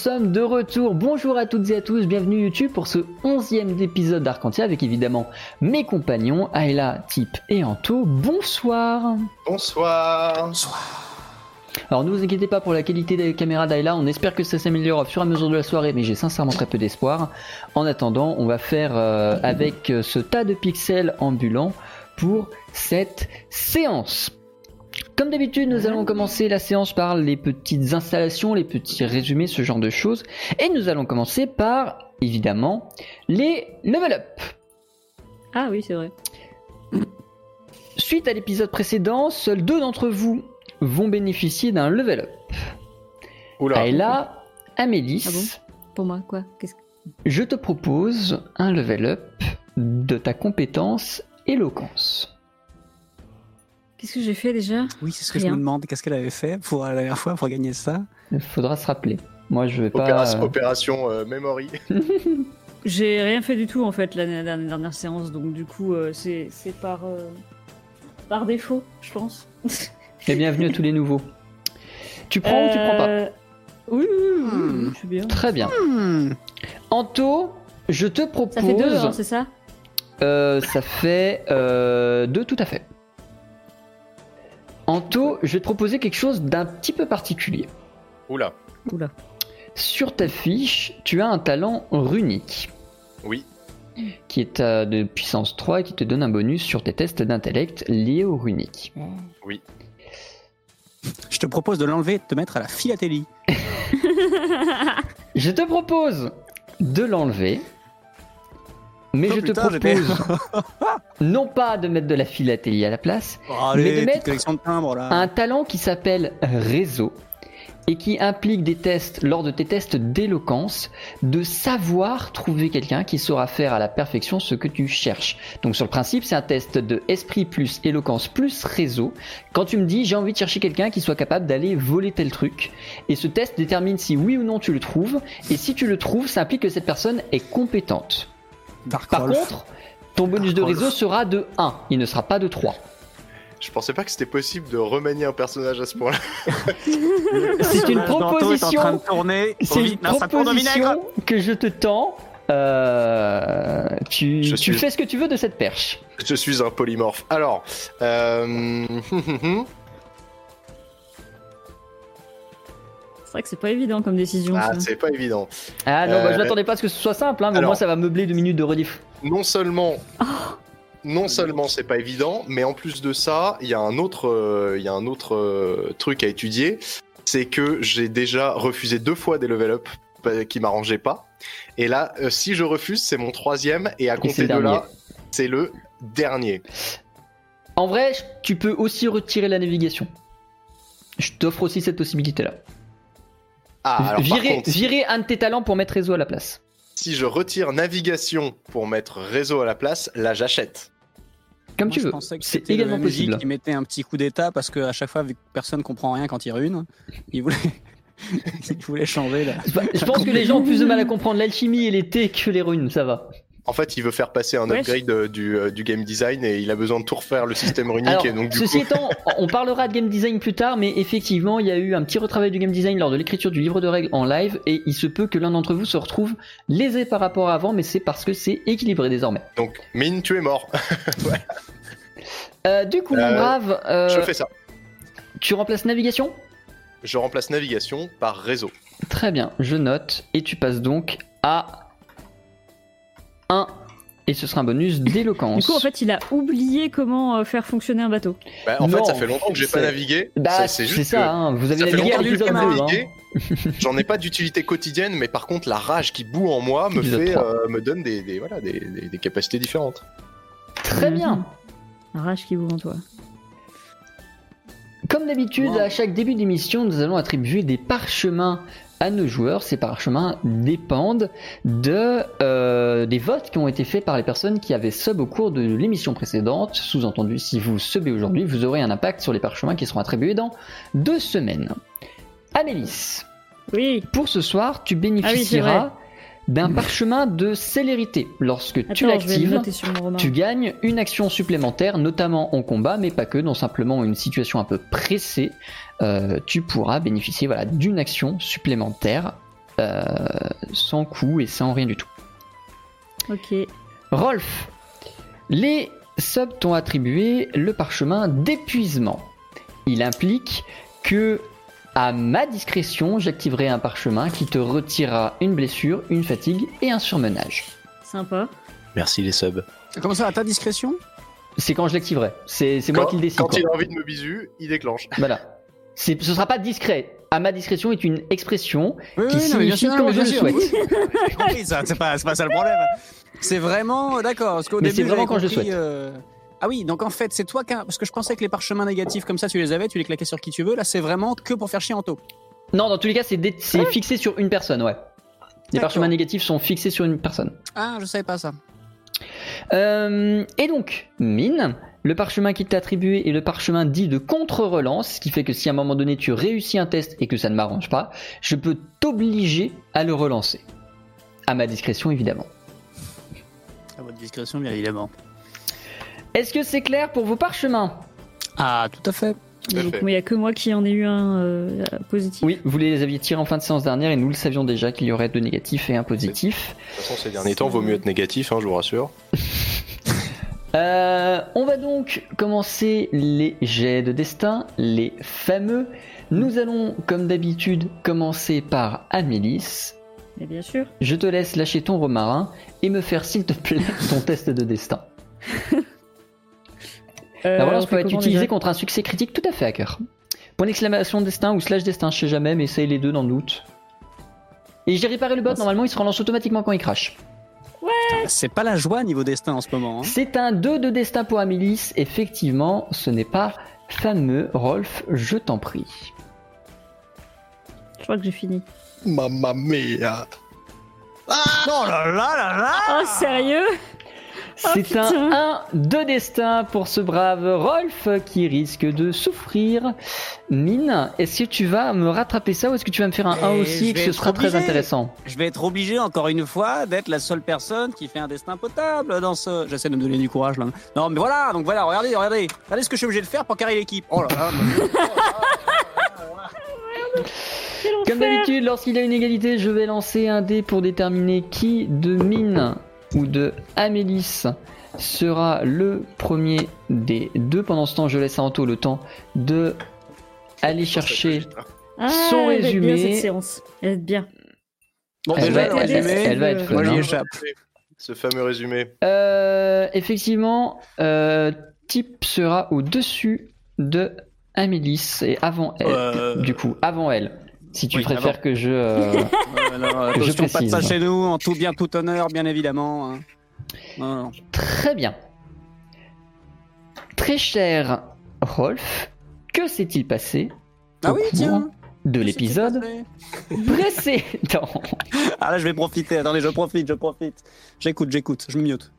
sommes de retour. Bonjour à toutes et à tous, bienvenue YouTube pour ce onzième épisode d'Arcantia avec évidemment mes compagnons Ayla, Tip et Anto. Bonsoir. Bonsoir. Bonsoir. Alors ne vous inquiétez pas pour la qualité des caméras d'Ayla, on espère que ça s'améliore au fur et à mesure de la soirée, mais j'ai sincèrement très peu d'espoir. En attendant, on va faire euh, avec ce tas de pixels ambulants pour cette séance. Comme d'habitude, nous allons commencer la séance par les petites installations, les petits résumés, ce genre de choses. Et nous allons commencer par, évidemment, les level up. Ah oui, c'est vrai. Suite à l'épisode précédent, seuls deux d'entre vous vont bénéficier d'un level up. Oula. Ayla, Amélis, Ah bon? Pour moi, quoi? Qu'est-ce que... je te propose un level up de ta compétence éloquence. Qu'est-ce que j'ai fait déjà? Oui, c'est ce que je me demande. Qu'est-ce qu'elle avait fait pour la dernière fois pour gagner ça? Il faudra se rappeler. Moi, je vais pas. Opération, euh, opération euh, Memory. J'ai rien fait du tout en fait la la dernière, dernière séance, donc du coup euh, c'est par euh, par défaut, je pense. Et bienvenue à tous les nouveaux. Tu prends ou tu prends pas? Oui, oui, oui, oui, oui, c'est bien. Très bien. Hmm. Anto, je te propose. Ça fait deux, hein, c'est ça? Euh, ça fait euh, deux, tout à fait. Anto, je vais te proposer quelque chose d'un petit peu particulier. Oula. Oula. Sur ta fiche, tu as un talent runique Oui. qui est à de puissance 3 et qui te donne un bonus sur tes tests d'intellect liés au runique. Je te propose de l'enlever et de te mettre à la philatélie. Je te propose de l'enlever, mais Oh, je putain, te propose non pas de mettre de la philatélie à la place, Oh, Mais de mettre de là. un talent qui s'appelle réseau et qui implique des tests lors de tes tests d'éloquence de savoir trouver quelqu'un qui saura faire à la perfection ce que tu cherches. Donc sur le principe, c'est un test de esprit plus éloquence plus réseau. Quand tu me dis j'ai envie de chercher quelqu'un qui soit capable d'aller voler tel truc et ce test détermine si oui ou non tu le trouves et si tu le trouves, ça implique que cette personne est compétente. Dark Par contre, ton bonus de réseau sera de 1, il ne sera pas de 3. Je pensais pas que c'était possible de remanier un personnage à ce point-là. C'est une Le personnage d'Anto est en train de proposition tourner. C'est une proposition que je te tends. Euh, tu, Je tu suis- fais ce que tu veux de cette perche. Je suis un polymorphe. Alors, euh... C'est vrai que c'est pas évident comme décision. ah, c'est pas évident. Ah non, bah, je Euh, m'attendais pas à ce que ce soit simple, hein, mais alors- moi ça va meubler deux minutes de rediff. Non seulement, non seulement c'est pas évident, mais en plus de ça, il y a un autre, euh, il y a un autre euh, truc à étudier, c'est que j'ai déjà refusé deux fois des level up euh, qui m'arrangeaient pas. Et là, euh, si je refuse, c'est mon troisième, et à compter de là, c'est le dernier. En vrai, tu peux aussi retirer la navigation. Je t'offre aussi cette possibilité-là. Ah, alors par virer, contre, virer un de tes talents pour mettre réseau à la place. si je retire navigation pour mettre réseau à la place, là j'achète. Comme Moi, tu je veux. pensais que C'est c'était également le possible. qui mettait un petit coup d'état parce qu'à chaque fois, vu que personne comprend rien quand il rune, il voulait, il voulait changer là. Bah, Je pense que les gens ont plus de mal à comprendre l'alchimie et les thés que les runes, ça va. En fait, il veut faire passer un upgrade euh, du, euh, du game design et il a besoin de tout refaire le système runique. Alors, et donc, du ceci coup, étant, on parlera de game design plus tard, mais effectivement, il y a eu un petit retravail du game design lors de l'écriture du livre de règles en live, et il se peut que l'un d'entre vous se retrouve lésé par rapport à avant, mais c'est parce que c'est équilibré désormais. donc, mine, tu es mort. Euh, du coup, mon Euh, brave, euh, Je fais ça. tu remplaces navigation? Je remplace navigation par réseau. Très bien, je note, et tu passes donc à 1, et ce sera un bonus d'éloquence. Du coup, en fait, il a oublié comment euh, faire fonctionner un bateau. Bah, en Non, fait, ça fait longtemps que j'ai pas navigué. Bah, c'est juste ça, que hein, vous avez ça fait navigué à longtemps que j'ai l'épisode pas 2. Hein. navigué. J'en ai pas d'utilité quotidienne, mais par contre, la rage qui boue en moi me, fait, 3. euh, me donne des, des- voilà, des, des- des capacités différentes. Très Mhm. bien. La rage qui boue en toi. Comme d'habitude, Wow. à chaque début d'émission, nous allons attribuer des parchemins à nos joueurs. Ces parchemins dépendent de, euh, des votes qui ont été faits par les personnes qui avaient sub au cours de l'émission précédente. Sous-entendu, si vous subez aujourd'hui, vous aurez un impact sur les parchemins qui seront attribués dans deux semaines. Amélis, Oui. pour ce soir, tu Ah bénéficieras d'un parchemin de célérité. Lorsque tu Attends, l'actives, tu gagnes une action supplémentaire, notamment en combat, mais pas que, dans simplement une situation un peu pressée. euh, tu pourras bénéficier voilà, d'une action supplémentaire euh, sans coût et sans rien du tout. Ok. Rolf, les subs t'ont attribué le parchemin d'épuisement. Il implique que, à ma discrétion, j'activerai un parchemin qui te retirera une blessure, une fatigue et un surmenage. Sympa. Merci les subs. Comment ça, à ta discrétion C'est quand je l'activerai. C'est c'est moi qui le décide. quand quoi. il a envie de me bisu, il déclenche. Voilà. C'est- Ce sera pas discret. À ma discrétion est une expression Oui, qui oui, non, mais bien signifie sûr, non, quand mais je bien le sûr. souhaite. J'ai compris ça, c'est pas, c'est pas ça le problème. C'est vraiment, d'accord, parce qu'au Mais début, c'est vraiment j'avais quand je compris, euh, Ah oui, donc en fait, c'est toi qui. Parce que je pensais que les parchemins négatifs comme ça, tu les avais, tu les claquais sur qui tu veux. Là, c'est vraiment que pour faire chier Anto. Non, dans tous les cas, c'est dé- c'est fixé sur une personne, ouais. Les parchemins négatifs sont fixés sur une personne. Ah, je savais pas ça. Euh, et donc, mine, le parchemin qui t'est attribué est le parchemin dit de contre-relance, ce qui fait que si à un moment donné tu réussis un test et que ça ne m'arrange pas, je peux t'obliger à le relancer. À ma discrétion, évidemment. À votre discrétion, bien évidemment. Est-ce que c'est clair pour vos parchemins? Ah, tout à fait. Donc, il n'y a que moi qui en ai eu un euh, positif. Oui, vous les aviez tirés en fin de séance dernière et nous le savions déjà qu'il y aurait deux négatifs et un positif. De toute façon, ces derniers temps, vaut mieux être négatif, hein, je vous rassure. Euh, on va donc commencer les jets de destin, les fameux. Nous allons, comme d'habitude, commencer par Amélis. Mais bien sûr. Je te laisse lâcher ton romarin et me faire, s'il te plaît, ton test de destin. La relance on peut être utilisée contre un succès critique tout à fait à cœur. Point d'exclamation destin ou slash destin, je sais jamais, mais essaye les deux dans le doute. Et j'ai réparé le bot, normalement il se relance automatiquement quand il crache. Putain, C'est pas la joie niveau destin en ce moment. hein. C'est un 2 de destin pour Amélis, effectivement, ce n'est pas fameux. Rolf, je t'en prie. Je crois que j'ai fini. Mamma mia Oh là là là là Oh, sérieux? C'est putain. un 1 de destin pour ce brave Rolf qui risque de souffrir. Mine, est-ce que tu vas me rattraper ça ou est-ce que tu vas me faire un 1 Eh, aussi et que ce sera très intéressant? Je vais être obligé encore une fois d'être la seule personne qui fait un destin potable dans ce. J'essaie de me donner du courage là. Non mais voilà, donc voilà, regardez, regardez, regardez ce que je suis obligé de faire pour carrer l'équipe. Oh là là. Comme d'habitude, lorsqu'il y a une égalité, je vais lancer un dé pour déterminer qui de Mine ou de Amélis sera le premier des deux. Pendant ce temps, je laisse à Anto le temps de aller chercher. Ah, Son elle va être bien, résumé. cette séance. Elle va être bien. Bon, Elle déjà, va, le elle- résumé, elle va être moi fun, j'y échappe. Ce fameux résumé. Euh, effectivement, euh, Type sera au-dessus de Amélis et avant elle. Euh, Du coup, avant elle. Si tu oui, préfères que je. euh, Euh, non, Je attention, pas de ça précise. chez nous, en tout bien, tout honneur, bien évidemment. hein. Non, non. Très bien. Très cher Rolf, que s'est-il passé Ah au oui, cours tiens. de l'épisode précédent Ah là, je vais profiter. Attendez, je profite, je profite. J'écoute, j'écoute, je me mute.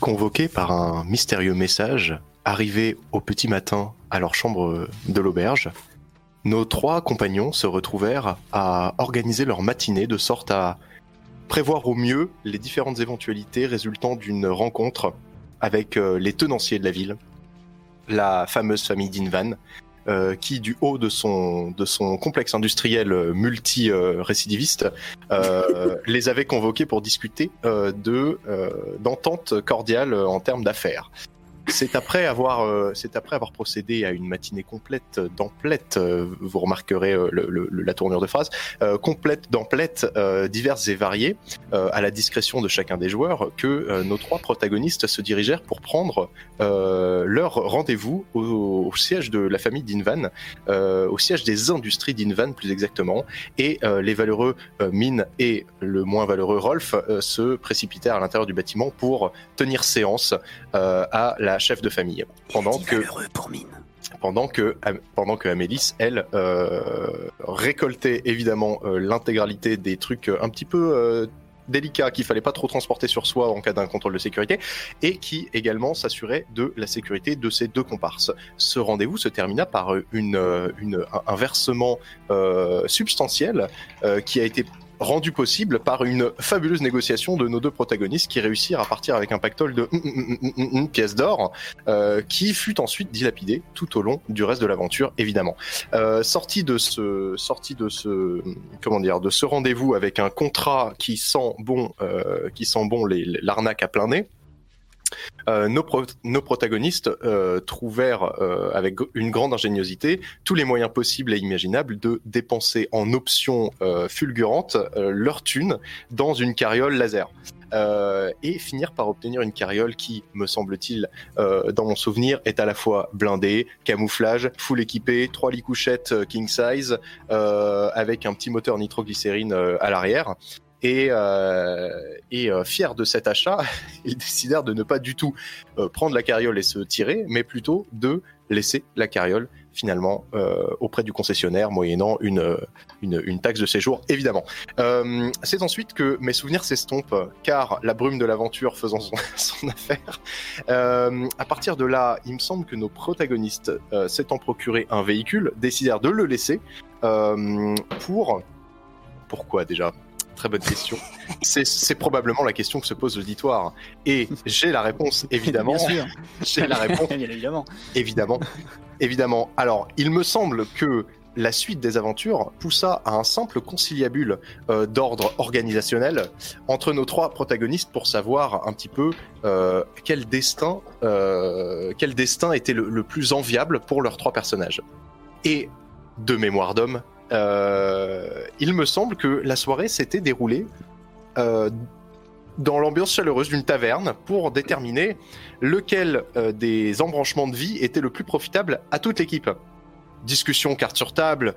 Convoqués par un mystérieux message arrivé au petit matin à leur chambre de l'auberge, nos trois compagnons se retrouvèrent à organiser leur matinée de sorte à prévoir au mieux les différentes éventualités résultant d'une rencontre avec euh, les tenanciers de la ville, la fameuse famille d'Invan, euh, qui, du haut de son, complexe industriel euh, multi-récidiviste, euh, les avait convoqués pour discuter euh, de euh, d'entente cordiale euh, en termes d'affaires. C'est après avoir, euh, c'est après avoir procédé à une matinée complète d'emplettes, euh, vous remarquerez euh, le- le- la tournure de phrase, euh, complète d'emplettes euh, diverses et variées, à la discrétion de chacun des joueurs, que nos trois protagonistes se dirigèrent pour prendre leur rendez-vous au, au siège de la famille d'Invan, au siège des industries d'Invan plus exactement, et les valeureux euh, Min et le moins valeureux Rolf se précipitèrent à l'intérieur du bâtiment pour tenir séance à la chef de famille, pendant que Heureux pour mine. pendant que pendant que Amélis elle euh, récoltait évidemment euh, l'intégralité des trucs euh, un petit peu délicats qu'il fallait pas trop transporter sur soi en cas d'un contrôle de sécurité et qui également s'assurait de la sécurité de ses deux comparses. Ce rendez-vous se termina par une, une un- un versement euh, substantiel euh, qui a été rendu possible par une fabuleuse négociation de nos deux protagonistes qui réussirent à partir avec un pactole de mm, mm, mm, pièces d'or euh, qui fut ensuite dilapidé tout au long du reste de l'aventure, évidemment. Euh, sorti de ce, sorti de ce, comment dire, de ce rendez-vous avec un contrat qui sent bon, euh, qui sent bon l'arnaque à plein nez. Euh, nos, pro- nos protagonistes euh, trouvèrent euh, avec une grande ingéniosité tous les moyens possibles et imaginables de dépenser en options euh, fulgurantes euh, leur thune dans une carriole laser. Euh, et finir par obtenir une carriole qui, me semble-t-il, dans mon souvenir, est à la fois blindée, camouflage, full équipée, trois lits couchettes king size, avec un petit moteur nitroglycérine à l'arrière. Et, euh, et euh, fiers de cet achat, ils décidèrent de ne pas du tout euh, prendre la carriole et se tirer, mais plutôt de laisser la carriole finalement euh, auprès du concessionnaire, moyennant une, une, une taxe de séjour, évidemment. Euh, c'est ensuite que mes souvenirs s'estompent, car la brume de l'aventure faisant son, affaire, euh, à partir de là, il me semble que nos protagonistes, s'étant procuré un véhicule, décidèrent de le laisser pour... Pourquoi déjà? Très bonne question. C'est probablement la question que se pose l'auditoire. Et j'ai la réponse, évidemment. Bien sûr. J'ai la réponse, Bien évidemment. évidemment. Évidemment. Alors, il me semble que la suite des aventures poussa à un simple conciliabule euh, d'ordre organisationnel entre nos trois protagonistes pour savoir un petit peu euh, quel destin, euh, quel destin était le, le plus enviable pour leurs trois personnages. Et de mémoire d'homme, il me semble que la soirée s'était déroulée euh, dans l'ambiance chaleureuse d'une taverne pour déterminer lequel euh, des embranchements de vie était le plus profitable à toute l'équipe. Discussion carte sur table,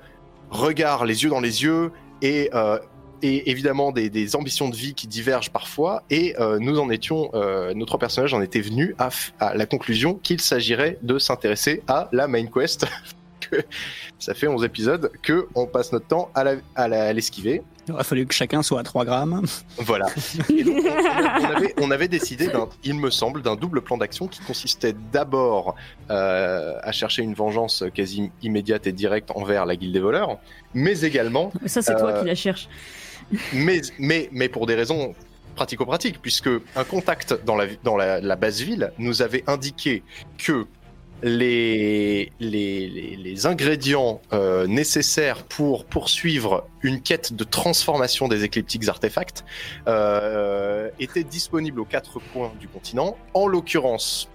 regard les yeux dans les yeux et, euh, évidemment des, ambitions de vie qui divergent parfois. Et euh, nous en étions, euh, nos trois personnages en étaient venus à, à la conclusion qu'il s'agirait de s'intéresser à la main quest. que ça fait 11 épisodes que on passe notre temps à la- à la- à l'esquiver. Il aurait fallu que chacun soit à 3 grammes. Voilà. Et donc, on, on avait, on avait décidé, il me semble, d'un double plan d'action qui consistait d'abord euh, à chercher une vengeance quasi immédiate et directe envers la guilde des voleurs, mais également, Mais ça, c'est toi Euh, qui la cherches. mais, mais, mais pour des raisons pratico-pratiques, puisque un contact dans la, dans la, la base ville nous avait indiqué que les, ingrédients euh, nécessaires pour poursuivre une quête de transformation des écliptiques artefacts euh, étaient disponibles aux quatre coins du continent. En l'occurrence,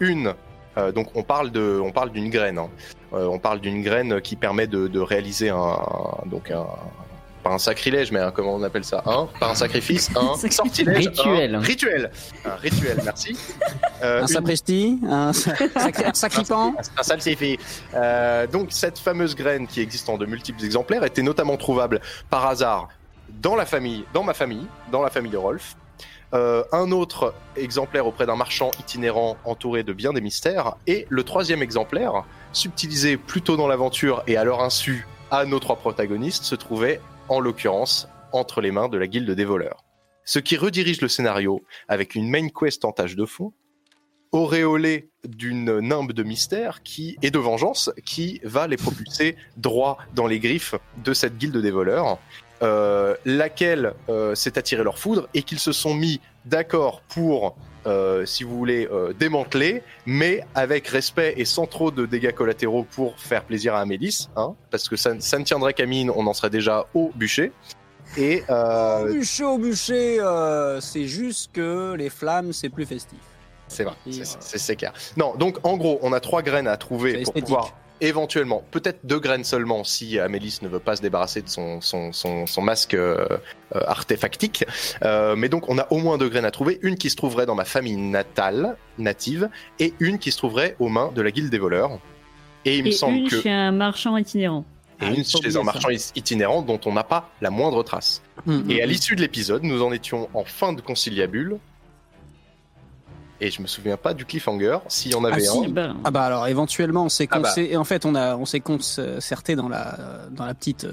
une. euh, donc on parle de, on parle d'une graine. hein. On parle d'une graine qui permet de, réaliser un, pas un sacrilège, mais un, comment on appelle ça, un, pas un sacrifice, un sortilège, Rituel. un rituel, un rituel. Merci. Euh, Un une- sapristi, un sacri- un sacripant. un salsifis. Euh, donc cette fameuse graine qui existe en de multiples exemplaires était notamment trouvable par hasard dans la famille, dans ma famille, dans la famille de Rolf. Euh, un autre exemplaire auprès d'un marchand itinérant entouré de bien des mystères, et le troisième exemplaire, subtilisé plus tôt dans l'aventure et à leur insu à nos trois protagonistes, se trouvait en l'occurrence entre les mains de la guilde des voleurs. Ce qui redirige le scénario avec une main quest en tâche de fond, auréolé d'une nimbe de mystère qui et de vengeance qui va les propulser droit dans les griffes de cette guilde des voleurs, euh, laquelle euh, s'est attiré leur foudre et qu'ils se sont mis d'accord pour, euh, si vous voulez, euh, démanteler, mais avec respect et sans trop de dégâts collatéraux pour faire plaisir à Amélis, hein, parce que ça, ça ne tiendrait qu'à mine, on en serait déjà au bûcher. Et euh, Au bûcher, au bûcher, euh, c'est juste que les flammes, c'est plus festif. C'est vrai, c'est- clair. Non, donc en gros, on a trois graines à trouver pour pouvoir éventuellement, peut-être deux graines seulement si Amélis ne veut pas se débarrasser de son, son, son, son masque euh, artefactique. Euh, mais donc on a au moins deux graines à trouver, une qui se trouverait dans ma famille natale, native, et une qui se trouverait aux mains de la guilde des voleurs. Et il me Et semble une que... chez un marchand itinérant. Et Ah, une faut chez un marchand itinérant dont on n'a pas la moindre trace. Mm, Et à mm, l'issue de l'épisode, nous en étions en fin de conciliabule. Et je me souviens pas du cliffhanger, s'il y en avait Ah, un. si. Ben, Ah bah alors éventuellement on s'est Ah bah. en fait on a on s'est concerté dans la dans la petite euh,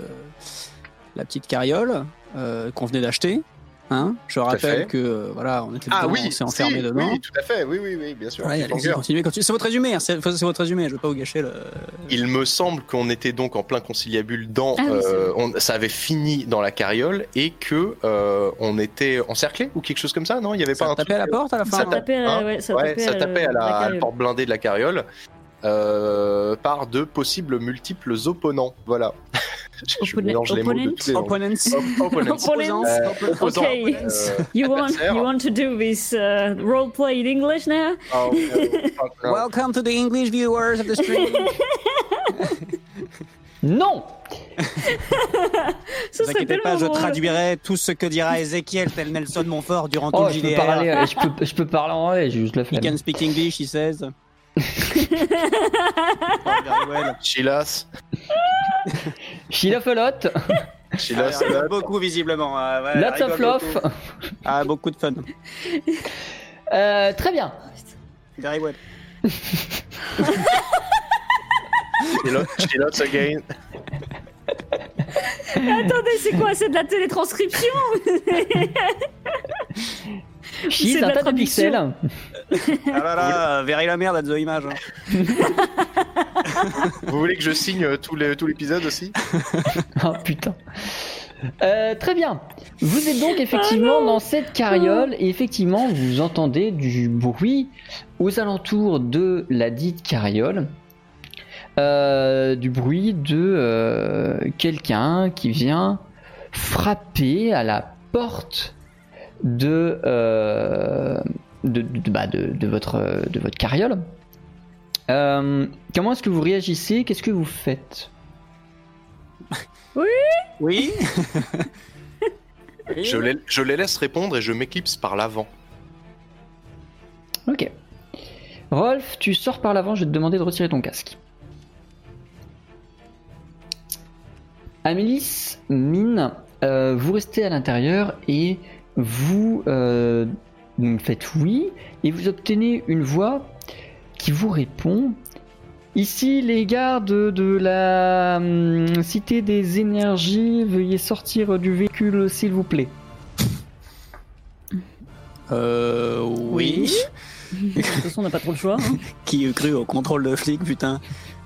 la petite carriole euh, qu'on venait d'acheter hein je rappelle que euh, voilà on était Ah dedans, oui, on s'est enfermé si, dedans Oui, tout à fait, oui, oui, oui, bien sûr. Ouais, continuez, continuez. c'est votre résumé hein, c'est votre résumé je veux pas vous gâcher le Il me semble qu'on était donc en plein conciliabule dans. Ah euh, on- ça avait fini dans la carriole et que euh, on était encerclé ou quelque chose comme ça, non? Il y avait ça pas un tapait truc. à la porte à la fin Ça tapait à la- hein? ouais, ça ouais, tapait ça à tapait à la, la à la carriole. porte blindée de la carriole euh, par de possibles multiples opponents. Voilà. Je Opponent- mélange les mots de opponents tous les langues. opponents Op- opponents. Opponents. Euh, Okay. euh, You want you want to do this uh, role play in English now? Oh, no. welcome to the English viewers of the stream Non Ne vous inquiétez pas je traduirai tout ce que dira Ézéchiel tel Nelson Montfort durant tout Oh, le je peux, JDR parler, je, peux, je peux parler en vrai, j'ai juste la He can speak English he says Oh. Chilas. Sheila Felotte, Chilas. Ah, rigole beaucoup visiblement. euh, ouais, lots of love. beaucoup. Ah, beaucoup de fun. Euh, très bien. Very well. Chilas again. Attendez, c'est quoi? C'est de la télétranscription? She's C'est de un la tas de pixels. Ah là là, very la merde, at the image. hein. Vous voulez que je signe euh, tout les- tout l'épisode aussi? Oh putain. Euh, très bien. Vous êtes donc effectivement dans cette carriole et effectivement vous entendez du bruit aux alentours de la dite carriole. Euh, du bruit de euh, quelqu'un qui vient frapper à la porte de, euh, de, de, bah, de- de votre, de votre carriole. Euh, comment est-ce que vous réagissez? Qu'est-ce que vous faites? Oui Oui. je les, je les laisse répondre et je m'éclipse par l'avant. Ok. Rolf, tu sors par l'avant, je vais te demander de retirer ton casque. Amélis, Mine, euh, vous restez à l'intérieur et vous euh, donc faites oui et vous obtenez une voix qui vous répond. Ici, les gardes de la hum, Cité des Énergies, veuillez sortir du véhicule s'il vous plaît. Euh, oui. De toute façon, on n'a pas trop le choix. hein. Qui eût cru au contrôle de flic, putain.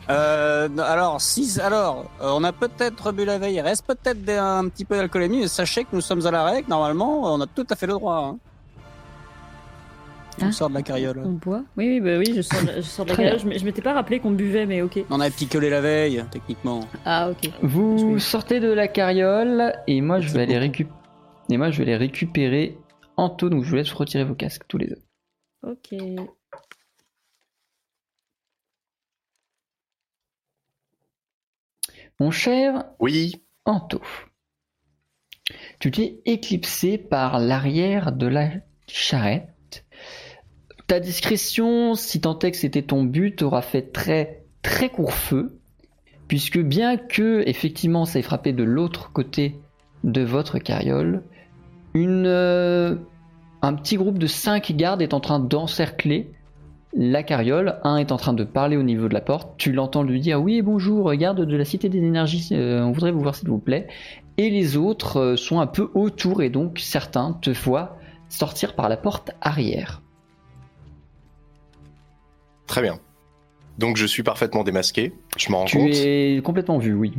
Euh, alors, si, alors, euh, on a peut-être bu la veille, il reste peut-être des- un petit peu d'alcoolémie, mais sachez que nous sommes à la règle, normalement, on a tout à fait le droit. Hein. On Hein sort de la carriole. On boit Oui, oui, bah oui, je sors de, je sors de la carriole. Je m'étais pas rappelé qu'on buvait, mais ok. On a picolé la veille, techniquement. Ah, ok. Vous sortez de la carriole et moi je vais aller récupérer et moi je vais les récupérer en taux donc je vous laisse retirer vos casques tous les deux. Ok. Mon cher Oui. Anto, tu t'es éclipsé par l'arrière de la charrette. Ta discrétion, si tant est que c'était ton but, aura fait très très court feu, puisque bien que effectivement ça ait frappé de l'autre côté de votre carriole, une, euh, un petit groupe de 5 gardes est en train d'encercler la carriole. Un est en train de parler au niveau de la porte. Tu l'entends lui dire Oui, bonjour, garde de la Cité des Énergies, euh, on voudrait vous voir s'il vous plaît. Et les autres euh, sont un peu autour et donc certains te voient sortir par la porte arrière. Très bien. Donc je suis parfaitement démasqué, je m'en rends Tu compte. es complètement vu, oui.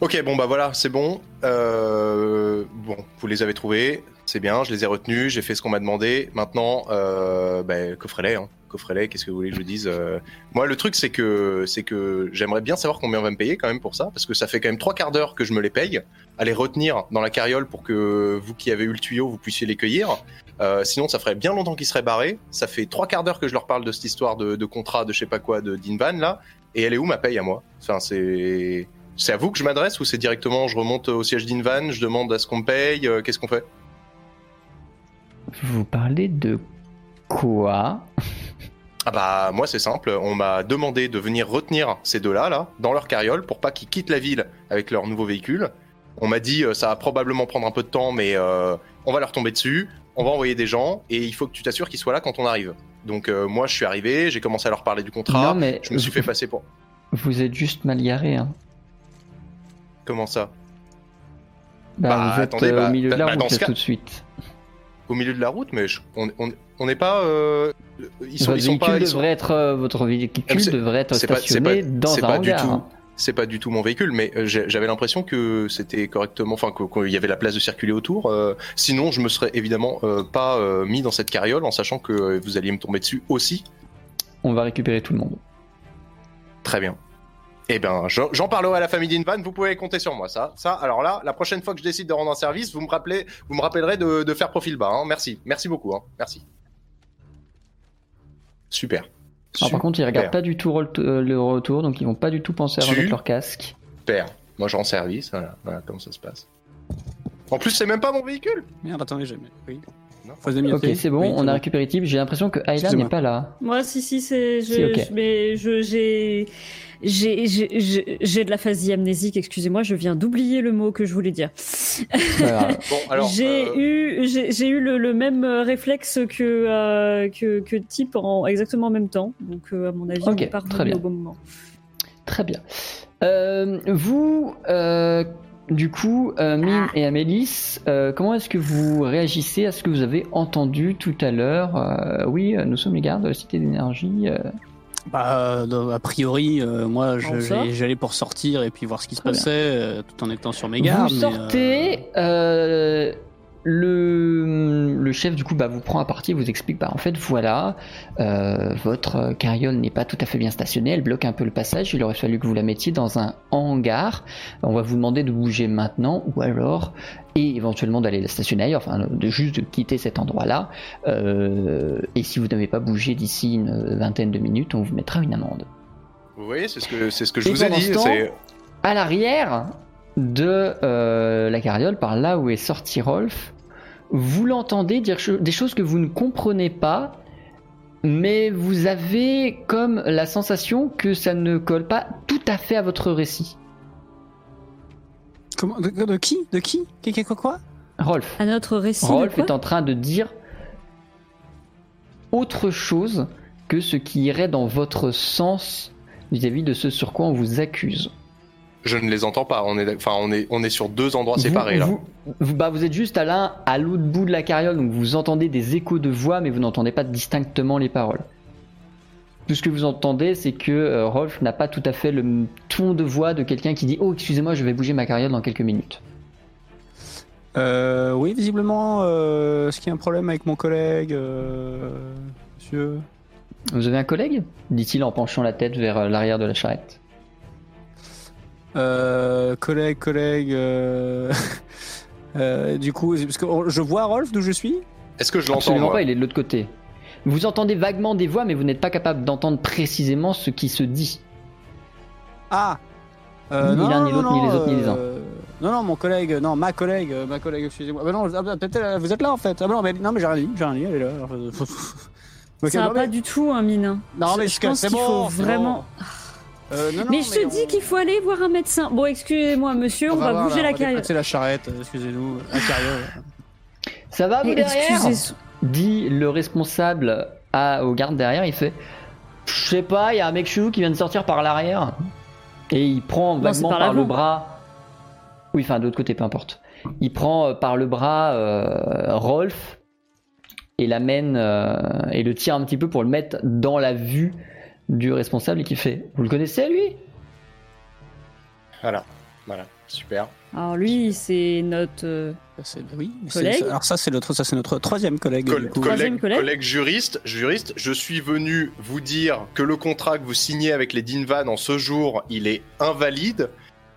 Ok, bon bah voilà, c'est bon. Euh, bon, vous les avez trouvés, c'est bien, je les ai retenus, j'ai fait ce qu'on m'a demandé. Maintenant, euh, bah, coffret-les, hein. coffret-les, qu'est-ce que vous voulez que je dise euh, Moi, le truc, c'est que c'est que j'aimerais bien savoir combien on va me payer quand même pour ça, parce que ça fait quand même trois quarts d'heure que je me les paye, à les retenir dans la carriole pour que vous qui avez eu le tuyau, vous puissiez les cueillir. Euh, sinon, ça ferait bien longtemps qu'ils seraient barrés. Ça fait trois quarts d'heure que je leur parle de cette histoire de, de contrat, de je sais pas quoi, de d'Invan là. Et elle est où ma paye à moi? Enfin, c'est c'est à vous que je m'adresse ou c'est directement je remonte au siège d'Invan, je demande à ce qu'on me paye, euh, qu'est-ce qu'on fait? Vous parlez de quoi? Ah bah moi c'est simple, on m'a demandé de venir retenir ces deux-là là dans leur carriole pour pas qu'ils quittent la ville avec leur nouveau véhicule. On m'a dit euh, ça va probablement prendre un peu de temps mais euh, on va leur tomber dessus, on va envoyer des gens et il faut que tu t'assures qu'ils soient là quand on arrive. Donc euh, moi je suis arrivé, j'ai commencé à leur parler du contrat, Non, mais je me suis fait passer pour vous êtes juste mal garé. Hein. comment ça? Bah, Bah, vous êtes attendez, euh, bah, au milieu de la bah, route là, tout de suite. Au milieu de la route mais je- on on- on n'est pas euh, ils sont votre ils sont véhicule pas ils sont- devrait être votre véhicule devrait être stationné pas- dans un pas du hangar. tout. C'est pas du tout mon véhicule, mais euh, j'avais l'impression que c'était correctement, enfin qu'il y avait la place de circuler autour. euh, sinon, je me serais évidemment euh, pas euh, mis dans cette carriole en sachant que vous alliez me tomber dessus aussi. On va récupérer tout le monde. Très bien. Eh ben, j'en j'en parlerai à la famille d'Invan. Vous pouvez compter sur moi. Ça, ça. Alors là, la prochaine fois que je décide de rendre un service, vous me rappelez, vous me rappellerez de, de faire profil bas. hein. Merci, merci beaucoup. hein. Merci. Super. Alors, par contre, ils regardent pas du tout euh, le retour, donc ils vont pas du tout penser à remettre leur casque. Super. Moi, je rends service. Voilà, voilà comment ça se passe. En plus, c'est même pas mon véhicule. Merde, attendez, j'ai. Oui. Non. Ok, c'est bon, Oui, on a récupéré Tib. J'ai l'impression que Ayla n'est pas là. Moi, si, si, c'est. je- Si, ok. je- Mais je- j'ai. J'ai j'ai- j'ai- j'ai de la phasie amnésique, excusez-moi, je viens d'oublier le mot que je voulais dire. Bon. J'ai euh, eu, j'ai j'ai eu le, le même euh, réflexe que, euh, que, que Tip en exactement en même temps. Donc, euh, à mon avis, Ok, on pas très bien. au bon moment. Très bien. Euh, vous, euh, du coup, euh, Mine et Amélis, euh, comment est-ce que vous réagissez à ce que vous avez entendu tout à l'heure? Euh, Oui, nous sommes les gardes de la Cité d'énergie. Bah, euh, a priori, euh, moi, j'allais pour sortir et puis voir ce qui se Très passait, euh, tout en étant sur mes gardes. vous mais, sortez, euh, le, le chef du coup bah, vous prend à partie, vous explique bah, en fait voilà, euh, votre carriole n'est pas tout à fait bien stationnée, elle bloque un peu le passage, il aurait fallu que vous la mettiez dans un hangar, on va vous demander de bouger maintenant ou alors, et éventuellement d'aller la stationner ailleurs, enfin de juste de quitter cet endroit-là, euh, et si vous n'avez pas bougé d'ici une vingtaine de minutes, on vous mettra une amende. Vous voyez, c'est ce que c'est ce que je Et vous ai dit. temps, c'est- à l'arrière de euh, la carriole, par là où est sorti Rolf, vous l'entendez dire cho- des choses que vous ne comprenez pas, mais vous avez comme la sensation que ça ne colle pas tout à fait à votre récit. Comment, de, de qui De qui qui, quoi, quoi? Rolf. À notre récit. Rolf est en train de dire autre chose que ce qui irait dans votre sens vis-à-vis de ce sur quoi on vous accuse. Je ne les entends pas. On est, enfin, on est, on est sur deux endroits séparés vous, là. Vous, vous- bah, vous êtes juste à l'un, à l'autre bout de la carriole, donc vous entendez des échos de voix, mais vous n'entendez pas distinctement les paroles. Tout ce que vous entendez, c'est que euh, Rolf n'a pas tout à fait le ton de voix de quelqu'un qui dit Oh, excusez-moi, je vais bouger ma carriole dans quelques minutes. euh, Oui, visiblement, euh, est-ce qu'il y a un problème avec mon collègue, euh, monsieur? Vous avez un collègue? dit-il en penchant la tête vers euh, l'arrière de la charrette. Euh, Collègue, collègue. euh, euh, du coup, parce que je vois Rolf d'où je suis Est-ce que je l'entends Absolument pas, il est de l'autre côté. Vous entendez vaguement des voix, mais vous n'êtes pas capable d'entendre précisément ce qui se dit. Ah euh, Ni l'un, ni l'autre, ni les autres, ni les uns. euh, Non, non, mon collègue, non, ma collègue, ma collègue, excusez-moi. Ah, bah non, ah, bah, peut-être vous êtes là en fait. Ah, bah non, mais, non, mais j'ai rien dit, j'ai rien dit, elle est là. alors, Ça non, va mais- pas du tout, hein, mine. Non, mais je je- pense c'est qu'il bon, faut c'est vraiment. Euh, non, non, mais je te on- dis qu'il faut aller voir un médecin. Bon, excusez-moi, monsieur, on, va, bouger là, la carrière. déplacer la charrette, euh, excusez-nous, la carriole. Ça va, vous derrière dit le responsable à, au garde derrière, il fait Je sais pas, il y a un mec chelou qui vient de sortir par l'arrière. Et il prend vaguement c'est par par, le bras. Oui, enfin, de l'autre côté, peu importe. Il prend euh, par le bras euh, Rolf et l'amène euh, et le tire un petit peu pour le mettre dans la vue du responsable et qui fait Vous le connaissez lui? Voilà, voilà, super. Alors lui, c'est notre. euh, Oui, Collègue alors ça c'est notre, ça c'est notre troisième collègue. Du coup. Collègue, collègue. collègue juriste, juriste, je suis venu vous dire que le contrat que vous signez avec les Dinvan en ce jour, il est invalide.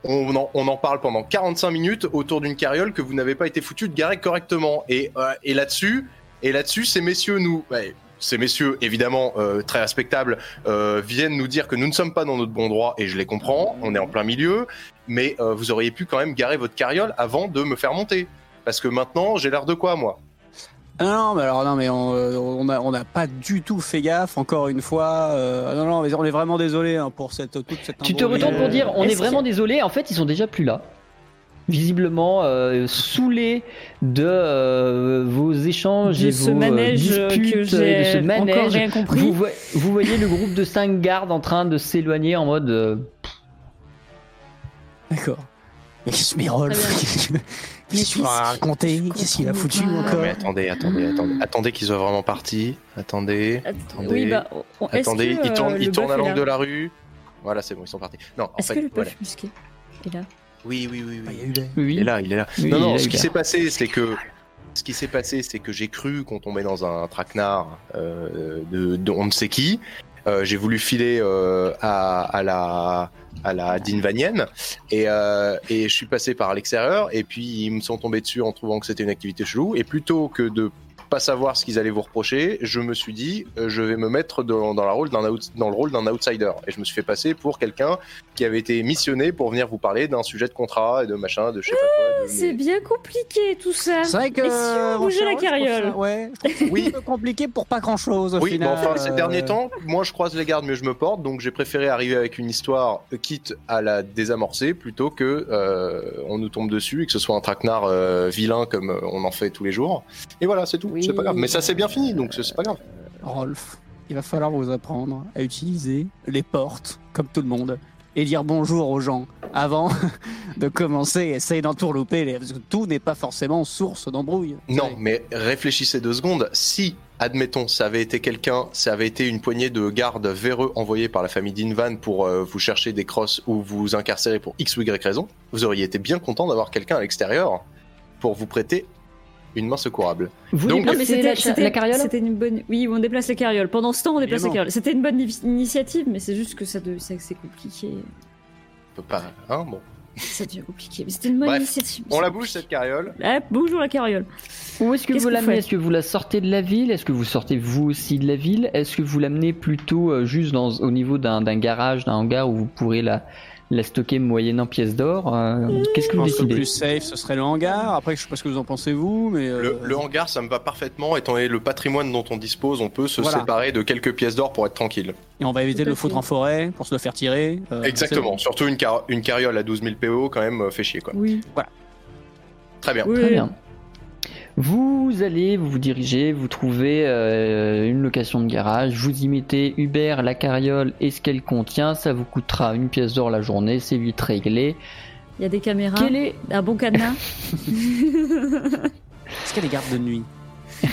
On en, on en parle pendant 45 minutes autour d'une carriole que vous n'avez pas été foutu de garer correctement. Et, euh, et là-dessus, et là-dessus, ces messieurs nous, ouais, ces messieurs évidemment euh, très respectables, euh, viennent nous dire que nous ne sommes pas dans notre bon droit. Et je les comprends. On est en plein milieu, mais euh, vous auriez pu quand même garer votre carriole avant de me faire monter. Parce que maintenant, j'ai l'air de quoi, moi? Ah Non, mais alors non, mais on on a on n'a pas du tout fait gaffe. Encore une fois, euh, non, non, mais on est vraiment désolé hein, pour cette toute cette. Tu te retournes pour dire On est est-ce vraiment désolé, en fait ils sont déjà plus là. Visiblement euh, saoulés de euh, vos échanges de et ce vos euh, manège euh, disputes, que euh, de j'ai ce encore manège. rien compris. Vous, vo- vous voyez le groupe de 5 gardes en train de s'éloigner en mode euh, D'accord. Mais Très Qu'est-ce qu'il va raconter Qu'est-ce qu'il a foutu pas. encore Mais attendez, attendez, attendez, attendez qu'ils soient vraiment partis. Attendez, Att- Attendez. Oui, bah, on- attendez, que, ils euh, tournent, le ils tournent à l'angle de la rue. Voilà, c'est bon, ils sont partis. Non, en Est-ce fait, que le voilà. bœuf musqué est là? Oui, oui, oui, Bah, oui. il y a eu des- Oui. Il est là, il est là. Oui, non, non, ce qui s'est passé, c'est que ce qui s'est passé, c'est que j'ai cru qu'on tombait dans un traquenard euh, de, de on ne sait qui. Euh, j'ai voulu filer euh, à, à la à la Dinvanienne et, euh, et je suis passé par l'extérieur et puis ils me sont tombés dessus en trouvant que c'était une activité chelou et plutôt que de pas savoir ce qu'ils allaient vous reprocher, je me suis dit euh, je vais me mettre dans, dans, la rôle d'un out- dans le rôle d'un outsider et je me suis fait passer pour quelqu'un qui avait été missionné pour venir vous parler d'un sujet de contrat et de machin, de je sais pas quoi. de- C'est bien compliqué tout ça. C'est vrai que. Et si on bougeait la carriole Ouais. Oui. un peu compliqué pour pas grand chose au Oui, final. mais enfin, ces euh, derniers temps, moi je croise les gardes, mais je me porte, donc j'ai préféré arriver avec une histoire euh, quitte à la désamorcer plutôt que euh, on nous tombe dessus et que ce soit un traquenard euh, vilain comme euh, on en fait tous les jours. Et voilà, c'est tout, Oui. C'est pas grave. Mais ça c'est bien fini, donc c'est pas grave. Rolf, il va falloir vous apprendre à utiliser les portes, comme tout le monde, et dire bonjour aux gens avant de commencer et essayer d'entourlouper, les... parce que tout n'est pas forcément source d'embrouille. Non, mais réfléchissez deux secondes. Si, admettons, ça avait été quelqu'un, ça avait été une poignée de gardes véreux envoyés par la famille Dinvan pour euh, vous chercher des crosses ou vous incarcérer pour X ou Y raison, vous auriez été bien content d'avoir quelqu'un à l'extérieur pour vous prêter une main secourable. Vous Donc- Non, mais déplacez la, c'était, cha- c'était- la carriole c'était une bonne. Oui, on déplace les carrioles. Pendant ce temps, on déplace les Évidemment. carrioles. C'était une bonne ini- initiative, mais c'est juste que ça de... c'est, c'est compliqué. On peut pas, hein, bon. Ça devient compliqué. Mais c'était une bonne Bref, initiative. On la bouge cette carriole. Ah, bonjour la carriole. Où est-ce que Qu'est-ce vous l'amenez Est-ce que vous la sortez de la ville Est-ce que vous sortez vous aussi de la ville Est-ce que vous l'amenez plutôt euh, juste dans, au niveau d'un d'un garage, d'un hangar où vous pourrez la, la stocker moyennant pièces d'or Euh, Qu'est-ce que vous que le décidez plus safe, ce serait le hangar. Après, je sais pas ce que vous en pensez, vous, mais. euh, Le, le hangar, ça me va parfaitement, étant donné le patrimoine dont on dispose, on peut se Voilà. séparer de quelques pièces d'or pour être tranquille. Et on va éviter de le foutre en forêt pour se le faire tirer. euh, Exactement. Surtout une, car- une carriole à 12 000 PO, quand même, euh, fait chier, quoi. Oui. Très bien. Oui. Très bien. Vous allez, vous vous dirigez, vous trouvez euh, une location de garage, vous y mettez Uber, la carriole et ce qu'elle contient, ça vous coûtera une pièce d'or la journée, c'est vite réglé. Il y a des caméras. Quel est Un bon cadenas. Est-ce a des gardes de nuit?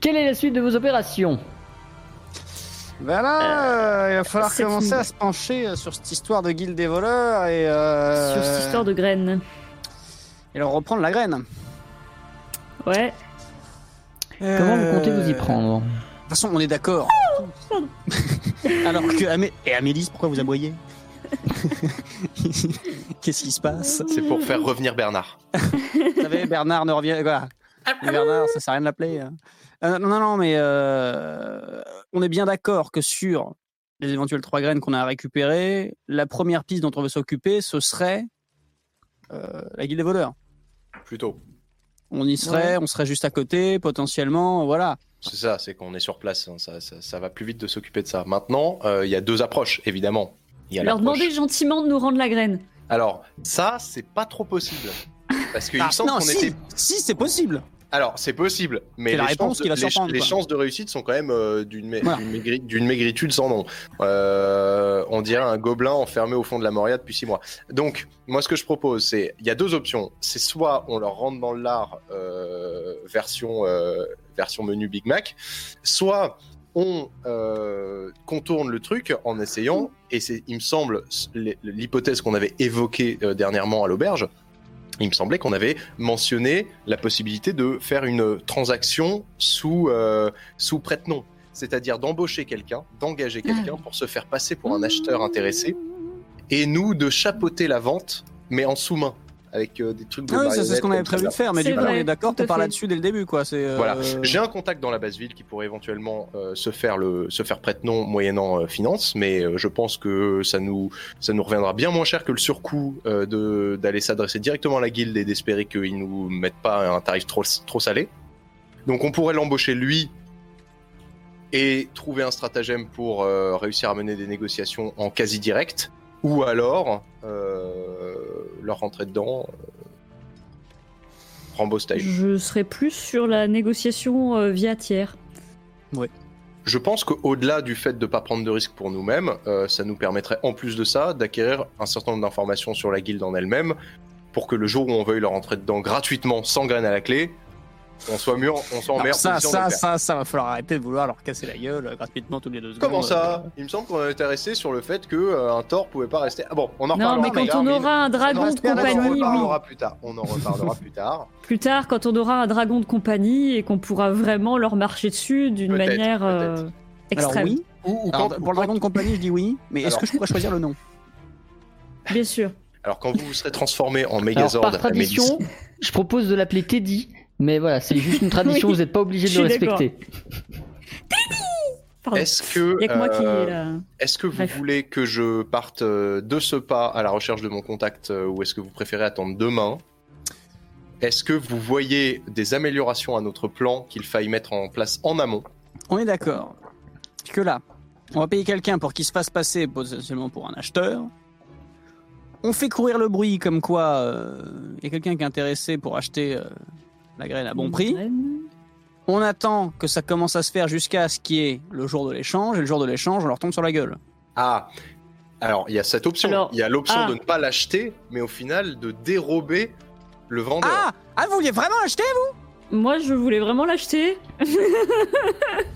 Quelle est la suite de vos opérations? Ben là, euh, il va falloir commencer une- à se pencher euh, sur cette histoire de guilde des voleurs et. euh, Sur cette histoire de graines. Et leur reprendre la graine. Ouais. Comment vous comptez vous y Euh, prendre? De toute façon, on est d'accord. Alors que Amé... et Amélis, pourquoi vous aboyez? Qu'est-ce qui se passe? C'est pour faire revenir Bernard. Vous savez, Bernard ne revient quoi Bernard, ça sert à rien de l'appeler. hein. Euh, non, non, mais euh, on est bien d'accord que sur les éventuelles trois graines qu'on a à récupérer, la première piste dont on veut s'occuper, ce serait euh, la guilde des voleurs. Plutôt. On y serait, on serait juste à côté, potentiellement, voilà. C'est ça, c'est qu'on est sur place. hein, Ça, ça, ça va plus vite de s'occuper de ça. Maintenant, euh, il y a deux approches, évidemment. Il y a Leur demander gentiment de nous rendre la graine. Alors, ça, c'est pas trop possible. Parce qu'il Ah, me semble non, qu'on si, était. si c'est possible. Alors, c'est possible, mais la les, réponse chances, qui va les- surprendre, les quoi. chances de réussite sont quand même euh, d'une ma- Voilà. d'une maigri- d'une maigritude sans nom. Euh, on dirait un gobelin enfermé au fond de la Moria depuis six mois. Donc, moi, ce que je propose, c'est il y a deux options. C'est soit on leur rentre dans l'art euh, version euh, version menu Big Mac, soit on euh, contourne le truc en essayant, et c'est, il me semble, l'hypothèse qu'on avait évoquée euh, dernièrement à l'auberge, il me semblait qu'on avait mentionné la possibilité de faire une transaction sous, euh, sous prête-nom. C'est-à-dire d'embaucher quelqu'un, d'engager quelqu'un pour se faire passer pour un acheteur intéressé, et nous de chapeauter la vente, mais en sous-main, avec euh, des trucs de Ah oui, c'est ce qu'on avait prévu de faire, mais du coup, vrai, on est d'accord part fait. là-dessus dès le début, quoi. C'est, euh, Voilà. J'ai un contact dans la base ville qui pourrait éventuellement euh, se faire le se faire prête-nom moyennant euh, finance, mais euh, je pense que ça nous ça nous reviendra bien moins cher que le surcoût euh, de d'aller s'adresser directement à la guilde et d'espérer qu'ils nous mettent pas un tarif trop trop salé. Donc on pourrait l'embaucher lui et trouver un stratagème pour euh, réussir à mener des négociations en quasi direct, ou alors euh, leur rentrer dedans. Euh, Rambo style. Je serais plus sur la négociation euh, via tiers. Je pense qu'au-delà du fait de ne pas prendre de risques pour nous-mêmes, euh, ça nous permettrait en plus de ça d'acquérir un certain nombre d'informations sur la guilde en elle-même pour que le jour où on veuille leur rentrer dedans gratuitement sans graine à la clé, on soit mieux, on soit en Alors meilleure ça, ça, ça, ça, va falloir arrêter de vouloir leur casser la gueule euh, gratuitement tous les deux secondes. Comment ça Il me semble qu'on était resté sur le fait que euh, un Thor pouvait pas rester. Ah bon, on en Non, reparlera. mais quand on aura un dragon de restera- on en compagnie, oui. reparlera plus tard. On en reparlera plus tard. Plus tard, quand on aura un dragon de compagnie et qu'on pourra vraiment leur marcher dessus d'une manière euh, Alors extrême. oui, Ou, ou Alors, quand, pour le dragon de compagnie, je dis oui, mais est-ce Alors. que je pourrais choisir le nom? Bien sûr. alors quand vous vous serez transformé en Alors, Megazord, par à tradition, Mélis- je propose de l'appeler Teddy, mais voilà, c'est juste une tradition, Oui, vous n'êtes pas obligé de le respecter. Pardon. est-ce que euh. Est-ce que vous Bref. voulez que je parte euh, de ce pas à la recherche de mon contact euh, ou est-ce que vous préférez attendre demain? Est-ce que vous voyez des améliorations à notre plan qu'il faille mettre en place en amont? On est d'accord que là, on va payer quelqu'un pour qu'il se fasse passer potentiellement pour un acheteur. On fait courir le bruit comme quoi euh, il y a quelqu'un qui est intéressé pour acheter euh, la graine à bon prix. On attend que ça commence à se faire jusqu'à ce qui est le jour de l'échange, et le jour de l'échange, on leur tombe sur la gueule. Ah Alors, il y a cette option. Alors, il y a l'option ah. de ne pas l'acheter, mais au final de dérober le vendeur. Ah Ah, vous vouliez vraiment acheter Moi, je voulais vraiment l'acheter.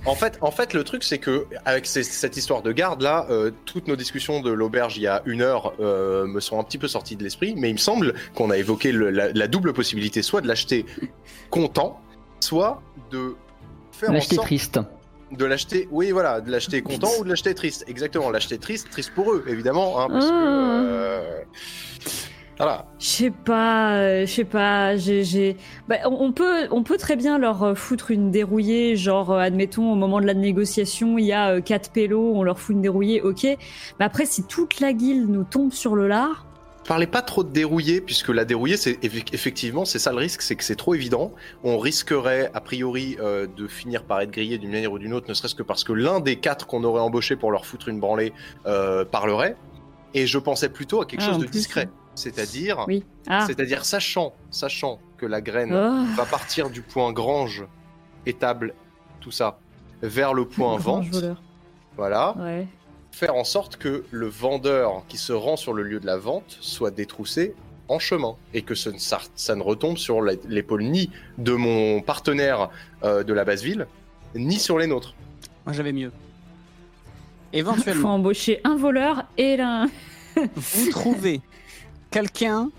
En fait, en fait, le truc, c'est que avec ces- cette histoire de garde là, euh, toutes nos discussions de l'auberge il y a une heure euh, me sont un petit peu sorties de l'esprit, mais il me semble qu'on a évoqué le- la, la double possibilité, soit de l'acheter content, soit de faire en L'acheter triste. de l'acheter. Oui, voilà, de l'acheter content ou de l'acheter triste. Exactement, l'acheter triste, triste pour eux, évidemment, hein, parce que. Ah. euh, Voilà. Je sais pas, euh, je sais pas, j'ai, bah, on on peut, on peut très bien leur euh, foutre une dérouillée, genre, euh, admettons, au moment de la négociation, il y a euh, quatre pélos, on leur fout une dérouillée, ok. Mais après, si toute la guilde nous tombe sur le lard, Parlez pas trop de dérouiller, puisque la dérouiller, c'est effe- effectivement, c'est ça le risque, c'est que c'est trop évident. On risquerait, a priori, euh, de finir par être grillé d'une manière ou d'une autre, ne serait-ce que parce que l'un des quatre qu'on aurait embauché pour leur foutre une branlée euh, parlerait. Et je pensais plutôt à quelque Ah, chose de plus, discret. C'est-à-dire, oui. Ah, c'est-à-dire sachant, sachant que la graine oh, va partir du point grange, étable, tout ça, vers le point vente. Voilà. Ouais. Faire en sorte que le vendeur qui se rend sur le lieu de la vente soit détroussé en chemin et que ce ne- ça, ça ne retombe sur l'épaule ni de mon partenaire euh, de la base ville, ni sur les nôtres. Moi, j'avais mieux. Faut Éventuellement, embaucher un voleur et là. vous trouvez quelqu'un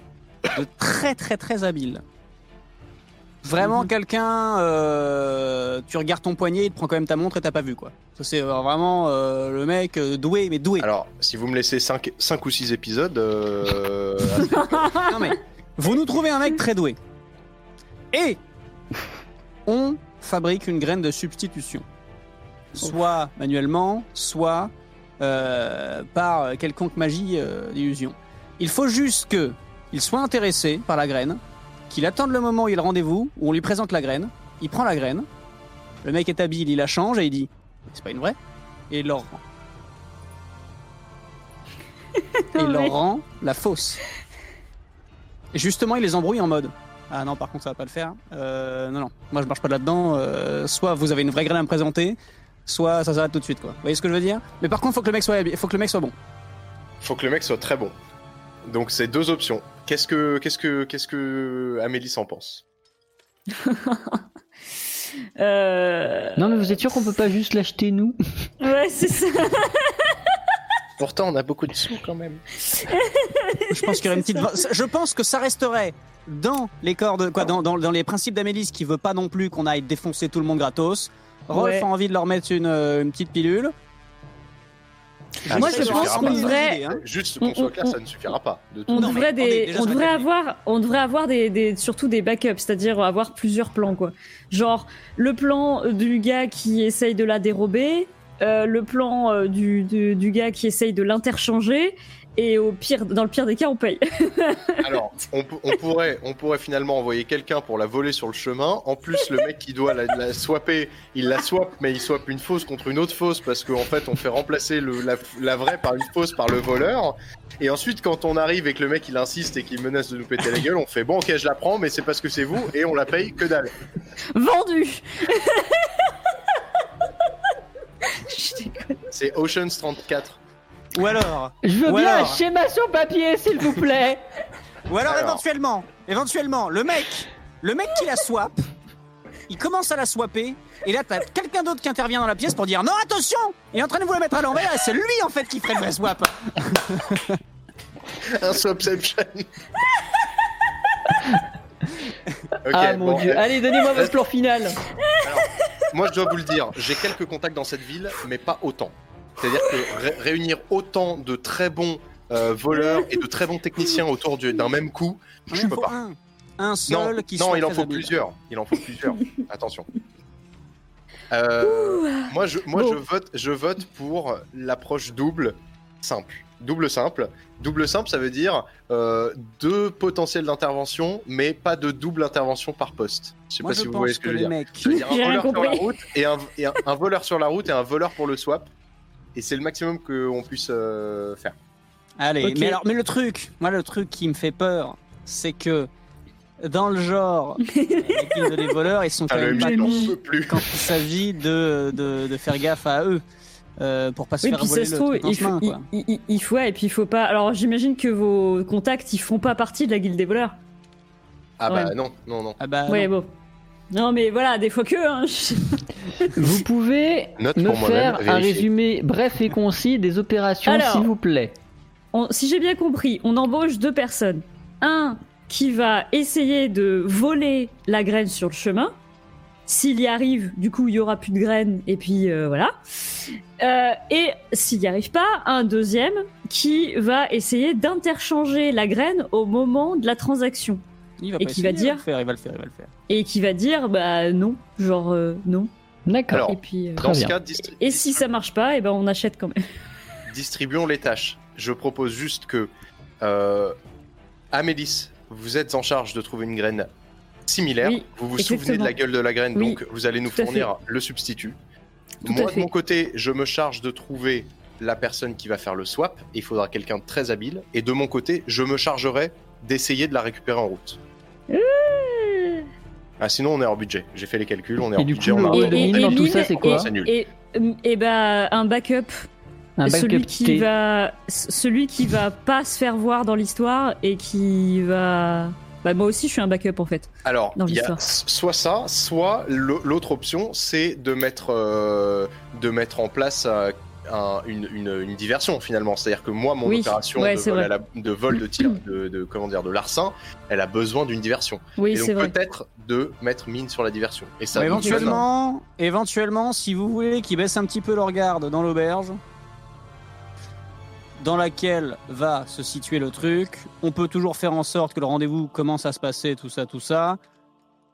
de très très très habile. Vraiment Mhm. quelqu'un, euh, tu regardes ton poignet, il te prend quand même ta montre et t'as pas vu quoi. C'est euh, vraiment euh, le mec doué, mais doué. Alors, si vous me laissez 5 ou 6 épisodes, euh, Non mais, vous nous trouvez un mec très doué. Et on fabrique une graine de substitution. Soit manuellement, soit euh, par quelconque magie d'illusion. Il faut juste que il soit intéressé par la graine, qu'il attende le moment où il y a le rendez-vous, où on lui présente la graine, il prend la graine, le mec est habile, il la change et il dit c'est pas une vraie, et il leur rend. Et il leur rend la fausse. Et justement, il les embrouille en mode Ah non, par contre, ça va pas le faire. Euh, non, non, moi je marche pas là-dedans. Euh, soit vous avez une vraie graine à me présenter, soit ça s'arrête tout de suite, quoi. Vous voyez ce que je veux dire? Mais par contre, faut que le mec soit, faut que le mec soit bon. Faut que le mec soit très bon. Donc c'est deux options. Qu'est-ce que qu'est-ce que qu'est-ce que Amélie s'en pense Euh... Non, mais vous êtes sûr qu'on peut pas juste l'acheter nous Ouais, c'est ça. Pourtant, on a beaucoup de sous quand même. Je pense qu'il y aurait une petite. Je pense que ça resterait dans les cordes, quoi, dans, dans, dans les principes d'Amélis qui veut pas non plus qu'on aille défoncer tout le monde gratos. Rolf Ouais. a envie de leur mettre une, euh, une petite pilule. Ah, Moi, je pense qu'on devrait- Hein. Juste qu'on soit clair, ça ne suffira pas. De. On Non, devrait, des, on avoir, on devrait avoir des, des- surtout des backups, c'est-à-dire avoir plusieurs plans quoi. Genre le plan du gars qui essaye de la dérober, euh, le plan euh, du, du, du gars qui essaye de l'interchanger, et au pire, dans le pire des cas, on paye. Alors, on, pou- on pourrait, on pourrait finalement envoyer quelqu'un pour la voler sur le chemin. En plus, le mec qui doit la, la swapper, il la swap, mais il swap une fausse contre une autre fausse parce qu'en fait, on fait remplacer le, la, la vraie par une fausse par le voleur. Et ensuite, quand on arrive et que le mec il insiste et qu'il menace de nous péter la gueule, on fait bon, ok, je la prends, mais c'est parce que c'est vous et on la paye que dalle. Vendu. C'est Ocean's 34. Ou alors, Je veux bien alors- un schéma sur papier, s'il vous plaît ou alors, Alors. éventuellement, éventuellement, le mec, le mec qui la swap, il commence à la swapper, et là t'as quelqu'un d'autre qui intervient dans la pièce pour dire non attention, il est en train de vous la mettre à l'envers, et c'est lui en fait qui ferait le vrai swap. Un swapception. ok, Ah mon bon, dieu, euh, allez, donnez-moi votre plan final Moi, je dois vous le dire, j'ai quelques contacts dans cette ville, mais pas autant. C'est-à-dire que ré- réunir autant de très bons euh, voleurs et de très bons techniciens autour du- d'un même coup, je en peux pas. un, un Non, seul qui non soit il en faut habile. plusieurs. Il en faut plusieurs. Attention. Euh, moi, je, moi Bon. je, vote, je vote pour l'approche double simple. Double simple. Double simple, ça veut dire euh, deux potentiels d'intervention, mais pas de double intervention par poste. Je sais Moi pas je si vous voyez ce que que je veux les dire. mecs, Ça veut dire un voleur sur la route et un, et un- un voleur sur la route et un voleur pour le swap. Et c'est le maximum qu'on puisse euh, faire. Allez, mais alors, mais le truc, moi le truc qui me fait peur, c'est que dans le genre, les guildes des voleurs, ils sont Ah, quand le même pas plus. quand il s'agit de, de, de faire gaffe à eux, euh, pour pas se Oui, faire puis voler ça se le trouve, truc en il, chemin, faut- quoi. il, il- il faut, ouais, et puis il faut pas. Alors j'imagine que vos contacts, ils font pas partie de la guilde des voleurs. Ah bah Ouais. non, non, non. Ah bah, ouais, non. bon. Non, mais voilà, des fois que. Hein, je- Vous pouvez Note me faire un résumé bref et concis des opérations, s'il vous plaît on- si j'ai bien compris, on embauche deux personnes. Un qui va essayer de voler la graine sur le chemin. S'il y arrive, du coup, il y aura plus de graines, et puis euh, voilà. Euh, et s'il n'y arrive pas, un deuxième qui va essayer d'interchanger la graine au moment de la transaction. Il va et qui va il dire- le faire, il va le faire, il va le faire. Et qui va dire, bah non, genre euh, non. D'accord. Et puis. euh, Très Dans ce bien. cas, distri- Et si ça marche pas, et ben on achète quand même. distribuons les tâches. Je propose juste que euh, Amélis, vous êtes en charge de trouver une graine similaire. Oui, vous vous exactement. souvenez de la gueule de la graine, Oui, donc vous allez nous fournir le substitut. Tout Moi, de mon côté, je me charge de trouver la personne qui va faire le swap. Il faudra quelqu'un de très habile. Et de mon côté, je me chargerai d'essayer de la récupérer en route. Ah, sinon, on est hors budget. J'ai fait les calculs, on est Et hors du budget. coup, on le a mine dans tout ça, c'est quoi. Et, et bah un backup, Un celui backup qui T. va, celui qui va pas se faire voir dans l'histoire et qui va. Bah moi aussi je suis un backup en fait. Alors, il y a soit ça, soit l'au- l'autre option, c'est de mettre, euh, de mettre en place euh, un- une, une- une diversion finalement. C'est-à-dire que moi, mon Oui, opération ouais, de, vol vrai. à la- de vol de tir, de, de- comment dire, de larcin, elle a besoin d'une diversion. Oui Et c'est donc vrai. peut-être de mettre mine sur la diversion. Et ça, éventuellement, éventuellement, si vous voulez qu'ils baissent un petit peu leur garde dans l'auberge, dans laquelle va se situer le truc, on peut toujours faire en sorte que le rendez-vous commence à se passer, tout ça, tout ça.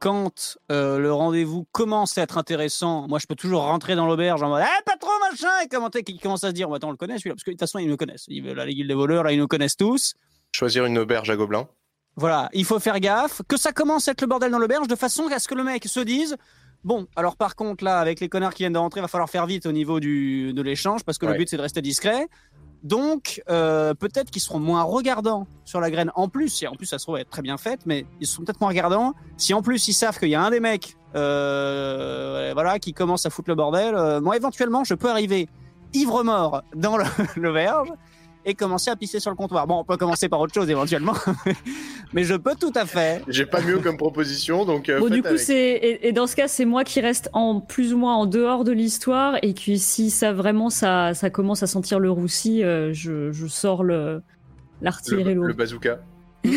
Quand euh, le rendez-vous commence à être intéressant, moi je peux toujours rentrer dans l'auberge en mode Eh patron machin et commenter, qui commence à se dire Attends, on le connaît celui-là, parce que de toute façon ils me connaissent. Ils, là, les guildes des voleurs, là ils nous connaissent tous. choisir une auberge à gobelins. Voilà, il faut faire gaffe, que ça commence à être le bordel dans l'auberge de façon à ce que le mec se dise Bon, alors par contre, là, avec les connards qui viennent de rentrer, il va falloir faire vite au niveau du, de l'échange parce que Ouais. le but c'est de rester discret. Donc, euh, peut-être qu'ils seront moins regardants sur la graine en plus. Et en plus, ça se trouve être très bien faite, mais ils seront peut-être moins regardants. Si en plus ils savent qu'il y a un des mecs, euh, voilà, qui commence à foutre le bordel, euh, moi éventuellement, je peux arriver ivre mort dans l'auberge et commencer à pisser sur le comptoir. Bon, on peut commencer par autre chose éventuellement, mais je peux tout à fait. J'ai pas mieux comme proposition, donc. euh, Bon, du coup, c'est et, et dans ce cas, c'est moi qui reste en plus ou moins en dehors de l'histoire et que si ça vraiment ça ça commence à sentir le roussi, euh, je, je sors le l'artillerie le, lourde. le bazooka.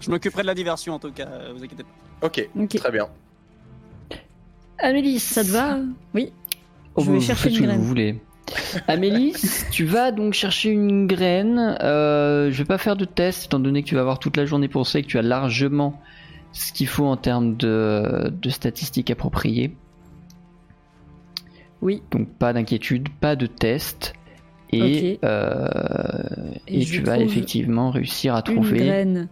Je m'occuperai de la diversion en tout cas, euh, vous inquiétez pas. Ok, très bien. Amélie, Ça te va? Oui. Oh, Je vais vous chercher une ce que graine. vous voulez. Amélie, tu vas donc chercher une graine. Euh, je vais pas faire de test étant donné que tu vas avoir toute la journée pour ça et que tu as largement ce qu'il faut en termes de, de statistiques appropriées. Oui. Donc pas d'inquiétude, pas de test. Et, euh, Et et je tu vas effectivement réussir à Une trouver graine.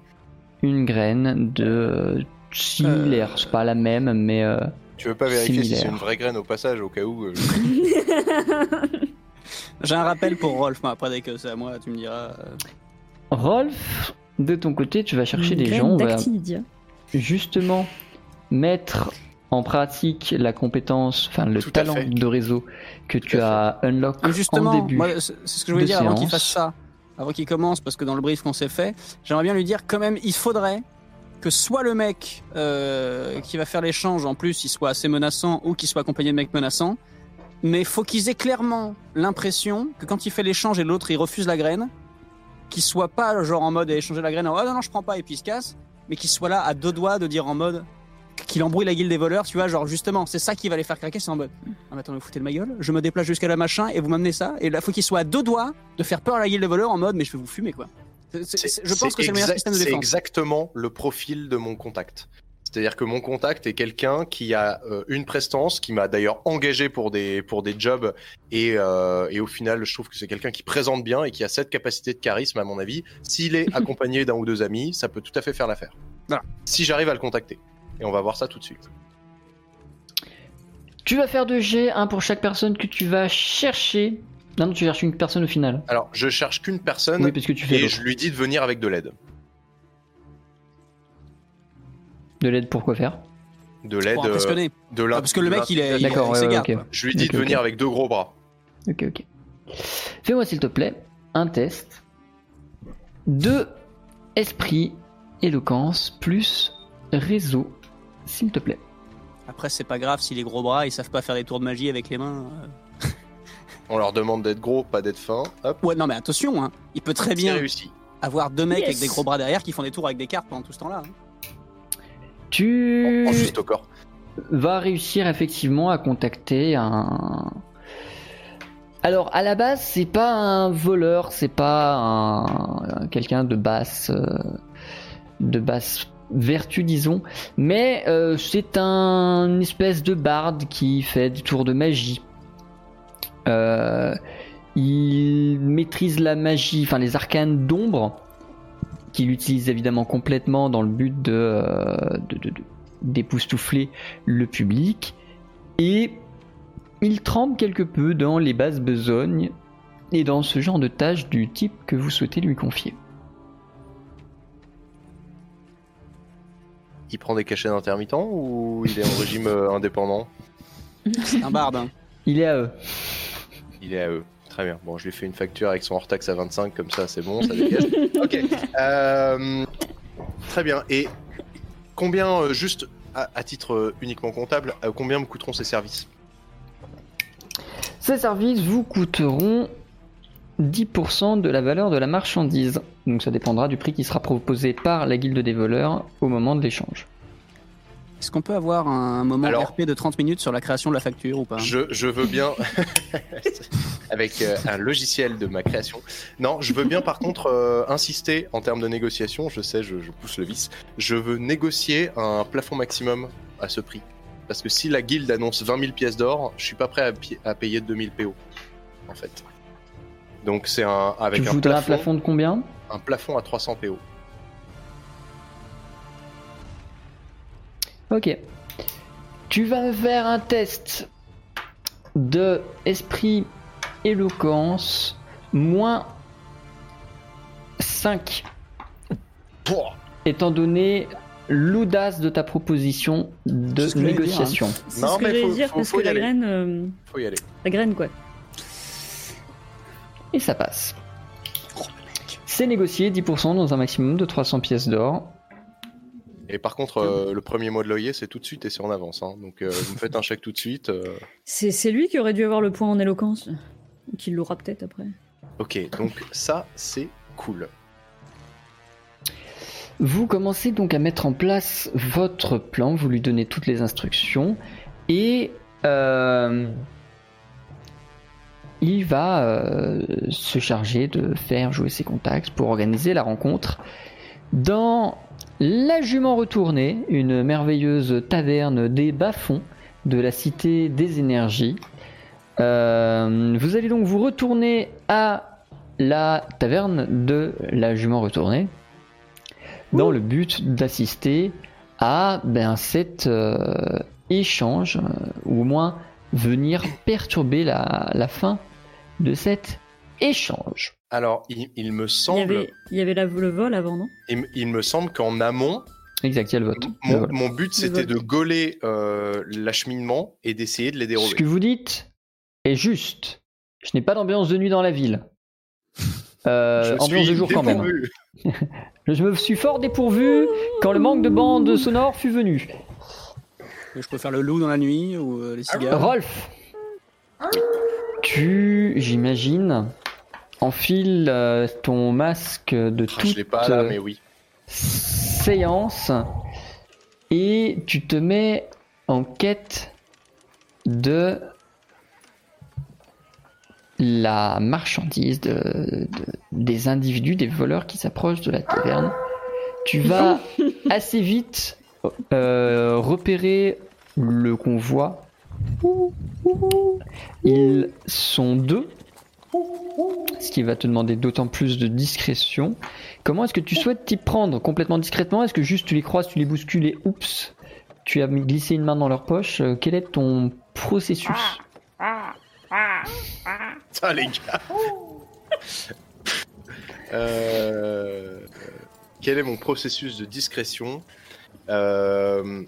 une graine de similaire. C'est pas la même, mais euh, Tu veux pas vérifier si c'est une vraie graine au passage, au cas où. J'ai un rappel pour Rolf, moi, après dès que c'est à moi, tu me diras. euh, Rolf, de ton côté, tu vas chercher Une des gens. on va- justement mettre en pratique la compétence, enfin le Tout talent de réseau que tu as unlock Mais en justement, début. c'est ce que je voulais dire avant qu'il fasse ça, avant qu'il commence, parce que dans le brief qu'on s'est fait, j'aimerais bien lui dire quand même, il faudrait que soit le mec euh, qui va faire l'échange, en plus, il soit assez menaçant ou qu'il soit accompagné de mecs menaçants, mais faut qu'ils aient clairement l'impression que quand il fait l'échange et l'autre il refuse la graine, qu'il soit pas genre en mode à échanger la graine, en, oh non non je prends pas et puis il se casse, mais qu'il soit là à deux doigts de dire en mode qu'il embrouille la guilde des voleurs, tu vois, genre justement, c'est ça qui va les faire craquer, c'est en mode ah mais attendez, vous foutez de ma gueule Je me déplace jusqu'à la machin et vous m'amenez ça Et là, faut qu'il soit à deux doigts de faire peur à la guilde des voleurs en mode mais je vais vous fumer quoi. C'est- c'est- c'est- je pense que c'est le meilleur système de C'est défense. exactement le profil de mon contact. C'est-à-dire que mon contact est quelqu'un qui a euh, une prestance, qui m'a d'ailleurs engagé pour des, pour des jobs, et, euh, et au final, je trouve que c'est quelqu'un qui présente bien et qui a cette capacité de charisme, à mon avis. S'il est accompagné d'un ou deux amis, ça peut tout à fait faire l'affaire. Voilà. Si j'arrive à le contacter. Et on va voir ça tout de suite. Tu vas faire deux jets, un pour chaque personne que tu vas chercher. Non, non, tu cherches une personne au final. Alors, je cherche qu'une personne, Oui, parce que tu fais et je lui dis de venir avec de l'aide. De l'aide pour quoi faire. De l'aide. Pour euh, impressionner. de l'in- Parce que le de mec il est. D'accord, il ouais, s'égare, ouais, ok. quoi. Je lui dis de venir avec deux gros bras. Ok, ok. Fais-moi s'il te plaît un test de esprit, éloquence plus réseau, s'il te plaît. Après, c'est pas grave si les gros bras ils savent pas faire des tours de magie avec les mains. euh. On leur demande d'être gros, pas d'être fin. Hop, Ouais, non mais attention, hein. il peut très bien réussi. avoir deux mecs Yes. avec des gros bras derrière qui font des tours avec des cartes pendant tout ce temps-là. hein. Tu En juste au corps. va réussir effectivement à contacter un. Alors à la base, c'est pas un voleur, c'est pas un, quelqu'un de basse, euh, de basse vertu disons, mais euh, c'est un une espèce de barde qui fait des tours de magie. Euh, il maîtrise la magie, enfin les arcanes d'ombre, qu'il utilise évidemment complètement dans le but de, euh, de- de- de- d'époustoufler le public et il trempe quelque peu dans les basses besognes et dans ce genre de tâches du type que vous souhaitez lui confier. Il prend des cachets d'intermittent ou il est en régime euh, indépendant? C'est un barde. hein. Il est à eux. Il est à eux. Très bien. Bon, je lui fais une facture avec son hors-taxe à 25, comme ça c'est bon, ça dégage. ok. Euh, très bien. Et combien, euh, juste à, à titre euh, uniquement comptable, euh, combien me coûteront ces services? Ces services vous coûteront 10% de la valeur de la marchandise. Donc ça dépendra du prix qui sera proposé par la guilde des voleurs au moment de l'échange. Est-ce qu'on peut avoir un moment Alors- RP de 30 minutes sur la création de la facture ou pas? Je, je veux bien, avec euh, un logiciel de ma création. Non, je veux bien par contre euh, insister en termes de négociation. Je sais, je, je pousse le vice. Je veux négocier un plafond maximum à ce prix. Parce que si la guilde annonce 20 000 pièces d'or, je suis pas prêt à, à payer 2000 PO. En fait. Donc c'est un avec tu un voudrais plafond, un plafond de combien? Un plafond à 300 PO. Ok. Tu vas me faire un test de esprit éloquence, moins 5. Pouah. Étant donné l'audace de ta proposition de ce dire, négociation. C'est Non, ce que mais faut- dire faut- parce faut que y la aller. graine, euh, Faut y aller. la graine quoi. Et ça passe. C'est négocié 10% dans un maximum de 300 pièces d'or. Et par contre, euh, le premier mois de loyer, c'est tout de suite et c'est en avance. hein. Donc, euh, vous me faites un chèque tout de suite. euh. C'est lui qui aurait dû avoir le point en éloquence. Ou Qui l'aura peut-être après. Ok, donc ça, c'est cool. Vous commencez donc à mettre en place votre plan, vous lui donnez toutes les instructions et euh, il va euh, se charger de faire jouer ses contacts pour organiser la rencontre dans la Jument Retournée, une merveilleuse taverne des bas-fonds de la Cité des Énergies. Euh, vous allez donc vous retourner à la taverne de la Jument Retournée dans le but d'assister à ben, cet euh, échange, euh, ou au moins venir perturber la, la fin de cet échange. Alors, il, il me Il y semble, avait, il y avait la- le vol avant, non? Il, me- il me semble qu'en amont, Exact, il y a le vote. mon, Le vote. mon but c'était de gauler euh, l'acheminement et d'essayer de les Ce dérober. que vous dites est juste. Je n'ai pas d'ambiance de nuit dans la ville. Euh, Je ambiance de jour quand même. Je me suis fort dépourvu quand le manque de bande sonore fut venu. Je peux faire le loup dans la nuit ou euh, les cigares. Rolf, tu, j'imagine, enfiles euh, ton masque de Je toute pas là, euh, mais oui. séance et tu te mets en quête de la marchandise de, de- des individus, des voleurs qui s'approchent de la taverne. Tu vas assez vite euh, repérer le convoi. Ils sont deux, ce qui va te demander d'autant plus de discrétion. Comment est-ce que tu souhaites t'y prendre complètement discrètement? Est-ce que juste tu les croises, tu les bouscules et oups, tu as glissé une main dans leur poche Euh, Quel est ton processus? Ça, les gars. Euh, Quel est mon processus de discrétion? Euh,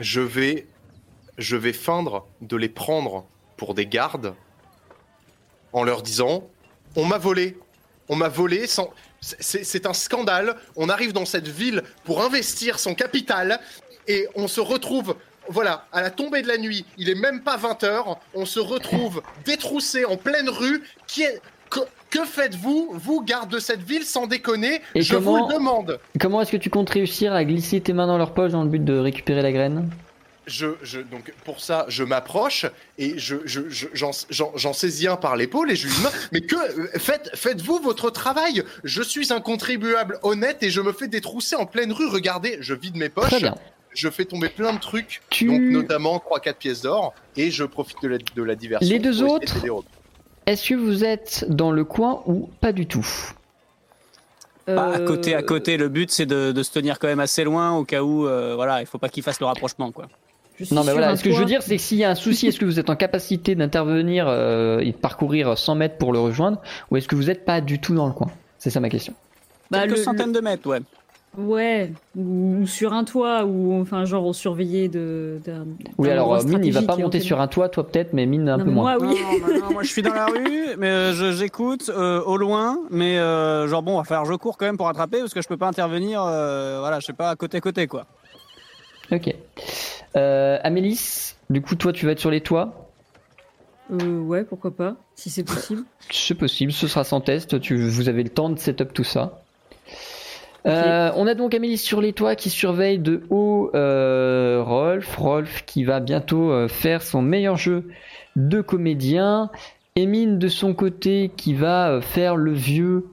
Je vais, je vais feindre de les prendre pour des gardes en leur disant on m'a volé, on m'a volé sans. C'est un scandale. On arrive dans cette ville pour investir son capital et on se retrouve voilà, à la tombée de la nuit, il est même pas 20h, on se retrouve détroussé en pleine rue. Qui est... que, que faites-vous, vous, garde de cette ville, sans déconner? Et Je comment- vous le demande. Comment est-ce que tu comptes réussir à glisser tes mains dans leur poche dans le but de récupérer la graine? Je, je, donc pour ça, je m'approche et je, je, je- j'en, saisis un par l'épaule et je lui dis mais que faites, faites-vous votre travail Je suis un contribuable honnête et je me fais détrousser en pleine rue. Regardez, je vide mes poches, Très bien. je fais tomber plein de trucs, Tu- donc notamment 3-4 pièces d'or et je profite de la, de la diversion. Les deux autres. Est-ce que vous êtes dans le coin ou pas du tout? Pas à Euh, côté, à côté. Le but, c'est de, de se tenir quand même assez loin au cas où, euh, voilà, il faut pas qu'ils fassent le rapprochement, quoi. Non mais voilà, ce que je veux dire c'est que s'il y a un souci, est-ce que vous êtes en capacité d'intervenir euh, et de parcourir 100 mètres pour le rejoindre ou est-ce que vous n'êtes pas du tout dans le coin? C'est ça ma question. Bah, Quelques le- centaines de mètres, ouais. Ouais, ou, ou sur un toit, ou enfin, genre, on surveillait de. Oui alors euh, Mine il va pas monter sur un toit, toi peut-être, mais Mine un Non, peu mais moins. Moi, oui. Non, non, non, moi je suis dans la rue, mais euh, j'écoute euh, au loin, mais euh, genre bon, va falloir je cours quand même pour rattraper parce que je peux pas intervenir, euh, voilà, je sais pas, à côté à côté quoi. Ok. Euh, Amélis, du coup toi tu vas être sur les toits Euh, ouais, pourquoi pas, si c'est possible. C'est possible, ce sera sans test, tu, vous avez le temps de setup tout ça. Euh, on a donc Amélie sur les toits qui surveille de haut euh, Rolf. Rolf qui va bientôt euh, faire son meilleur jeu de comédien. Emine de son côté qui va faire le vieux.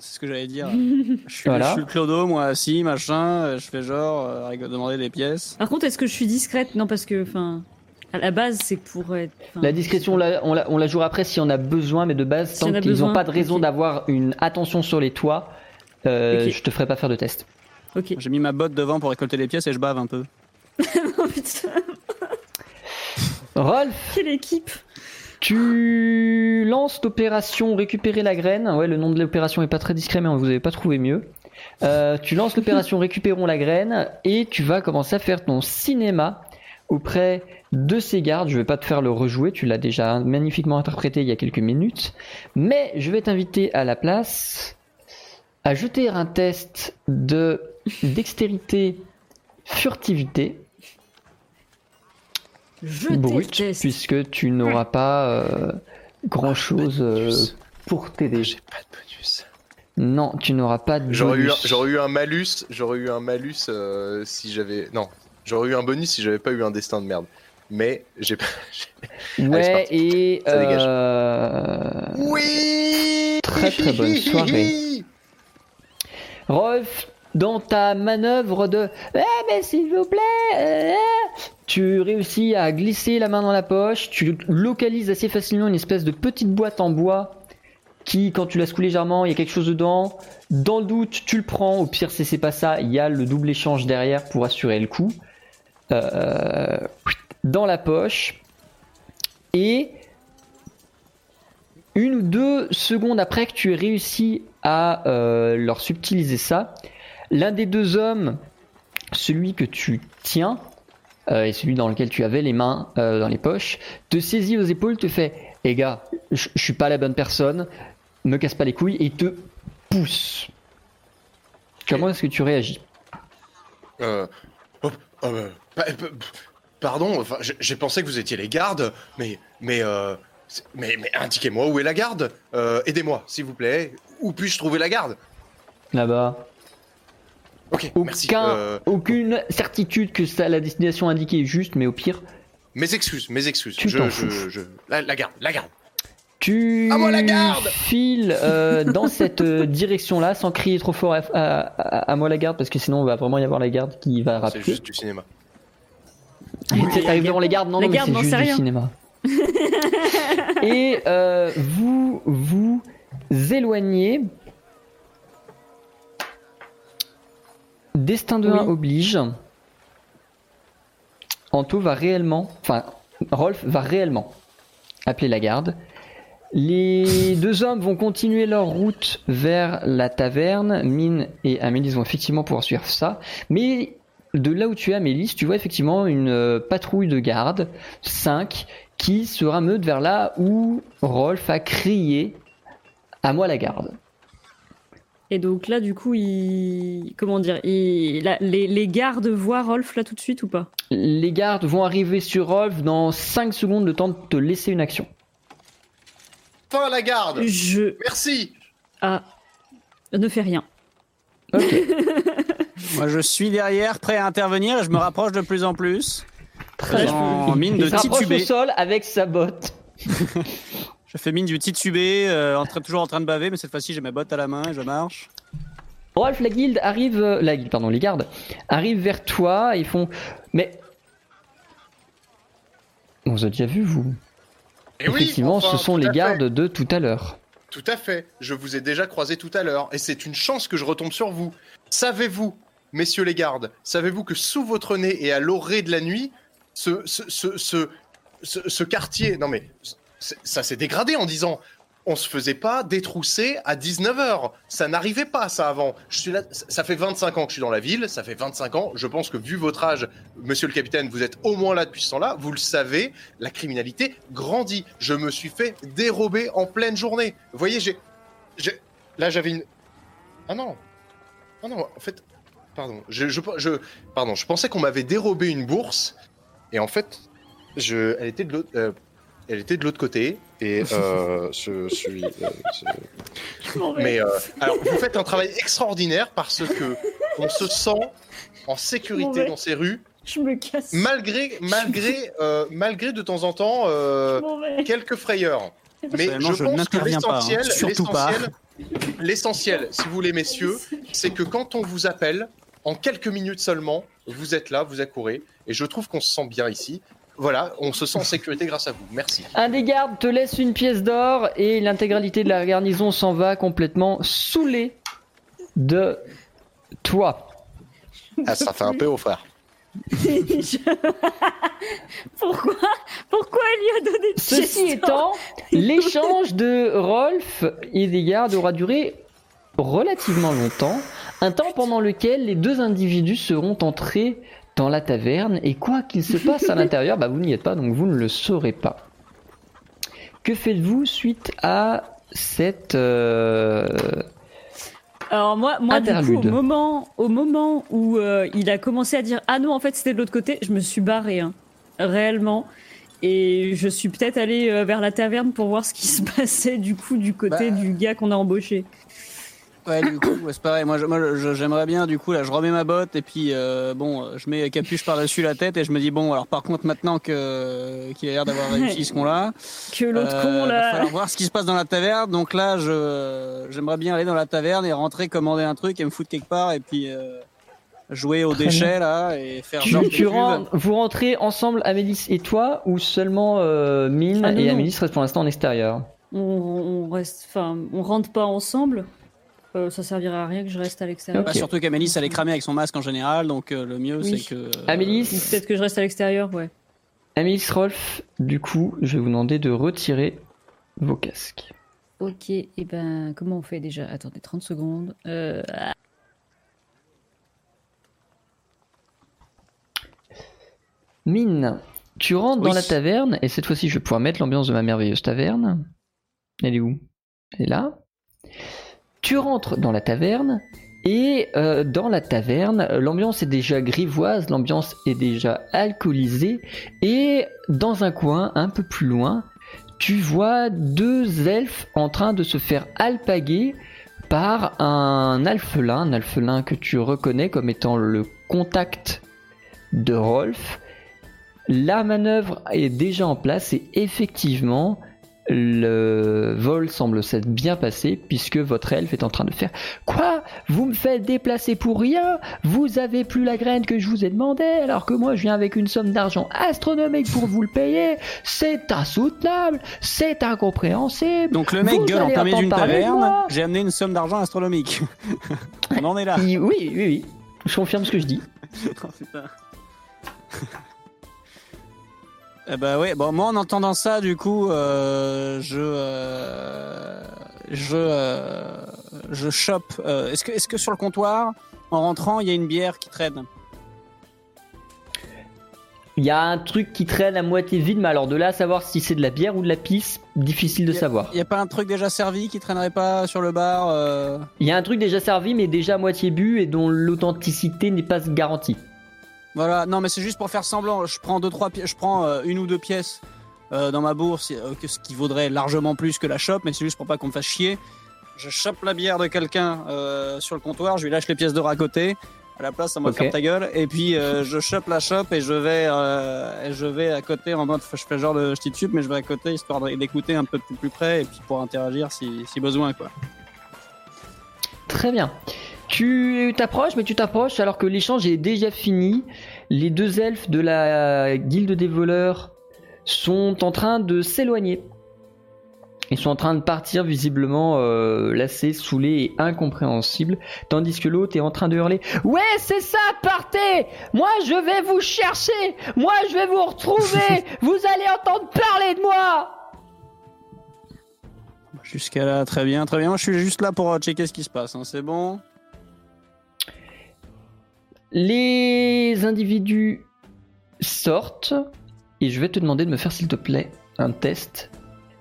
C'est ce que j'allais dire. Je suis, Voilà. je suis le clodo, moi assis, machin, euh, je fais genre, euh, demander des pièces. Par contre, est-ce que je suis discrète? Non, parce que, enfin, à la base, c'est pour être. enfin, La discrétion, on la, on la- on la jouera après si on a besoin, mais de base, Si tant qu'ils n'ont pas de raison d'avoir une attention sur les toits, euh, Ok. je te ferai pas faire de test. Ok. J'ai mis ma botte devant pour récolter les pièces et je bave un peu. Oh, putain. Rolf, Quelle équipe tu lances l'opération récupérer la graine. Ouais, le nom de l'opération est pas très discret, mais vous avez pas trouvé mieux. Euh, tu lances l'opération récupérons la graine et tu vas commencer à faire ton cinéma auprès de ces gardes. Je vais pas te faire le rejouer, tu l'as déjà magnifiquement interprété il y a quelques minutes. Mais je vais t'inviter à la place à jeter un test de dextérité furtivité Je brut déteste. puisque tu n'auras pas euh, grand chose bonus. pour t'aider. J'ai pas de bonus. Non, tu n'auras pas de J'aurais eu, un- bonus. j'aurais eu un malus, j'aurais eu un malus euh, si j'avais. Non, j'aurais eu un bonus si j'avais pas eu un destin de merde. Mais j'ai pas. Ouais, et Ça dégage. Euh, Oui Très, très bonne soirée. Rolf, dans ta manœuvre de Eh mais s'il vous plaît euh, Tu réussis à glisser la main dans la poche, tu localises assez facilement une espèce de petite boîte en bois qui, quand tu la secoues légèrement, il y a quelque chose dedans. Dans le doute, tu le prends. Au pire, si c'est pas ça, il y a le double échange derrière pour assurer le coup. Euh, dans la poche. Et une ou deux secondes après que tu aies réussi à euh, leur subtiliser ça, l'un des deux hommes, celui que tu tiens, euh, et celui dans lequel tu avais les mains euh, dans les poches, te saisit aux épaules, te fait Eh gars, je suis pas la bonne personne, me casse pas les couilles, et te pousse. Comment est-ce que tu réagis? Euh, oh, euh, pa- pa- pardon, enfin, j'ai- pensé que vous étiez les gardes, mais mais euh, mais, mais indiquez-moi où est la garde. Euh, Aidez-moi, s'il vous plaît. Où puis-je trouver la garde? Là-bas. Ok, merci. Aucun, Euh, aucune certitude que ça, la destination indiquée est juste, mais au pire, mes excuses, mes excuses. Tu je, t'en je, fous. je- la, la garde, la garde. Tu À moi la garde files euh, dans cette euh, direction-là sans crier trop fort à, à- à- à moi la garde parce que sinon on va vraiment y avoir la garde qui va C'est rappeler. juste du cinéma. Tu T'arrives devant les gardes, non, Les non, mais c'est juste du cinéma. Et euh, vous vous éloignez. Destin de Oui. 1 oblige. Anto va réellement, enfin, Rolf va réellement appeler la garde. Les deux hommes vont continuer leur route vers la taverne. Mine et Amélis vont effectivement pouvoir suivre ça. Mais de là où tu es, Amélis, tu vois effectivement une euh, patrouille de garde, 5, qui se rameutent vers là où Rolf a crié à moi la garde. Et donc là, du coup, il. Comment dire il... là, les, les gardes voient Rolf là tout de suite ou pas? Les gardes vont arriver sur Rolf dans 5 secondes, le temps de te laisser une action. Fin la garde. Je. Merci. Ah. Ne fais rien. Ok. Moi, je suis derrière, prêt à intervenir, et je me rapproche de plus en plus. Très En mine de Il s'approche au sol avec sa botte. Je fais mine du titubé, euh, en train- toujours en train de baver, mais cette fois-ci, j'ai mes bottes à la main et je marche. Rolf, la guilde arrive, euh, la guilde, pardon, les gardes arrivent vers toi. Ils font, mais on vous a déjà vu vous Et oui, Effectivement, enfin, ce sont les fait. gardes de tout à l'heure. Tout à fait. Je vous ai déjà croisé tout à l'heure. Et c'est une chance que je retombe sur vous. Savez-vous, messieurs les gardes, savez-vous que sous votre nez et à l'orée de la nuit, ce, ce, ce, ce, ce- ce quartier. Non mais, ça s'est dégradé en disant. On se faisait pas détrousser à 19h. Ça n'arrivait pas, ça, avant. Ça fait 25 ans que je suis dans la ville, ça fait 25 ans. Je pense que, vu votre âge, monsieur le capitaine, vous êtes au moins là depuis ce temps-là. Vous le savez, la criminalité grandit. Je me suis fait dérober en pleine journée. Vous voyez, j'ai. j'ai- Là, j'avais une. Ah non. Ah non, en fait. Pardon. Je- pardon, je pensais qu'on m'avait dérobé une bourse. Et en fait, je, elle était de l'autre. euh, elle était de l'autre côté et euh, je suis. euh, je- Mais euh, alors, vous faites un travail extraordinaire parce que on se sent en sécurité dans ces rues, Je me casse. malgré malgré euh, malgré de temps en temps euh, quelques frayeurs. Mais je je pense que hein. l'essentiel, Surtout pas. l'essentiel, l'essentiel, si vous voulez, messieurs, c'est que quand on vous appelle, en quelques minutes seulement, vous êtes là, vous accourez, et je trouve qu'on se sent bien ici. Voilà, on se sent en sécurité grâce à vous. Merci. Un des gardes te laisse une pièce d'or et l'intégralité de la garnison s'en va complètement saoulée de toi. Ah, ça fait un peu haut, frère. Pourquoi Pourquoi elle lui a donné de Ceci étant, l'échange de Rolf et d'Egard aura duré relativement longtemps, un temps pendant lequel les deux individus seront entrés dans la taverne et quoi qu'il se passe à l'intérieur, bah vous n'y êtes pas donc vous ne le saurez pas. Que faites-vous suite à cette euh, Alors moi, moi du coup, Interlude. au moment, au moment où euh, il a commencé à dire ah non en fait c'était de l'autre côté, je me suis barré hein, réellement et je suis peut-être allé euh, vers la taverne pour voir ce qui se passait du coup du côté Bah. du gars qu'on a embauché. Ouais, du coup, ouais, c'est pareil. Moi, j'aimerais bien, du coup, là, je remets ma botte et puis, euh, bon, euh, je mets capuche par-dessus la tête et je me dis, bon, alors par contre, maintenant que qu'il a l'air d'avoir réussi ce qu'on-là, Que l'autre euh, con va là. falloir voir ce qui se passe dans la taverne. Donc là, je j'aimerais bien aller dans la taverne et rentrer, commander un truc et me foutre quelque part et puis euh, jouer aux déchets là et faire tu, genre tu des ren- pubs. vous rentrez ensemble Amélis et toi ou seulement euh, Mine Ah, non, et. Amélis restent pour l'instant en extérieur? On, on reste, enfin, on rentre pas ensemble. Euh, ça servirait à rien que je reste à l'extérieur. Bah, surtout qu'Amélis elle est cramée avec son masque en général, donc euh, le mieux Oui. c'est que. euh, Amélis Donc, Peut-être que je reste à l'extérieur, ouais. Amélis Rolf, du coup, je vais vous demander de retirer vos casques. Ok, et ben comment on fait déjà? Attendez 30 secondes. Euh, ah, Mine, tu rentres dans la taverne, et cette fois-ci je vais pouvoir mettre l'ambiance de ma merveilleuse taverne. Elle est où? Elle est là? Tu rentres dans la taverne, et euh, dans la taverne, l'ambiance est déjà grivoise, l'ambiance est déjà alcoolisée, et dans un coin un peu plus loin, tu vois deux elfes en train de se faire alpaguer par un alphelin, un alphelin que tu reconnais comme étant le contact de Rolf. La manœuvre est déjà en place et effectivement, le vol semble s'être bien passé puisque votre elfe est en train de faire Quoi? Vous me faites déplacer pour rien? Vous avez plus la graine que je vous ai demandé alors que moi je viens avec une somme d'argent astronomique pour vous le payer C'est insoutenable C'est incompréhensible Donc le mec Vous gueule en plein d'une taverne. J'ai amené une somme d'argent astronomique. On en est là. Oui, oui, oui. Je confirme ce que je dis. Oh. Eh ben ouais, bon moi en entendant ça du coup euh, je euh, je euh, je chope. euh, est-ce que est-ce que sur le comptoir en rentrant il y a une bière qui traîne? Il y a un truc qui traîne à moitié vide, mais alors de là à savoir si c'est de la bière ou de la pisse, difficile de Y a- savoir. Il y a pas un truc déjà servi qui traînerait pas sur le bar Il y a un truc déjà servi, mais déjà à moitié bu et dont l'authenticité n'est pas garantie. Voilà, non mais c'est juste pour faire semblant. Je prends deux trois je prends euh, une ou deux pièces euh, dans ma bourse, euh, que ce qui vaudrait largement plus que la chope, mais c'est juste pour pas qu'on me fasse chier. Je chope la bière de quelqu'un euh, sur le comptoir, je lui lâche les pièces d'or à côté. À la place, ça va Ok. faire ta gueule. Et puis euh, je chope la chope et je vais, euh, et je vais à côté en mode, je fais genre de je dessus, mais je vais à côté histoire d'écouter un peu plus, plus près et puis pour interagir si, si besoin quoi. Très bien. Tu t'approches, mais tu t'approches alors que l'échange est déjà fini. Les deux elfes de la guilde des voleurs sont en train de s'éloigner. Ils sont en train de partir visiblement euh, lassés, saoulés et incompréhensibles, tandis que l'autre est en train de hurler Ouais, c'est ça, partez Moi, je vais vous chercher Moi, je vais vous retrouver Vous allez entendre parler de moi Jusqu'à là, très bien, très bien. Moi je suis juste là pour euh, checker ce qui se passe. hein. C'est bon? Les individus sortent et je vais te demander de me faire s'il te plaît un test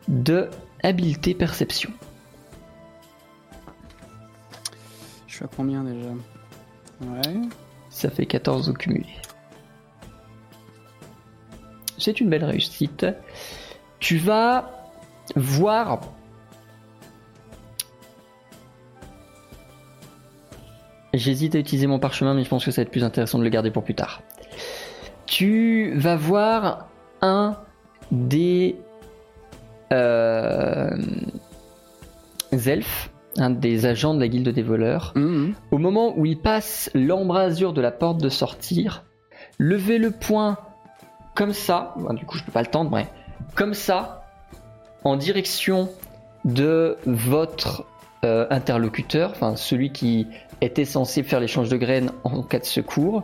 de habileté perception. Je suis à combien déjà? Ouais. Ça fait 14 au cumulé. C'est une belle réussite. Tu vas voir J'hésite à utiliser mon parchemin, mais je pense que ça va être plus intéressant de le garder pour plus tard. Tu vas voir un des euh, elfes, un des agents de la guilde des voleurs, Mhm. au moment où il passe l'embrasure de la porte de sortir, levez le poing comme ça, du coup je peux pas le tendre, mais comme ça, en direction de votre euh, interlocuteur, enfin celui qui était censé faire l'échange de graines en cas de secours,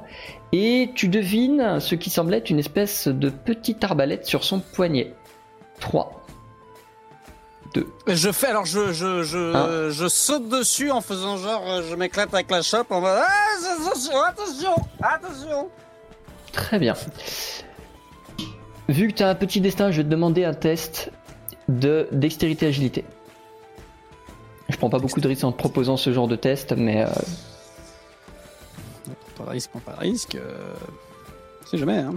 et tu devines ce qui semble être une espèce de petite arbalète sur son poignet. 3. Je fais alors je je je, Hein je saute dessus en faisant genre euh, je m'éclate avec la chope en mode ah, attention attention attention. Très bien. Vu que tu as un petit destin, je vais te demander un test de dextérité agilité. Je prends pas beaucoup de risques en proposant ce genre de test, mais euh, Pas de risque, pas de risque. Euh... C'est jamais hein.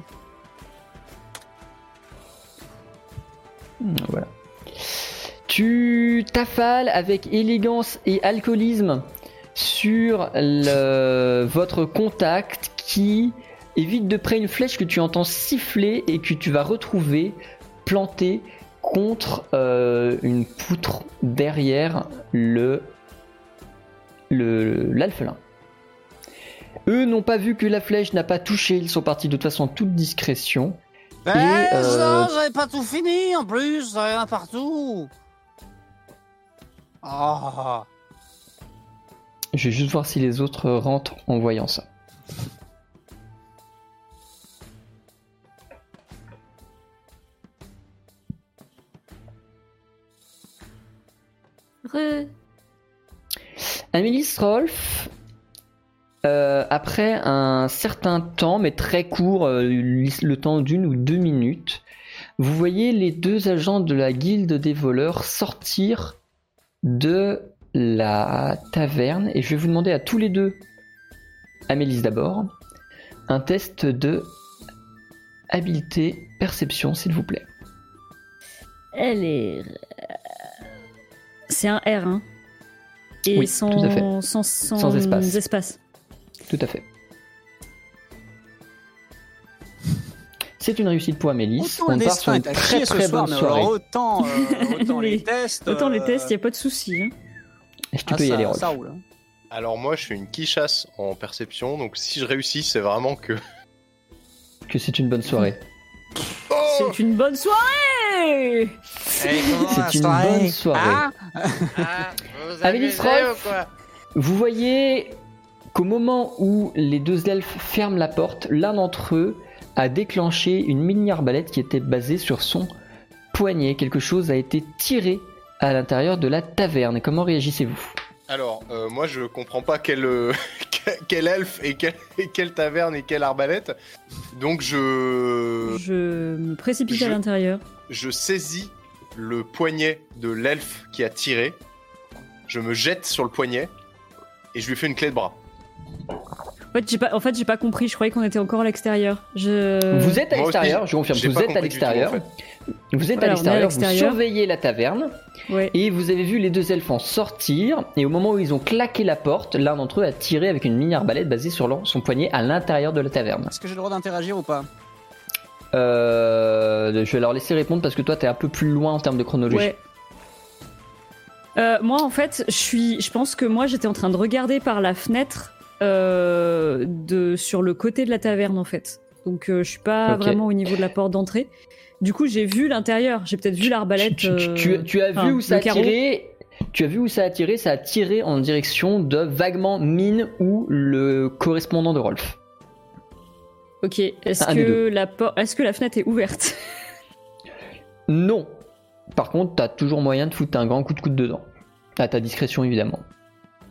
voilà. Tu t'affales avec élégance et alcoolisme sur le- votre contact qui évite de près une flèche que tu entends siffler et que tu vas retrouver plantée contre euh, une poutre derrière le le- l'alphelin. Eux n'ont pas vu que la flèche n'a pas touché, ils sont partis de toute façon en toute discrétion. Eh, euh, non, j'avais pas tout fini en plus, j'avais un partout. Ah. Je vais juste voir si les autres rentrent en voyant ça. Amélie Rolf, euh, après un certain temps, mais très court, euh, le temps d'une ou deux minutes, vous voyez les deux agents de la guilde des voleurs sortir de la taverne et je vais vous demander à tous les deux, Amélis d'abord, un test de habileté perception s'il vous plaît. Elle est. C'est un R, hein. Et Oui, sans, tout à fait. sans, sans, Sans espace. espace. Tout à fait. C'est une réussite pour Amélis. Autant On part sur une très très bonne soirée. alors autant, euh, autant les Les- tests. Autant les euh, tests, il a pas de souci. Hein. Tu ah, peux y aller, ça roule. hein. Alors moi, je suis une quichasse en perception, donc si je réussis, c'est vraiment que... Que c'est une bonne soirée. Oh C'est une bonne soirée C'est une bonne soirée? Ah Amélie Rolf, vous voyez qu'au moment où les deux elfes ferment la porte, l'un d'entre eux a déclenché une mini arbalète qui était basée sur son poignet. Quelque chose a été tiré à l'intérieur de la taverne. Comment réagissez-vous? Alors, euh, moi, je comprends pas quel, euh, quel elfe et, quel- et quelle taverne et quelle arbalète. Donc, je, Je me précipite je- à l'intérieur. je saisis le poignet de l'elfe qui a tiré. Je me jette sur le poignet et je lui fais une clé de bras. En fait, j'ai pas, en fait, j'ai pas compris. Je croyais qu'on était encore à l'extérieur. Je... Vous êtes à l'extérieur, je confirme, vous êtes à tout, en l'extérieur. fait. Vous êtes Voilà, à l'extérieur, vous surveillez la taverne Ouais. et vous avez vu les deux elfes en sortir. Et au moment où ils ont claqué la porte, l'un d'entre eux a tiré avec une mini arbalète basée sur son poignet à l'intérieur de la taverne. Est-ce que j'ai le droit d'interagir ou pas? Euh, je vais leur laisser répondre parce que toi t'es un peu plus loin en termes de chronologie. Ouais. Euh, moi, en fait, je suis. Je pense que moi, j'étais en train de regarder par la fenêtre euh, de sur le côté de la taverne, en fait. Donc, euh, je suis pas vraiment au niveau de la porte d'entrée. Du coup, j'ai vu l'intérieur. J'ai peut-être vu l'arbalète. Tu, tu- tu- euh, tu as vu où ça a tiré? Tu as vu où ça a tiré? Ça a tiré en direction de vaguement mine ou le correspondant de Rolf. Ok. Est-ce que la Est-ce que la fenêtre est ouverte? Non. Par contre, t'as toujours moyen de foutre un grand coup de coude dedans. À ta discrétion évidemment.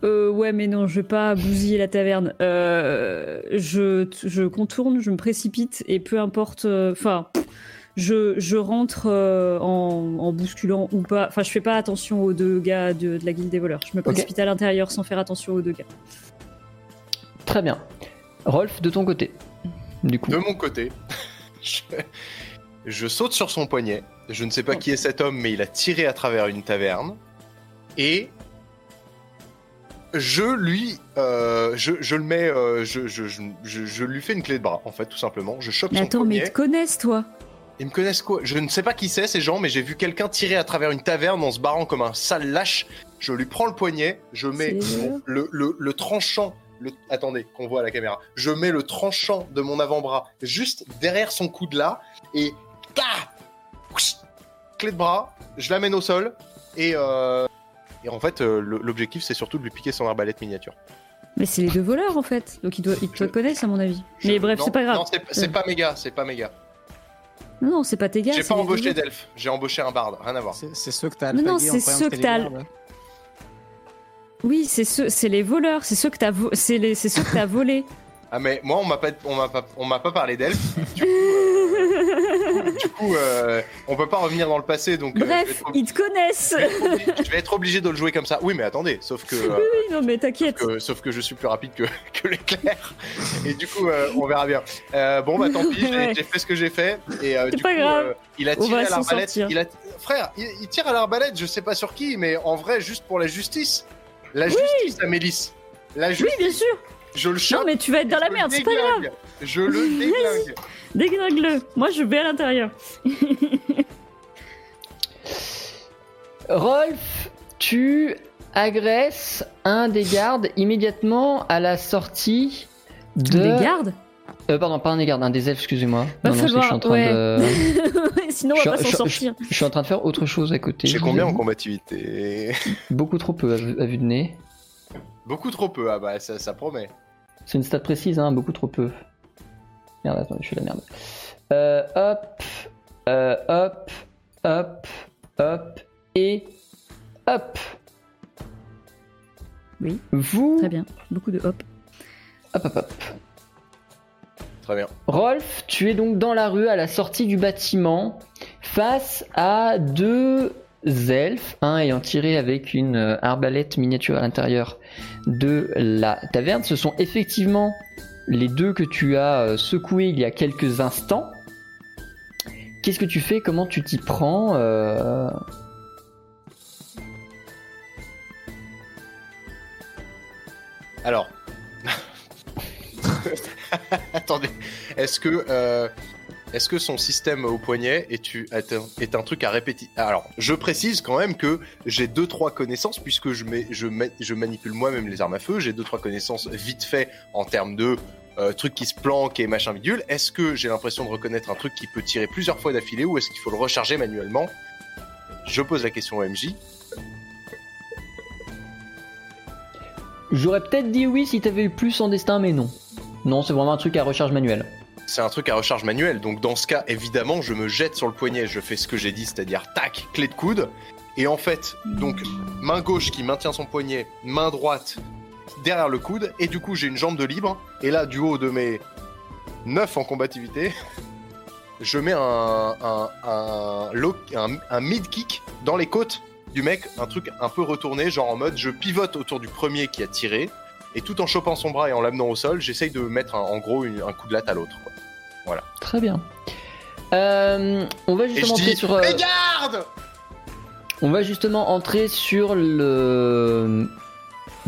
Euh, ouais, mais non, je vais pas bousiller la taverne. Euh, je, je contourne, je me précipite et peu importe. euh, Enfin, je, je rentre euh, en, en bousculant ou pas. Enfin, je fais pas attention aux deux gars de, de la guilde des voleurs. Je me précipite à l'intérieur sans faire attention aux deux gars. Très bien. Rolf, de ton côté. Du coup. De mon côté, je, je saute sur son poignet. Je ne sais pas qui est cet homme, mais il a tiré à travers une taverne. Et je lui, euh, je, je le mets, euh, je, lui fais une clé de bras, en fait, tout simplement. Je chope Mais son attends, mais ils te connaissent, toi Ils me connaissent quoi? Je ne sais pas qui c'est ces gens, mais j'ai vu quelqu'un tirer à travers une taverne en se barrant comme un sale lâche. Je lui prends le poignet, je mets mon- le, le, le tranchant. Le, attendez, qu'on voit à la caméra. Je mets le tranchant de mon avant-bras juste derrière son coude là et ta Ouish Clé de bras, je l'amène au sol et, euh, et en fait, euh, l'objectif, c'est surtout de lui piquer son arbalète miniature. Mais c'est les deux voleurs en fait, donc ils doivent, ils te connaissent à mon avis. Mais bref, Non, c'est pas grave. Non, c'est- pas méga, c'est pas méga. Non, non, c'est pas tes gars. J'ai pas embauché d'elfe, j'ai embauché un barde, rien à voir. C'est ceux que t'as Mais non, en c'est ceux que t'as. Oui, c'est ceux, c'est les voleurs, c'est ceux que t'as, vo- c'est les, c'est ceux que t'as volés. Ah mais moi on m'a pas on m'a pas on m'a pas parlé d'elfe. Du coup, euh, du coup, euh, on peut pas revenir dans le passé donc euh, Bref, être, ils te connaissent. je vais être obligé- je vais être obligé de le jouer comme ça. Oui mais attendez, sauf que, euh, Oui, non, mais t'inquiète. sauf que je suis plus rapide que, que l'éclair et du coup euh, on verra bien. Euh, bon bah tant pis, j'ai Ouais. j'ai fait ce que j'ai fait et euh, C'est du pas coup grave. euh, il a tiré à l'arbalète. Il a frère, il, il tire à l'arbalète, je sais pas sur qui mais en vrai juste pour la justice. La justice Amélis. La Oui, justice, bien sûr. Je le Non, mais tu vas être dans la merde, c'est pas grave. Je le déglingue. Déglingue-le. Moi, je vais à l'intérieur. Rolf, tu agresses un des gardes immédiatement à la sortie de. Des gardes Euh, pardon, pas un des gardes, un des elfes, excusez-moi. Non, non, je suis en train falloir, de. Sinon, on Je- va pas s'en sortir. Je suis en train de faire autre chose à côté. J'ai combien en combativité? Beaucoup trop peu à vue, à vue de nez. Beaucoup trop peu, ah bah ça, ça promet. C'est une stat précise, hein, beaucoup trop peu. Merde, attendez, je fais la merde. Euh, hop, euh, hop, hop, hop, et hop. Oui. Vous. Très bien. Beaucoup de hop. Hop, hop, hop. Très bien. Rolf, tu es donc dans la rue à la sortie du bâtiment face à deux elfes, un ayant tiré avec une euh, arbalète miniature à l'intérieur de la taverne. Ce sont effectivement les deux que tu as euh, secoués il y a quelques instants. Qu'est-ce que tu fais? Comment tu t'y prends euh, Alors. Attendez. Est-ce que, est-ce que son système au poignet est, un, truc à répéter Alors, je précise quand même que j'ai deux trois connaissances puisque je manipule moi-même les armes à feu. J'ai deux trois connaissances vite fait en termes de euh, trucs qui se planquent et machin bidule. Est-ce que j'ai l'impression de reconnaître un truc qui peut tirer plusieurs fois d'affilée ou est-ce qu'il faut le recharger manuellement? Je pose la question au MJ. J'aurais peut-être dit oui si t'avais eu plus en destin, mais non. Non, c'est vraiment un truc à recharge manuelle. C'est un truc à recharge manuelle, donc dans ce cas, évidemment, je me jette sur le poignet, je fais ce que j'ai dit, c'est-à-dire tac, clé de coude. Et en fait, donc, main gauche qui maintient son poignet, main droite derrière le coude, et du coup, j'ai une jambe de libre. Et là, du haut de mes 9 en combativité, je mets un, un, un mid-kick dans les côtes du mec, un truc un peu retourné, genre en mode je pivote autour du premier qui a tiré, et tout en chopant son bras et en l'amenant au sol, j'essaye de mettre en gros un coup de latte à l'autre. Très bien. Euh, on va justement entrer sur. euh, On va justement entrer sur le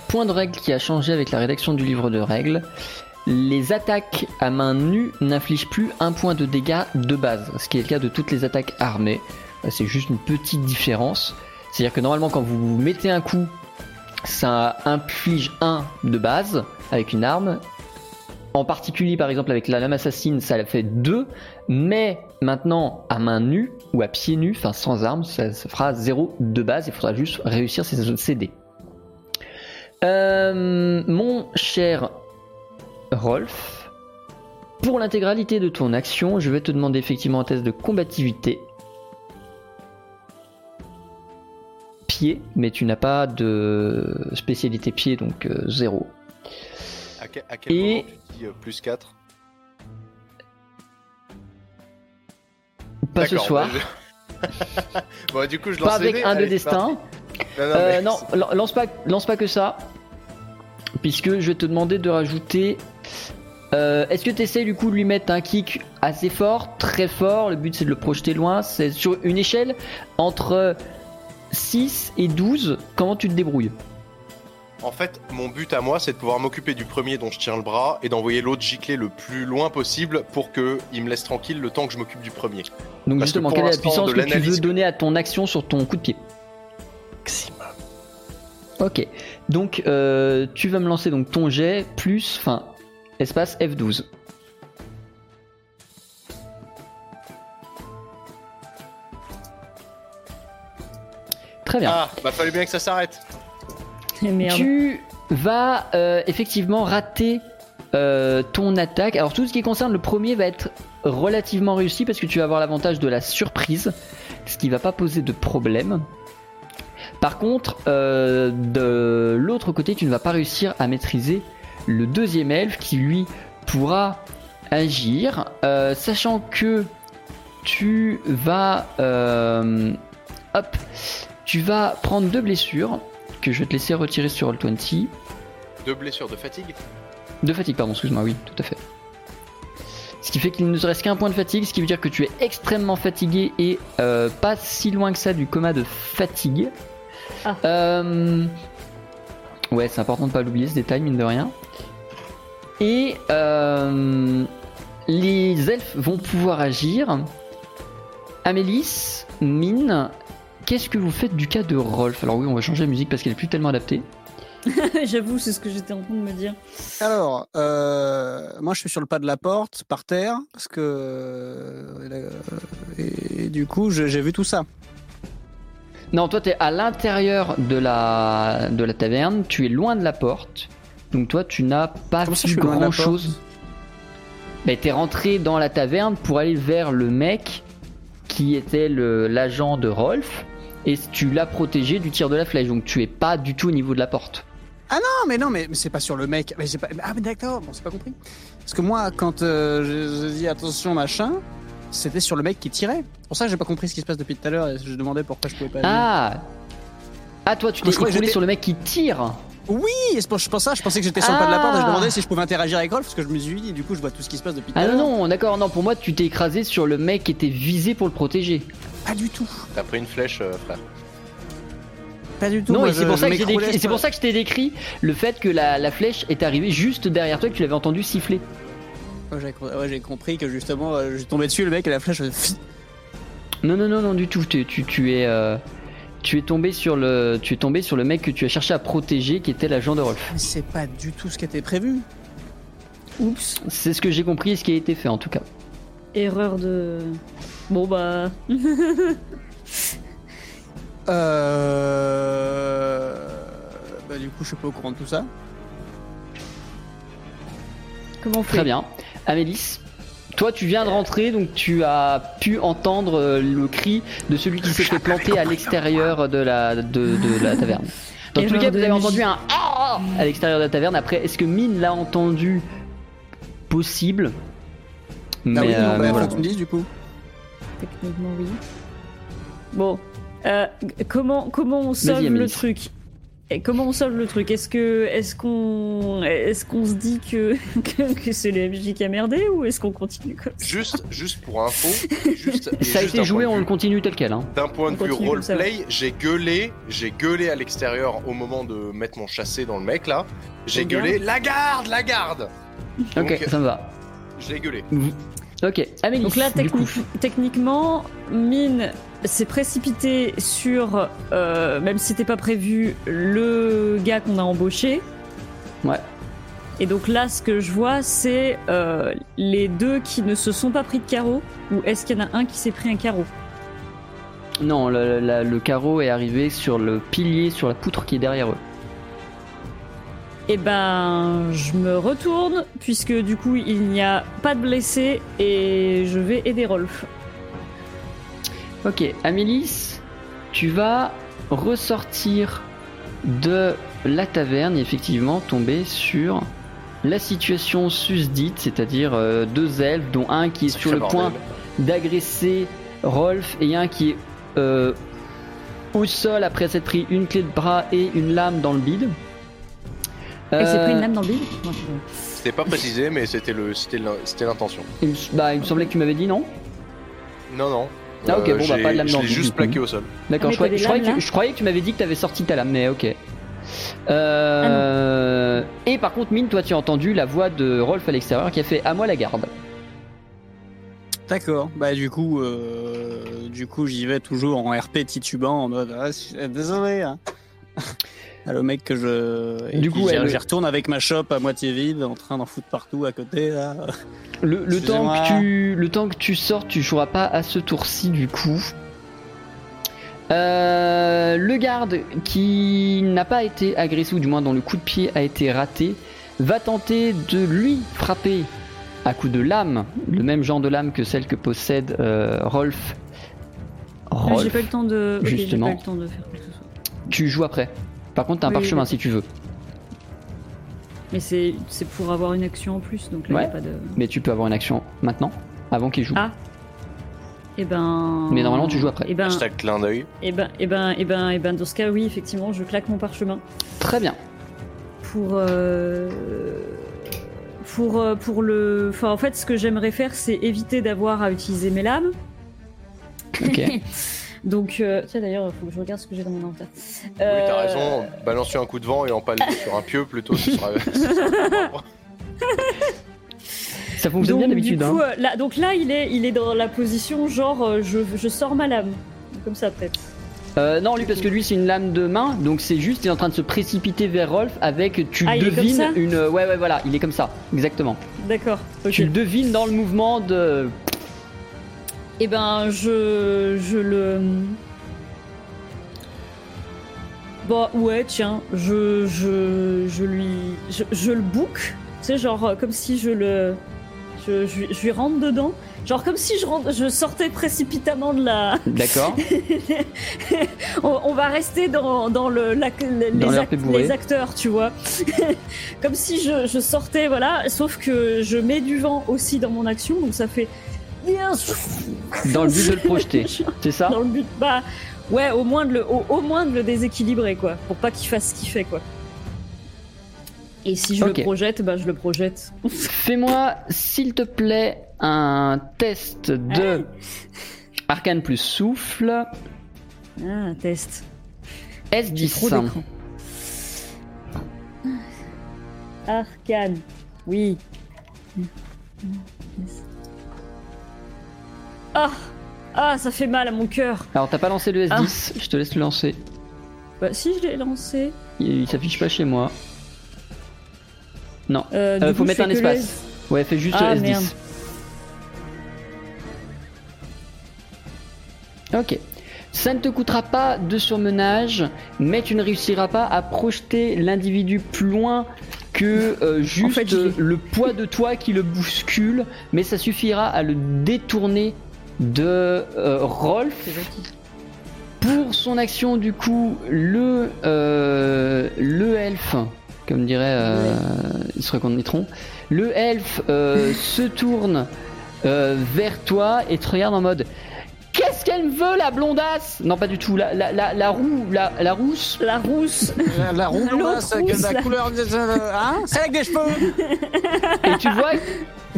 point de règle qui a changé avec la rédaction du livre de règles. Les attaques à main nue n'infligent plus un point de dégâts de base, ce qui est le cas de toutes les attaques armées. Euh, C'est juste une petite différence. C'est-à-dire que normalement quand vous mettez un coup, ça inflige un de base avec une arme. En particulier par exemple avec la lame assassine, ça fait 2. Mais maintenant, à main nue ou à pied nu, enfin sans arme, ça, fera 0 de base. Il faudra juste réussir ces CD. Euh, mon cher Rolf, pour l'intégralité de ton action, je vais te demander effectivement un test de combativité. Pied, mais tu n'as pas de spécialité pied, donc 0. À, que- à quel Et- moment tu dis euh, plus 4 Pas ce soir, bon, du coup, je pas lance avec les dés. un de Allez, destin. Non, non, Euh, non, lance pas, lance pas que ça. Puisque je vais te demander de rajouter. euh, Est-ce que tu essaies du coup de lui mettre un kick assez fort, très fort Le but c'est de le projeter loin. C'est sur une échelle entre 6 et 12. Comment tu te débrouilles? En fait, mon but à moi, c'est de pouvoir m'occuper du premier dont je tiens le bras et d'envoyer l'autre gicler le plus loin possible pour que il me laisse tranquille le temps que je m'occupe du premier. Donc Parce justement, quelle est la puissance que tu veux donner à ton action sur ton coup de pied? Maximum. Ok. Donc euh, tu vas me lancer donc ton jet plus, enfin, espace F12. Très bien. Ah, bah fallait bien que ça s'arrête. Merde. Tu vas euh, effectivement rater euh, ton attaque. Alors tout ce qui concerne le premier va être relativement réussi parce que tu vas avoir l'avantage de la surprise, ce qui va pas poser de problème. Par contre, euh, de l'autre côté, tu ne vas pas réussir à maîtriser le deuxième elfe qui lui pourra agir, euh, sachant que tu vas, hop, tu vas prendre deux blessures que je vais te laisser retirer sur le 20. Deux blessures de fatigue. De fatigue, pardon, excuse-moi, oui, tout à fait. Ce qui fait qu'il ne te reste qu'un point de fatigue, ce qui veut dire que tu es extrêmement fatigué et euh, pas si loin que ça du coma de fatigue. Ah. Euh, Ouais, c'est important de pas l'oublier ce détail, mine de rien. Et euh, les elfes vont pouvoir agir. Amélis, Mine, qu'est-ce que vous faites du cas de Rolf Alors oui, on va changer la musique parce qu'elle est plus tellement adaptée. J'avoue, c'est ce que j'étais en train de me dire. Alors, euh, moi je suis sur le pas de la porte, par terre, parce que. euh, et, et du coup, je- j'ai vu tout ça. Non, toi, tu es à l'intérieur de la, de la taverne, tu es loin de la porte, donc toi, tu n'as pas Comment vu grand chose. Mais t'es rentré dans la taverne pour aller vers le mec qui était l'agent de Rolf, et tu l'as protégé du tir de la flèche, donc tu es pas du tout au niveau de la porte. Non, mais non, mais, c'est pas sur le mec. Mais pas... Ah, mais d'accord, bon, c'est pas compris. Parce que moi, quand euh, j'ai dit attention, machin, c'était sur le mec qui tirait. C'est pour ça que j'ai pas compris ce qui se passe depuis tout à l'heure et je demandais pourquoi je pouvais pas. Ah Ah, toi, tu t'es écroulé sur le mec qui tire Oui, et c'est pour, je pense ça, je pensais que j'étais sur le pas de la porte et je Ah. demandais si je pouvais interagir avec Rolf parce que je me suis dit, du coup, je vois tout ce qui se passe depuis tout à Ah l'heure. non, non, d'accord, non, pour moi, tu t'es écrasé sur le mec qui était visé pour le protéger. Pas du tout. T'as pris une flèche, euh, frère. Pas du tout. Non, Moi, et c'est je- pour, je ça que j'ai m'écroulais décrit- et c'est sur- pour ça que je t'ai décrit le fait que la, la flèche est arrivée juste derrière toi et que tu l'avais entendu siffler. Ouais, j'ai ouais, j'ai compris que justement, euh, j'ai tombé dessus, le mec et la flèche. euh, pfff. Non, non, non, non, du tout. Tu, tu, tu es, euh, tu es tombé sur le, tu es tombé sur le mec que tu as cherché à protéger, qui était l'agent de Rolf. Mais c'est pas du tout ce qui était prévu. Oups, C'est ce que j'ai compris et ce qui a été fait en tout cas. Erreur de. Bon bah. Euh. Bah, du coup, je suis pas au courant de tout ça. Comment on fait? Très bien. Amélis, toi, tu viens de rentrer, donc tu as pu entendre euh, le cri de celui qui s'est fait planter à l'extérieur de la, de, de la taverne. Dans tous les cas, vous avez entendu un Ah à l'extérieur de la taverne. Après, est-ce que Mine l'a entendu? Possible. Mais, ah oui, non, euh, bah, mais faut voilà. que tu me dises du coup. Techniquement, oui. Bon. Euh, comment, comment on solve le truc? Et Comment on solve le truc? Est-ce que est-ce qu'on est-ce qu'on se dit que, que, que c'est le MJ qui a merdé ou est-ce qu'on continue comme ça? Juste, juste pour info, juste, Ça a juste été joué, on vue- le continue tel quel. Hein. D'un point de On vue roleplay, j'ai gueulé, j'ai gueulé à l'extérieur au moment de mettre mon chassé dans le mec là. J'ai gueulé la garde, la garde. Ok, ça me va. Je l'ai gueulé. Ok. Donc là, techniquement, Mine s'est précipité sur, euh, même si c'était pas prévu, le gars qu'on a embauché. Ouais. Et donc là, ce que je vois, c'est euh, les deux qui ne se sont pas pris de carreau, ou est-ce qu'il y en a un qui s'est pris un carreau? Non, le, la- le carreau est arrivé sur le pilier, sur la poutre qui est derrière eux. Eh ben, je me retourne, puisque du coup, il n'y a pas de blessés, et je vais aider Rolf. Ok, Amélis, tu vas ressortir de la taverne et effectivement tomber sur la situation susdite, c'est-à-dire euh, deux elfes, dont un qui est sur le point d'agresser Rolf et un qui est euh, au sol après s'être pris une clé de bras et une lame dans le bide. Il s'est Euh, pris une lame dans le bide C'était pas précisé, mais c'était le, c'était l'in- c'était l'intention. il me, bah, il me semblait que tu m'avais dit non Non, non. Ah, ok, bon, bah, pas de lame dans le juste vide, du plaqué au sol. D'accord, Ah, mais je, croyais- que, là je croyais que tu m'avais dit que tu avais sorti ta lame, mais ok. Euh, Et par contre, Mine, toi tu as entendu la voix de Rolf à l'extérieur qui a fait à moi la garde. D'accord. Bah du coup, euh, du coup, j'y vais toujours en RP titubant en mode ah, désolé. Hein. Ah, le mec que je. Et Du coup, j'y ouais, le- j'y retourne avec ma chope à moitié vide, en train d'en foutre partout à côté là. Le, le temps que tu, le temps que tu sortes, tu joueras pas à ce tour-ci du coup. Euh, le garde qui n'a pas été agressé, ou du moins dont le coup de pied a été raté, va tenter de lui frapper à coup de lame, le même genre de lame que celle que possède euh, Rolf. Ah, Rolf, J'ai pas eu le temps de. ok, j'ai justement. pas le temps de faire quoi que ce soit. tu joues après. Par contre, t'as un Oui, parchemin oui. si tu veux, Mais c'est c'est pour avoir une action en plus, donc là, Ouais. y a pas de. mais tu peux avoir une action maintenant, avant qu'il joue. Ah. Et ben. Mais normalement, tu joues après. Et ben, Hashtag clin d'œil. et ben, et ben, et ben, et ben, dans ce cas, oui, effectivement, je claque mon parchemin Très bien. pour. euh, Pour, euh, pour le. Enfin, en fait, ce que j'aimerais faire, c'est éviter d'avoir à utiliser mes lames. Ok. Donc, euh, tiens d'ailleurs, il faut que je regarde ce que j'ai dans mon inventaire. Oui, t'as Euh, raison. Balance un coup de vent et empale sur un pieu plutôt. Ce sera... Ça fonctionne Donc, bien d'habitude. hein. euh, là, donc là, il est, il est dans la position genre, euh, je, je sors ma lame. Comme ça, peut-être. Euh, non, lui, parce que lui, c'est une lame de main, donc c'est juste, il est en train de se précipiter vers Rolf avec, tu Ah, devines une. Ouais, ouais, voilà, il est comme ça, exactement. D'accord. Ok. Tu le devines dans le mouvement de. Eh ben, je, je le. Bon, ouais, tiens, je, je, je lui, je, je le book. Tu sais, genre comme si je le, je, je, lui- je lui rentre dedans. Genre comme si je, rentre, je sortais précipitamment de la. D'accord. on, on va rester dans, dans le, la- les, Dans les acteurs, tu vois. comme si je, je sortais, voilà. Sauf que je mets du vent aussi dans mon action, donc ça fait. Dans le but de le projeter, c'est ça dans le but bah ouais au moins de le au, au moins de le déséquilibrer quoi pour pas qu'il fasse ce qu'il fait quoi. Et si je le projette bah je le projette. Fais-moi, s'il te plaît, un test de arcane plus souffle. Ah un test. Trop S10. d'écran arcane oui ah ah ça fait mal à mon cœur Alors, t'as pas lancé le S10, je te laisse le lancer. bah si je l'ai lancé Il, il s'affiche pas chez moi. Non. euh, Euh, faut mettre un espace. Ouais, fais juste Ah, le S10. merde. Ok. Ça ne te coûtera pas de surmenage, mais tu ne réussiras pas à projeter l'individu plus loin que euh, juste fait, le poids de toi qui le bouscule, mais ça suffira à le détourner de euh, Rolf. Pour son action, du coup, le, euh, le elfe, comme dirait, euh, ils se reconnaîtront, le elfe se tourne vers toi et te regarde en mode Qu'est-ce qu'elle me veut, la blondasse? Non, pas du tout, la, la, la, la roue, la, la rousse. la rousse. La, la roue, rousse, la couleur des. euh, Hein? C'est avec des cheveux. Et tu vois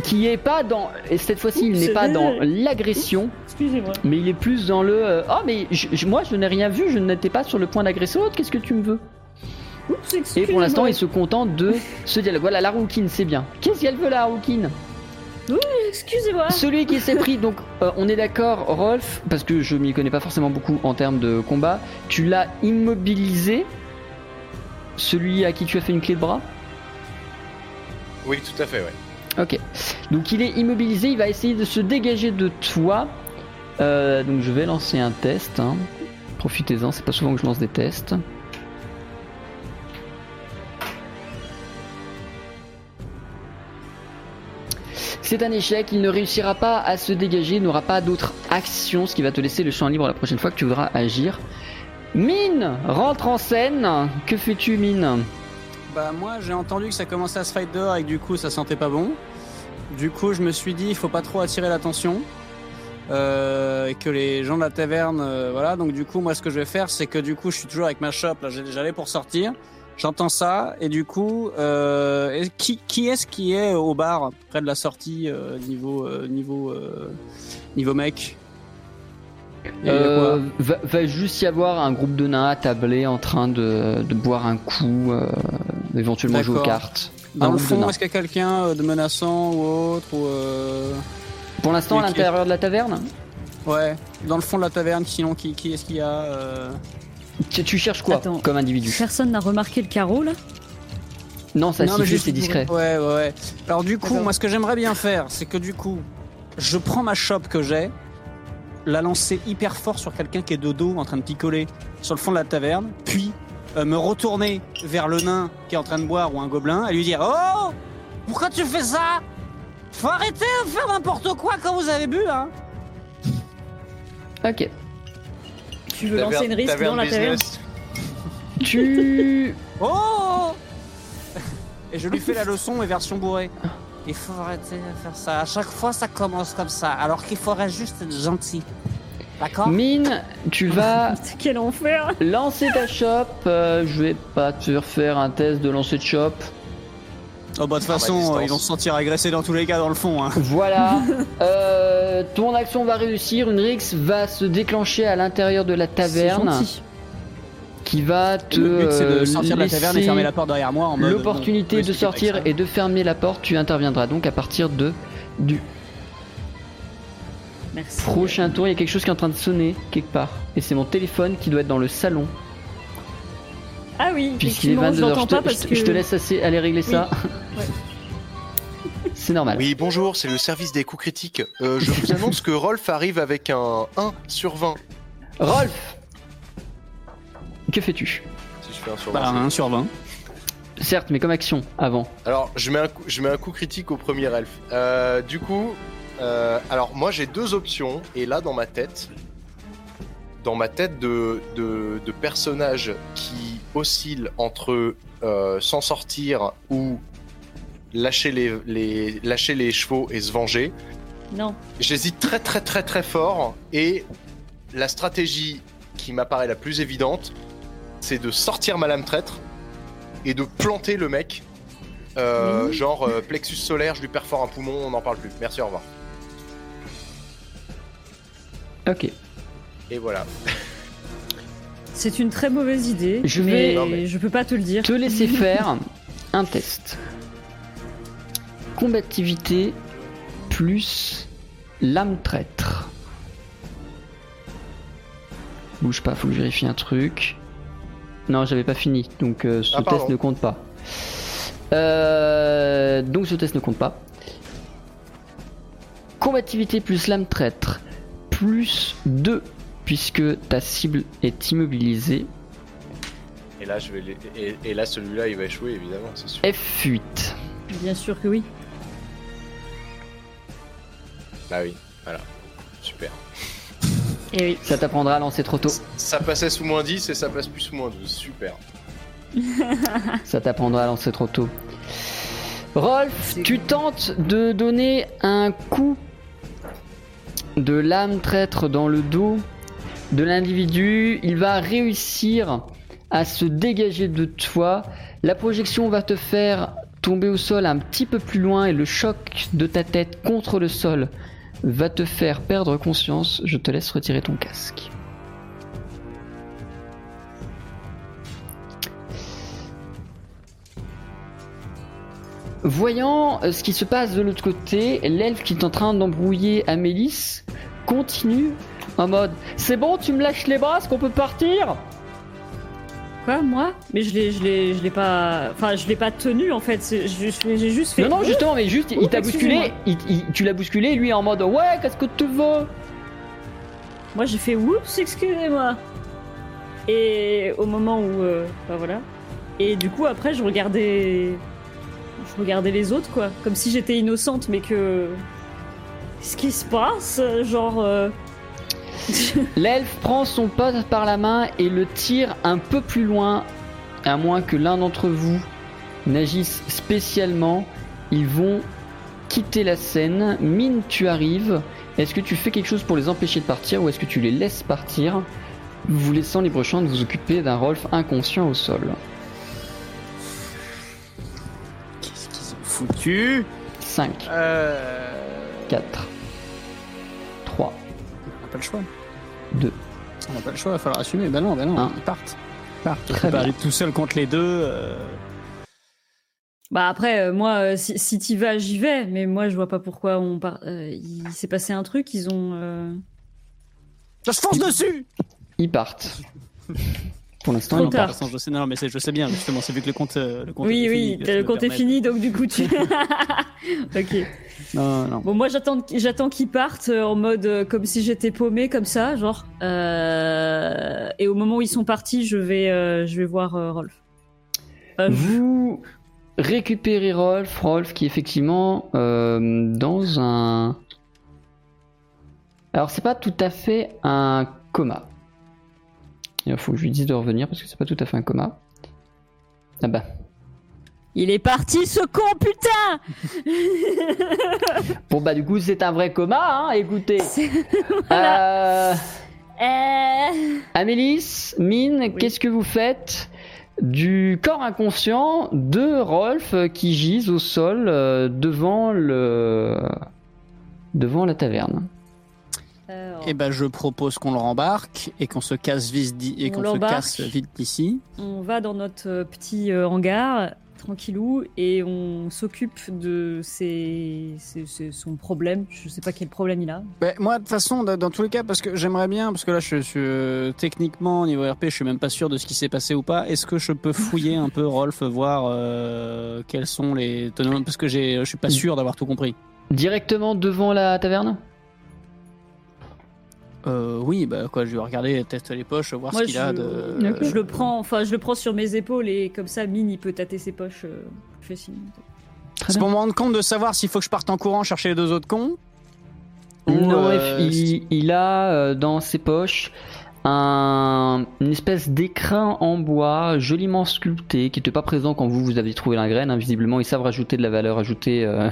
qu'il est pas dans. Et cette fois-ci, il n'est pas dans l'agression, excusez-moi. Mais il est plus dans le euh, Oh, mais je- moi, je n'ai rien vu, je n'étais pas sur le point d'agresser l'autre, qu'est-ce que tu me veux? Oups, Et pour l'instant, il se contente de ce dialogue. Voilà, la rouquine, c'est bien. Qu'est-ce qu'elle veut, la rouquine? Excusez-moi Celui qui s'est pris, donc euh, on est d'accord, Rolf, parce que je m'y connais pas forcément beaucoup en termes de combat, tu l'as immobilisé. Celui à qui tu as fait une clé de bras? Oui, tout à fait, ouais. Ok. Donc il est immobilisé, il va essayer de se dégager de toi. Euh, donc je vais lancer un test. hein. Profitez-en, c'est pas souvent que je lance des tests. C'est un échec, il ne réussira pas à se dégager, il n'aura pas d'autre action, ce qui va te laisser le champ libre la prochaine fois que tu voudras agir. Mine rentre en scène. Que fais-tu, Mine Bah, moi, j'ai entendu que ça commençait à se fight dehors et que du coup, ça sentait pas bon. Du coup, je me suis dit, il faut pas trop attirer l'attention. Euh, et que les gens de la taverne, euh, voilà. Donc, du coup, moi, ce que je vais faire, c'est que du coup, je suis toujours avec ma shop. Là, j'allais pour sortir. J'entends ça et du coup, euh, qui, qui est-ce qui est au bar près de la sortie euh, niveau euh, niveau euh, niveau mec? Euh, va, va juste y avoir un groupe de nains attablés en train de, de boire un coup, euh, éventuellement jouer aux cartes. Dans un le fond, est-ce qu'il y a quelqu'un euh, de menaçant ou autre ou euh, Pour l'instant, à l'intérieur de la taverne, Ouais, dans le fond de la taverne, sinon qui, qui est-ce qu'il y a euh tu, tu cherches quoi Attends. comme individu Personne n'a remarqué le carreau là Non, ça Non, mais siffle, juste- c'est discret. Ouais, ouais, ouais. Alors du coup, moi ce que j'aimerais bien faire, c'est que du coup, je prends ma chope que j'ai la lancer hyper fort sur quelqu'un qui est de dos en train de picoler sur le fond de la taverne, puis euh, me retourner vers le nain qui est en train de boire ou un gobelin et lui dire Oh Pourquoi tu fais ça? Faut arrêter de faire n'importe quoi quand vous avez bu, hein Ok. Tu veux lancer une risque dans la taverne. Tu. Oh Et je lui fais la leçon et version bourrée. Il faut arrêter de faire ça. À chaque fois, ça commence comme ça. Alors qu'il faudrait juste être gentil. D'accord? Mine, tu vas Quel enfer lancer ta shop. Euh, je vais pas te refaire un test de lancer de shop. Oh bah de toute Ah, façon, distance. ils vont se sentir agressés dans tous les cas dans le fond. Hein. Voilà. Euh, ton action va réussir. Une Rix va se déclencher à l'intérieur de la taverne qui va te le but c'est de sortir de la taverne et laisser fermer la porte derrière moi en mode. l'opportunité de sortir et de fermer la porte. Tu interviendras donc à partir de du Merci. prochain tour. Il y a quelque chose qui est en train de sonner quelque part. Et c'est mon téléphone qui doit être dans le salon. Ah oui, Puisqu'il est effectivement, 22h. je te- que... je te laisse assez aller régler ça. Ouais. c'est normal. Oui, bonjour, c'est le service des coups critiques. Euh, je vous annonce que Rolf arrive avec un 1 sur 20. Rolf Que fais-tu? Si je fais un sur 20. Bah, 1 sur 20. Certes, mais comme action, avant. Alors, je mets, un coup, je mets un coup critique au premier elfe. Euh, du coup, euh, alors moi j'ai deux options, et là dans ma tête, dans ma tête de, de, de personnage qui oscille entre euh, s'en sortir ou lâcher les, les, lâcher les chevaux et se venger, Non. j'hésite très très très très fort, et la stratégie qui m'apparaît la plus évidente, c'est de sortir ma lame traître et de planter le mec. Euh, Oui. Genre euh, plexus solaire, je lui perfore un poumon, on n'en parle plus. Merci, au revoir. Ok. Et voilà. C'est une très mauvaise idée, Je mais, vais- Non, mais- je peux pas te le dire. Te laisser faire un test. Combativité plus lame traître. Bouge pas, faut que je vérifie un truc. Non, j'avais pas fini, donc euh, ce Ah, test ne compte pas. Euh, donc ce test ne compte pas. Combativité plus lame traître plus 2 puisque ta cible est immobilisée. Et là, je vais les- et, et là, celui-là, il va échouer, évidemment, c'est sûr. F8. Bien sûr que oui. Bah oui, voilà. Super. Et oui. Ça t'apprendra à lancer trop tôt. Ça passait sous moins 10 et ça passe plus sous moins 12. Super. Ça t'apprendra à lancer trop tôt. Rolf, tu tentes de donner un coup de lame traître dans le dos de l'individu. Il va réussir à se dégager de toi. La projection va te faire tomber au sol un petit peu plus loin et le choc de ta tête contre le sol va te faire perdre conscience. Je te laisse retirer ton casque. Voyant euh, ce qui se passe de l'autre côté, l'elfe qui est en train d'embrouiller Amélis continue en mode C'est bon, tu me lâches les bras, est-ce qu'on peut partir? Quoi, moi? Mais je l'ai, je l'ai, je l'ai pas. Enfin, je l'ai pas tenu en fait. J'ai juste fait. Non, non, justement, mais juste, il Ouh, t'a bousculé, il- il- tu l'as bousculé, lui en mode Ouais, qu'est-ce que tu veux? Moi, j'ai fait oups, excusez-moi. Et au moment où, euh, bah voilà. Et du coup, après, je regardais, je regardais les autres, quoi, comme si j'étais innocente, mais que qu'est-ce qui se passe, genre. euh, L'elfe prend son pote par la main et le tire un peu plus loin, à moins que l'un d'entre vous n'agisse spécialement. Ils vont quitter la scène. Mine, tu arrives. Est-ce que tu fais quelque chose pour les empêcher de partir ou est-ce que tu les laisses partir? Vous laissant libre champ de vous occuper d'un Rolf inconscient au sol Qu'est-ce qu'ils ont foutu? 5, Euh. 4, 3, On n'a pas le choix. 2. On n'a pas le choix, il va falloir assumer. Bah non, bah non, ils partent. Ils partent. Je Très pas bien. aller tout seul contre les deux. euh. Bah après, euh, moi, euh, si, si t'y vas, j'y vais. Mais moi, je vois pas pourquoi on part. euh, il s'est passé un truc. Ils ont. euh, Je fonce dessus Ils partent. Pour l'instant, Trop tard. Je sais, non, mais je sais bien, justement, c'est vu que le compte, euh, le compte Oui, est oui, fini, ça le compte est fini, donc du coup tu. ok. Non, non. Bon, moi j'attends, j'attends qu'ils partent euh, en mode euh, comme si j'étais paumé comme ça, genre. Euh, Et au moment où ils sont partis, je vais, euh, je vais voir euh, Rolf. Euh, Vous récupérez Rolf, Rolf qui est effectivement euh, dans un. Alors c'est pas tout à fait un coma. Il faut que je lui dise de revenir parce que c'est pas tout à fait un coma. Ah bah. Il est parti ce con, putain Bon bah du coup c'est un vrai coma, hein. Écoutez. Voilà. Euh, Euh... Amélis, Mine, qu'est-ce que vous faites du corps inconscient de Rolf qui gise au sol euh, devant le devant la taverne? Alors, Eh ben, je propose qu'on le rembarque et qu'on se casse vite d'i- et On qu'on se casse vite d'ici. On va dans notre euh, petit euh, hangar, tranquillou, et on s'occupe de ses... ses- ses- son problème. Je sais pas quel problème il a. Ben, moi, de toute façon, dans, dans tous les cas, parce que j'aimerais bien, parce que là, je suis euh, techniquement au niveau RP, je suis même pas sûr de ce qui s'est passé ou pas. Est-ce que je peux fouiller un peu Rolf, voir euh, quels sont les tenants? Parce que je suis pas sûr d'avoir tout compris. directement devant la taverne? Euh, oui, bah quoi, je vais regarder, tester les poches, voir Moi, ce qu'il a je- de. Je le prends, enfin, je le prends sur mes épaules et comme ça, Mine, il peut tâter ses poches. euh, je fais signe. Pour me rendre compte de savoir s'il faut que je parte en courant chercher les deux autres cons. Non, euh, il, il a euh, dans ses poches un, une espèce d'écrin en bois joliment sculpté qui n'était pas présent quand vous vous avez trouvé la graine. hein. Visiblement, ils savent rajouter de la valeur ajoutée euh,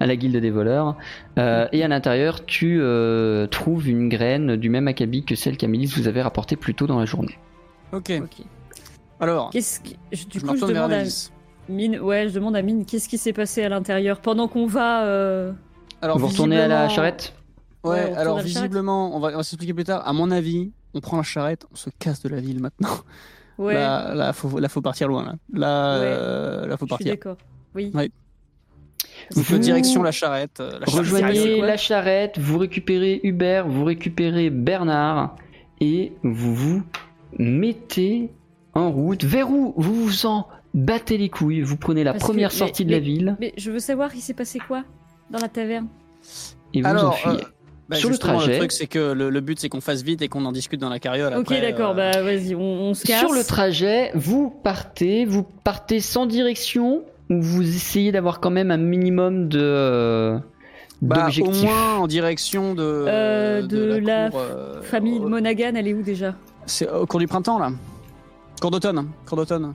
à la guilde des voleurs. Euh, et à l'intérieur, tu euh, trouves une graine du même acabit que celle qu'Amélis vous avait rapportée plus tôt dans la journée. Ok. Alors, Qu'est-ce qui... je- Du je coup, je demande à. Mine. Ouais, je demande à Mine, qu'est-ce qui s'est passé à l'intérieur pendant qu'on va. euh, Alors, vous retournez à la charrette? Ouais, alors visiblement, on va, on va s'expliquer plus tard. À mon avis, on prend la charrette, on se casse de la ville maintenant. Ouais, Là, là, faut, là, faut partir loin. Là, là, Ouais. euh, là faut je suis partir. d'accord. Oui. Ouais. Vous- Donc, direction la charrette. euh, La charrette, c'est Rejoignez la charrette, vous récupérez Hubert, vous récupérez Bernard et vous vous mettez en route. Vers où vous vous en battez les couilles. Vous prenez la Parce que- première mais- sortie de mais- la ville Mais je veux savoir, il s'est passé quoi dans la taverne? Et vous Alors, enfuyez. euh, Bah, Sur le trajet- truc, c'est que le, le but, c'est qu'on fasse vite et qu'on en discute dans la carriole. Ok, d'accord, euh, bah vas-y, on, on se casse. Sur le trajet, vous partez, vous partez sans direction ou vous essayez d'avoir quand même un minimum de bah, au moins en direction de, Euh, de la cour, euh, Famille au- Monaghan, elle est où déjà? C'est au cours du printemps, là. Cours d'automne. Cours d'automne.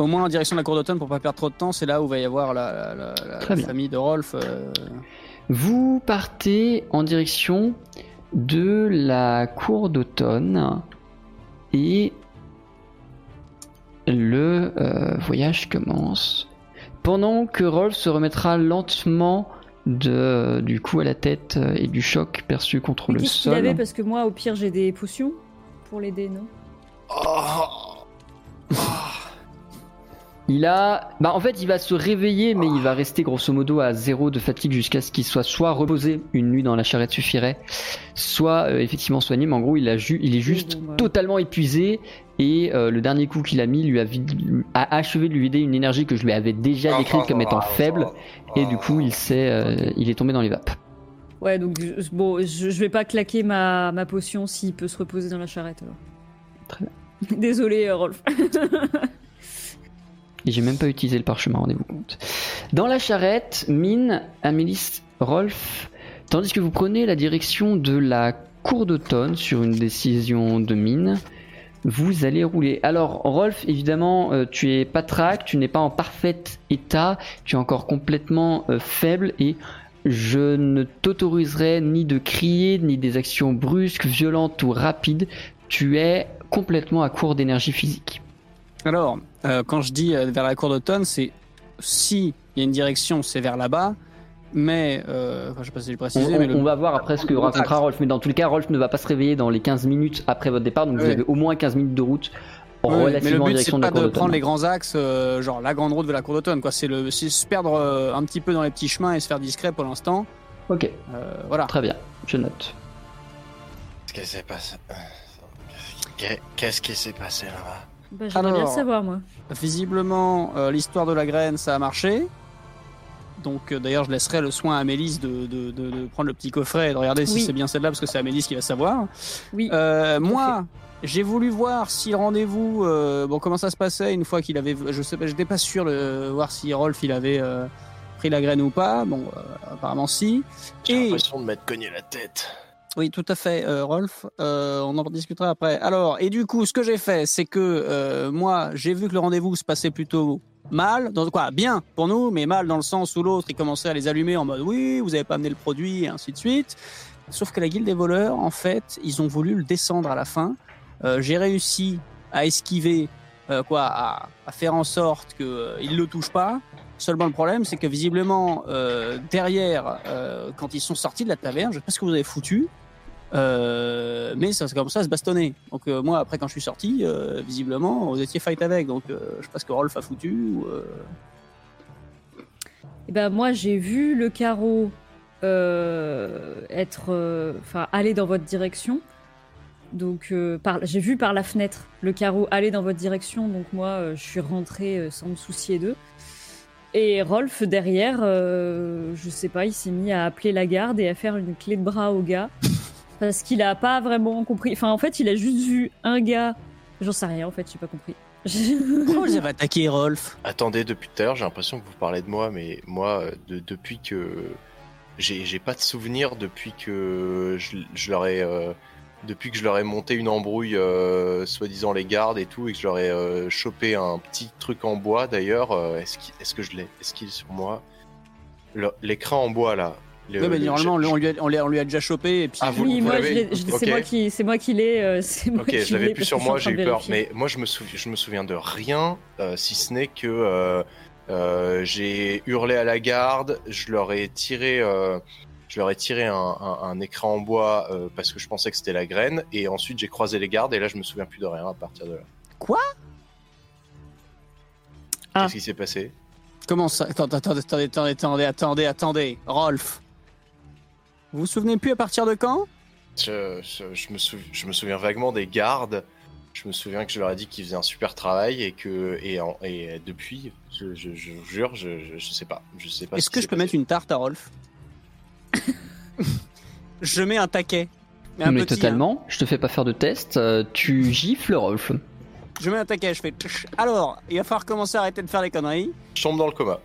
Au moins en direction de la cour d'automne pour pas perdre trop de temps, c'est là où va y avoir la, la- famille de Rolf. Vous partez en direction de la cour d'automne et le euh, voyage commence. Pendant que Rolf se remettra lentement de, du coup à la tête euh, et du choc perçu contre Mais le Qu'est-ce qu'il avait? Sol. Parce que moi, au pire, j'ai des potions pour l'aider, non? Il a, bah en fait, il va se réveiller, mais il va rester grosso modo à zéro de fatigue jusqu'à ce qu'il soit soit reposé, une nuit dans la charrette suffirait, soit euh, effectivement soigné. Mais en gros, il a ju- il est juste bon, bah. totalement épuisé et euh, le dernier coup qu'il a mis lui a, achevé de lui vider une énergie que je lui avais déjà décrite comme étant faible. Et du coup, il s'est, euh, il est tombé dans les vapes. Ouais, donc je- bon, je, je vais pas claquer ma, ma potion s'il peut se reposer dans la charrette. Alors. Très Désolé, euh, Rolf. Et j'ai même pas utilisé le parchemin, rendez-vous compte. Dans la charrette, Mine, Amélis, Rolf, tandis que vous prenez la direction de la cour d'automne sur une décision de Mine, vous allez rouler. Alors, Rolf, évidemment, euh, tu es pas track, tu n'es pas en parfait état, tu es encore complètement euh, faible et je ne t'autoriserai ni de crier, ni des actions brusques, violentes ou rapides. Tu es complètement à court d'énergie physique. Alors, euh, quand je dis euh, vers la cour d'automne, c'est si il y a une direction, c'est vers là-bas. Mais, euh, enfin, je sais pas si j'ai On, précisé, mais le- on va voir après ce que racontera Rolf, mais dans tous les cas, Rolf ne va pas se réveiller dans les 15 minutes après votre départ, donc vous avez au moins 15 minutes de route Ouais, mais le but c'est de pas de prendre les grands axes, euh, genre la grande route vers la cour d'automne. Quoi, c'est le, se perdre euh, un petit peu dans les petits chemins et se faire discret pour l'instant. Ok, Euh, voilà. très bien, je note. Qu'est-ce qui s'est passé? Qu'est- Qu'est-ce qui s'est passé là-bas? Bah, j'aimerais bien Alors. le savoir, moi. Visiblement, euh, l'histoire de la graine, ça a marché. Donc, euh, d'ailleurs, je laisserai le soin à Mélisse de, de, de- de prendre le petit coffret et de regarder si c'est bien celle-là, parce que c'est Mélisse qui va savoir. Oui. Euh, moi, j'ai voulu voir si le rendez-vous, euh, bon, comment ça se passait une fois qu'il avait, je sais pas, j'étais pas sûr de voir si Rolf il avait euh, pris la graine ou pas. Bon, euh, apparemment si. J'ai Et- l'impression de m'être cogné la tête. Oui, tout à fait, euh, Rolf. Euh, on en discutera après. Alors, et du coup, ce que j'ai fait, c'est que euh, moi, j'ai vu que le rendez-vous se passait plutôt mal, dans quoi Bien pour nous, mais mal dans le sens où l'autre, il commençait à les allumer en mode oui, vous avez pas amené le produit, et ainsi de suite. Sauf que la guilde des voleurs, en fait, ils ont voulu le descendre à la fin. J'ai réussi à esquiver, quoi, à, faire en sorte qu'il ne le touche pas. Seulement le problème, c'est que visiblement, derrière, quand ils sont sortis de la taverne, je sais pas ce que vous avez foutu, euh, mais ça c'est comme ça se bastonner. Donc euh, moi, après quand je suis sorti, euh, visiblement, vous étiez fight avec. Donc je sais pas ce que Rolf a foutu. Ou, Eh ben, moi, j'ai vu le carreau être, enfin, aller dans votre direction. Donc, j'ai vu par la fenêtre le carreau aller dans votre direction. Donc, moi, je suis rentrée euh, sans me soucier d'eux. Et Rolf, derrière, je sais pas, il s'est mis à appeler la garde et à faire une clé de bras au gars. Parce qu'il a pas vraiment compris. Enfin, en fait, il a juste vu un gars. J'en sais rien, en fait, j'ai pas compris. Pourquoi vous avez attaqué Rolf? Attendez, depuis tout à l'heure, j'ai l'impression que vous parlez de moi, mais moi, euh, de- depuis que. J'ai pas de souvenir depuis que je, je leur ai. euh, depuis que je leur ai monté une embrouille, euh, soi-disant les gardes et tout, et que je leur ai euh, chopé un petit truc en bois d'ailleurs. euh, Est-ce que je l'ai Est-ce qu'il est sur moi? L'écran en bois là. Le- Ouais, mais le- normalement, on lui, a, on lui a- on lui a déjà chopé. Et puis, Ah, vous- oui, vous moi, c'est moi qui, c'est moi qui l'ai. euh, Ok, je l'avais plus sur moi, j'ai eu peur. Mais moi, je me, souviens, je me souviens de rien, euh, si ce n'est que euh, euh, j'ai hurlé à la garde, je leur ai tiré, euh, je leur ai tiré un, un- un écran en bois euh, parce que je pensais que c'était la graine, et ensuite j'ai croisé les gardes, et là, je me souviens plus de rien à partir de là. Quoi? Ah. Qu'est-ce qui s'est passé? Comment ça? Attendez, attendez, attendez, attendez, attendez, attendez, attendez. Rolf, vous vous souvenez plus à partir de quand? Je, je, je me souviens, je me souviens vaguement des gardes. Je me souviens que je leur ai dit qu'ils faisaient un super travail et que et, en- et depuis, je, je, je vous jure, je, je, je sais pas, je sais pas. Est-ce ce que je peux passé. mettre une tarte à Rolf? Je mets un taquet. Mais un Mais petit, hein. totalement, je te fais pas faire de test, euh, tu gifles Rolf. Je mets un taquet, je fais. Alors, il va falloir commencer à arrêter de faire les conneries. Je tombe dans le coma.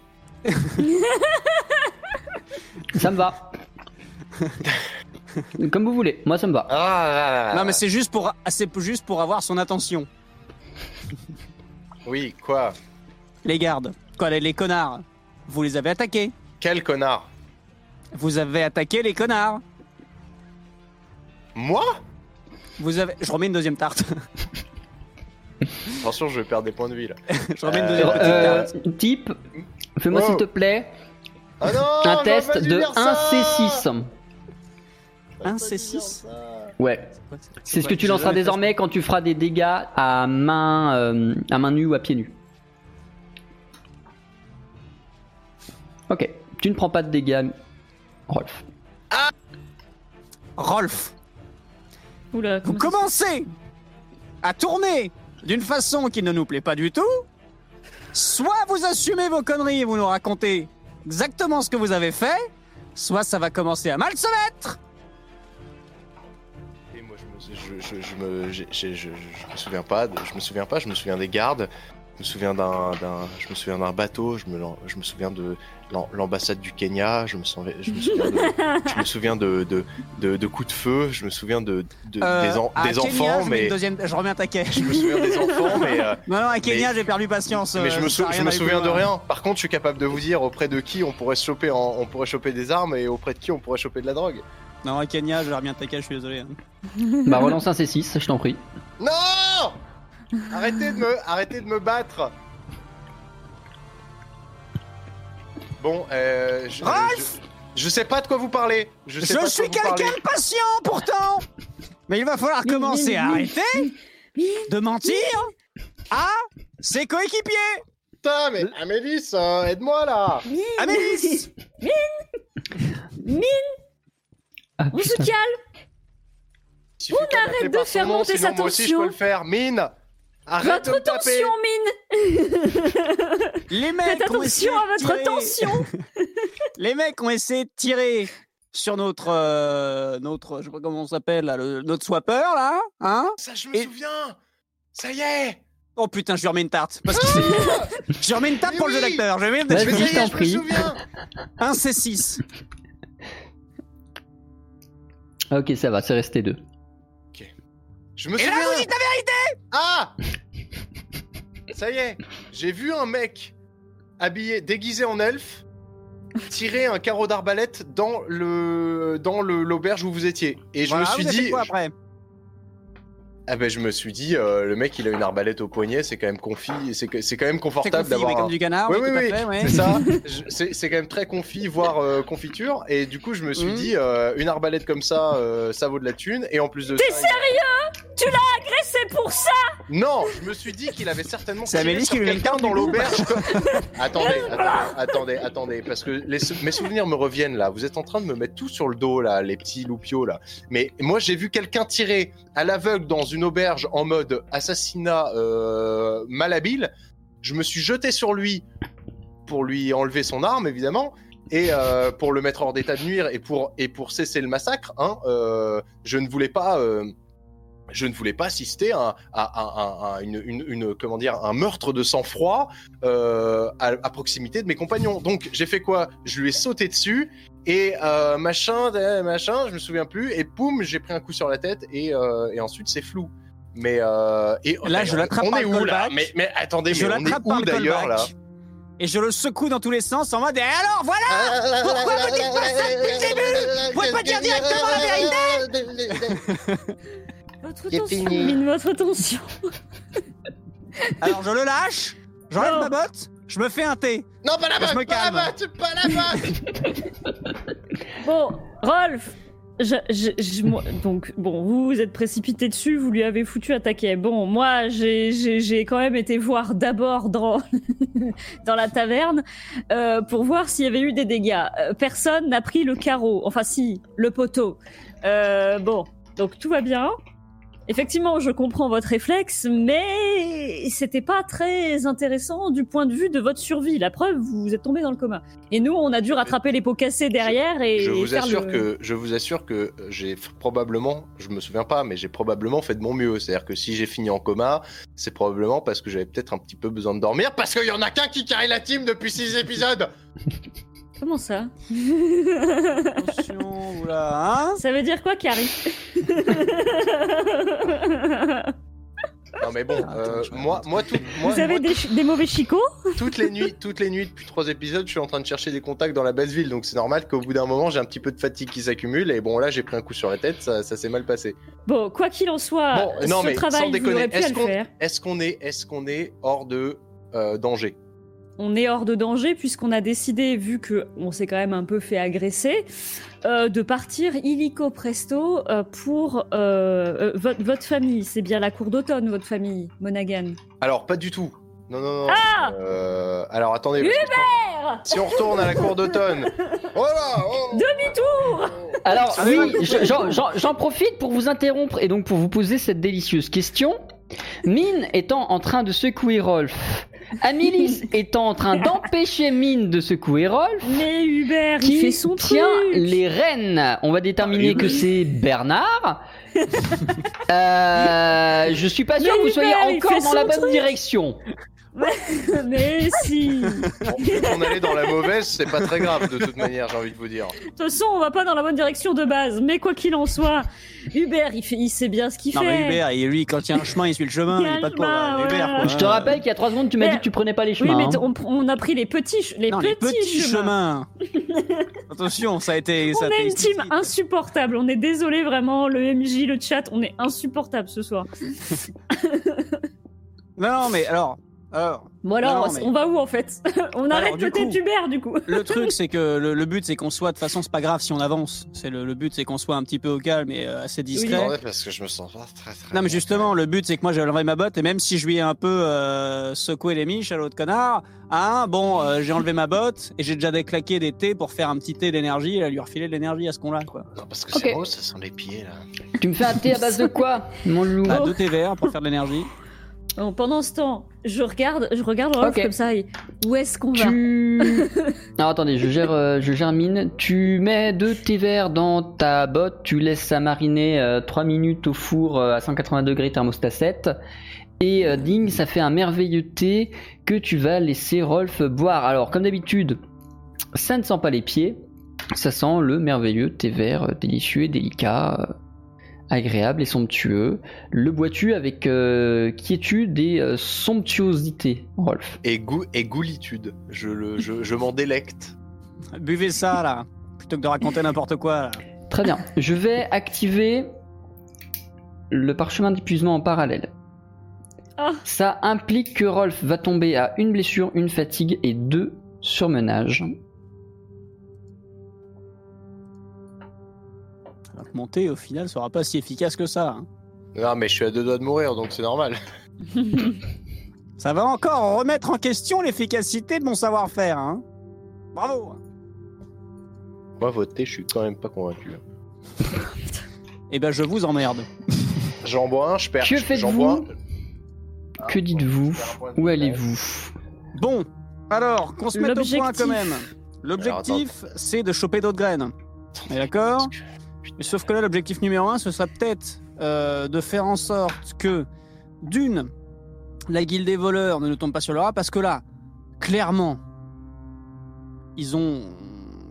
Ça me va. Comme vous voulez, moi ça me va. Ah, Non, mais c'est juste pour, c'est juste pour avoir son attention. Oui, quoi? Les gardes, quoi, les, les connards. Vous les avez attaqués. Quel connard? Vous avez attaqué les connards. Moi? Vous avez. Je remets une deuxième tarte. Attention, je vais perdre des points de vie là. je remets une Euh, deuxième petite Euh, tarte. type, fais-moi Wow. s'il te plaît Ah non un j'aurais test pas dû de dire ça 1C6. Un C6. Ouais. C'est ce que tu lanceras désormais quand tu feras des dégâts à main, euh, à main nue ou à pied nu. Ok, tu ne prends pas de dégâts, Rolf. ça. Rolf, Oula, vous commencez à tourner d'une façon qui ne nous plaît pas du tout. Soit vous assumez vos conneries et vous nous racontez exactement ce que vous avez fait, soit ça va commencer à mal se mettre. Je me, je, je, je me, j'ai- j'ai- je, je me souviens pas. de- je me souviens pas. Je me souviens des gardes. Je me souviens d'un, d'un, je me souviens d'un bateau. Je me, je me souviens de l'am- l'ambassade du Kenya. Je me souviens, je me souviens de, je me souviens de, de, de, de coups de feu. Je me souviens de, de- Euh, des, en- des Kenya, enfants, je mais deuxième, je remets un taquet. je me souviens des enfants, mais. euh, Non, non, à Kenya, j'ai perdu patience. Mais euh, je me, sou- je me souviens de rien. Par contre, je suis capable de vous dire auprès de qui on pourrait se choper, en- on pourrait choper des armes et auprès de qui on pourrait choper de la drogue. Non, à Kenya, j'ai remis un taquet, je suis désolé. hein. Bah relance un C6, je t'en prie. Non Arrêtez de me, arrêtez de me battre. Bon, euh, je, Rolf je, je sais pas de quoi vous parlez. Je, Je, sais pas de quoi suis vous quelqu'un parlez. de patient pourtant Mais il va falloir Mais- commencer mais- à mais- arrêter de mentir à ses coéquipiers Putain, mais Amélis, euh, aide-moi là. Amélis Mine Ah, On se calme de l'appeler arrête de faire nom, monter sa moi aussi je tension. peux le faire. Mine Arrête de Votre taper tension, mine Les mecs Faites ont essayé attention à de votre tirer- tension Les mecs ont essayé de tirer sur notre, euh, notre, je sais pas comment on s'appelle, là, le- notre swapper là, hein Ça, je me Et- souviens Ça y est Oh putain, je lui remets une tarte. Parce que c'est- je lui remets une tarte Mais pour le jeu d'acteur. Je lui remets Vas-y, je je je me prie. souviens un C6. Ok, ça va, c'est resté deux. Je me Et là, souviens vous dites la vérité Ah Ça y est, j'ai vu un mec habillé, déguisé en elfe, tirer un carreau d'arbalète dans le dans le l'auberge où vous étiez. Et je Voilà, me suis vous avez fait dit, quoi après? Ah ben je me suis dit, euh, le mec il a une arbalète au poignet, c'est quand même confi, c'est c'est quand même confortable confit, d'avoir. comme un- du canard. Oui, oui, oui, oui, ouais. c'est ça. Je- C'est c'est quand même très confit, voire euh, confiture. Et du coup, je me suis Mhm. dit, euh, une arbalète comme ça, euh, ça vaut de la thune. Et en plus de T'es ça, C'est pour ça? Non, je me suis dit qu'il avait certainement C'est Amélie qui une quelqu'un dans l'auberge. attendez, attendez, attendez, attendez, parce que les sou- mes souvenirs me reviennent là. Vous êtes en train de me mettre tout sur le dos là, les petits loupiaux là. Mais moi, j'ai vu quelqu'un tirer à l'aveugle dans auberge en mode assassinat euh, malhabile. Je me suis jeté sur lui pour lui enlever son arme, évidemment. Et euh, pour le mettre hors d'état de nuire et pour, et pour cesser le massacre, hein, euh, je ne voulais pas, euh, je ne voulais pas assister à, à- à- une, une- une- comment dire, un meurtre de sang-froid à proximité de mes compagnons. Donc j'ai fait quoi? Je lui ai sauté dessus et euh, machin, euh, machin, je me souviens plus. Et poum, j'ai pris un coup sur la tête et, euh, et ensuite c'est flou. Mais euh, et Là, je l'attrape par est le où là mais, mais attendez, je mais on est où d'ailleurs là. Et je le secoue dans tous les sens en mode Et alors, voilà Pourquoi vous dites pas ça depuis le début Vous pouvez pas dire directement la vérité Votre fini. mine, votre tension Alors, je le lâche, j'enlève ma botte, je me fais un thé. Non, pas la Je me botte, pas botte, pas la botte Bon, Rolf je, je, je- moi- donc bon, vous vous êtes précipité dessus, vous lui avez foutu un taquet. Bon, moi j'ai j'ai- j'ai quand même été voir d'abord dans dans la taverne euh, pour voir s'il y avait eu des dégâts. Euh, personne n'a pris le carreau, enfin si, le poteau. Euh, bon, donc tout va bien. Effectivement, je comprends votre réflexe, mais c'était pas très intéressant du point de vue de votre survie. La preuve, vous êtes tombé dans le coma. Et nous, on a dû rattraper les pots cassés derrière et je vous faire assure le- que je vous assure que j'ai probablement, je me souviens pas, mais j'ai probablement fait de mon mieux. C'est-à-dire que si j'ai fini en coma, c'est probablement parce que j'avais peut-être un petit peu besoin de dormir, parce qu'il y en a qu'un qui carry la team depuis six épisodes. Comment ça Attention, oula, hein Ça veut dire quoi, Carrie Non mais bon, euh, moi, moi, tout- moi, Vous avez moi, des, mauvais chicots toutes les nuits, toutes les nuits depuis trois épisodes, je suis en train de chercher des contacts dans la basse ville, donc c'est normal qu'au bout d'un moment, j'ai un petit peu de fatigue qui s'accumule. Et bon, là, j'ai pris un coup sur la tête, ça, ça s'est mal passé. Bon, quoi qu'il en soit, Bon, non ce mais sans travail, vous déconner, aurez pu à est-ce qu'on, faire. est-ce qu'on est, est-ce qu'on est hors de euh, danger? On est hors de danger puisqu'on a décidé, vu que on s'est quand même un peu fait agresser, euh, de partir illico presto euh, pour euh, euh, votre, votre famille. C'est bien la cour d'automne, votre famille, Monaghan. Alors, pas du tout. Non, non, non. Ah Euh, alors, attendez. que si on retourne à la cour d'automne. Voilà oh. Demi-tour Alors oui, oui. je- j'en- j'en j'en profite pour vous interrompre et donc pour vous poser cette délicieuse question. Mine étant en train de secouer Rolf, Amélis étant en train d'empêcher Mine de secouer Rolf, Mais Hubert, il qui fait son tient truc les rênes On va déterminer Ah, que c'est Bernard. Euh, je suis pas sûr Mais que vous soyez Hubert, il encore dans la bonne truc. direction. Mais si De qu'on allait dans la mauvaise, c'est pas très grave de toute manière, j'ai envie de vous dire. toute façon, on va pas dans la bonne direction de base. Mais quoi qu'il en soit, Hubert, il, fait, il sait bien ce qu'il Non, fait. mais Hubert, lui, quand il y a un chemin, il suit le chemin, Il il est pas de. Hubert, quoi. Je te rappelle qu'il y a trois secondes, tu m'as dit que tu prenais pas les Oui, chemins. mais hein. on, on a pris les petits, les Non, petits, les petits chemins. chemins. Attention, ça a été. ça On a est été une team insupportable. On est désolé vraiment, le MJ, le chat, on est insupportable ce soir. Non, non, mais alors, Alors, Bon alors, Non, mais- on va où en fait? On Alors, arrête peut-être Hubert du coup. le truc, c'est que le, le but, c'est qu'on soit, de toute façon, c'est pas grave si on avance. C'est le, le but, c'est qu'on soit un petit peu au calme et euh, assez discret. Parce que je me sens pas très très. Non, mais bien. justement, le but, c'est que moi, j'ai enlevé ma botte, et même si je lui ai un peu euh, secoué les miches à l'autre connard, hein, bon, euh, j'ai enlevé ma botte, et j'ai déjà déclaqué des thés pour faire un petit thé d'énergie, et à lui refiler de l'énergie à ce con-là, quoi. Non, parce que c'est moi, ça sent les pieds là. Tu me fais un thé à base de quoi, mon loup Bah, deux thés verts pour faire de l'énergie. Pendant ce temps, je regarde, je regarde Rolf comme ça. Et où est-ce qu'on va Tu. Alors attendez, je gère, euh, je germine. Tu mets deux thés verts dans ta botte, tu laisses ça mariner 3 minutes au four euh, à 180 degrés thermostat 7. Et euh, ding, ça fait un merveilleux thé que tu vas laisser Rolf boire. Alors comme d'habitude, ça ne sent pas les pieds, ça sent le merveilleux thé vert euh, délicieux et délicat, euh, agréable et somptueux. Le bois-tu avec euh, quiétude et euh, somptuosité, Rolf Et goût et goulitude. Je le, je, je m'en délecte. Buvez ça, là, plutôt que de raconter n'importe quoi, là. Très bien. Je vais activer le parchemin d'épuisement en parallèle. Ah. Ça implique que Rolf va tomber à une blessure, une fatigue et deux surmenages. Alors que mon thé, au final, sera pas si efficace que ça. hein. Non, mais je suis à deux doigts de mourir, donc c'est normal. Ça va encore remettre en question l'efficacité de mon savoir-faire, hein. Bravo Moi, votre thé, je suis quand même pas convaincu. Eh ben, je vous emmerde. J'en bois un, je perds. Que j'en faites-vous bois. Que dites-vous? Où allez-vous? Bon, alors, qu'on se mette au point quand même. L'objectif, c'est de choper d'autres graines. On est d'accord? Sauf que là, l'objectif numéro un, ce sera peut-être euh, de faire en sorte que, d'une, la guilde des voleurs ne nous tombe pas sur le rat, parce que là, clairement, ils ont.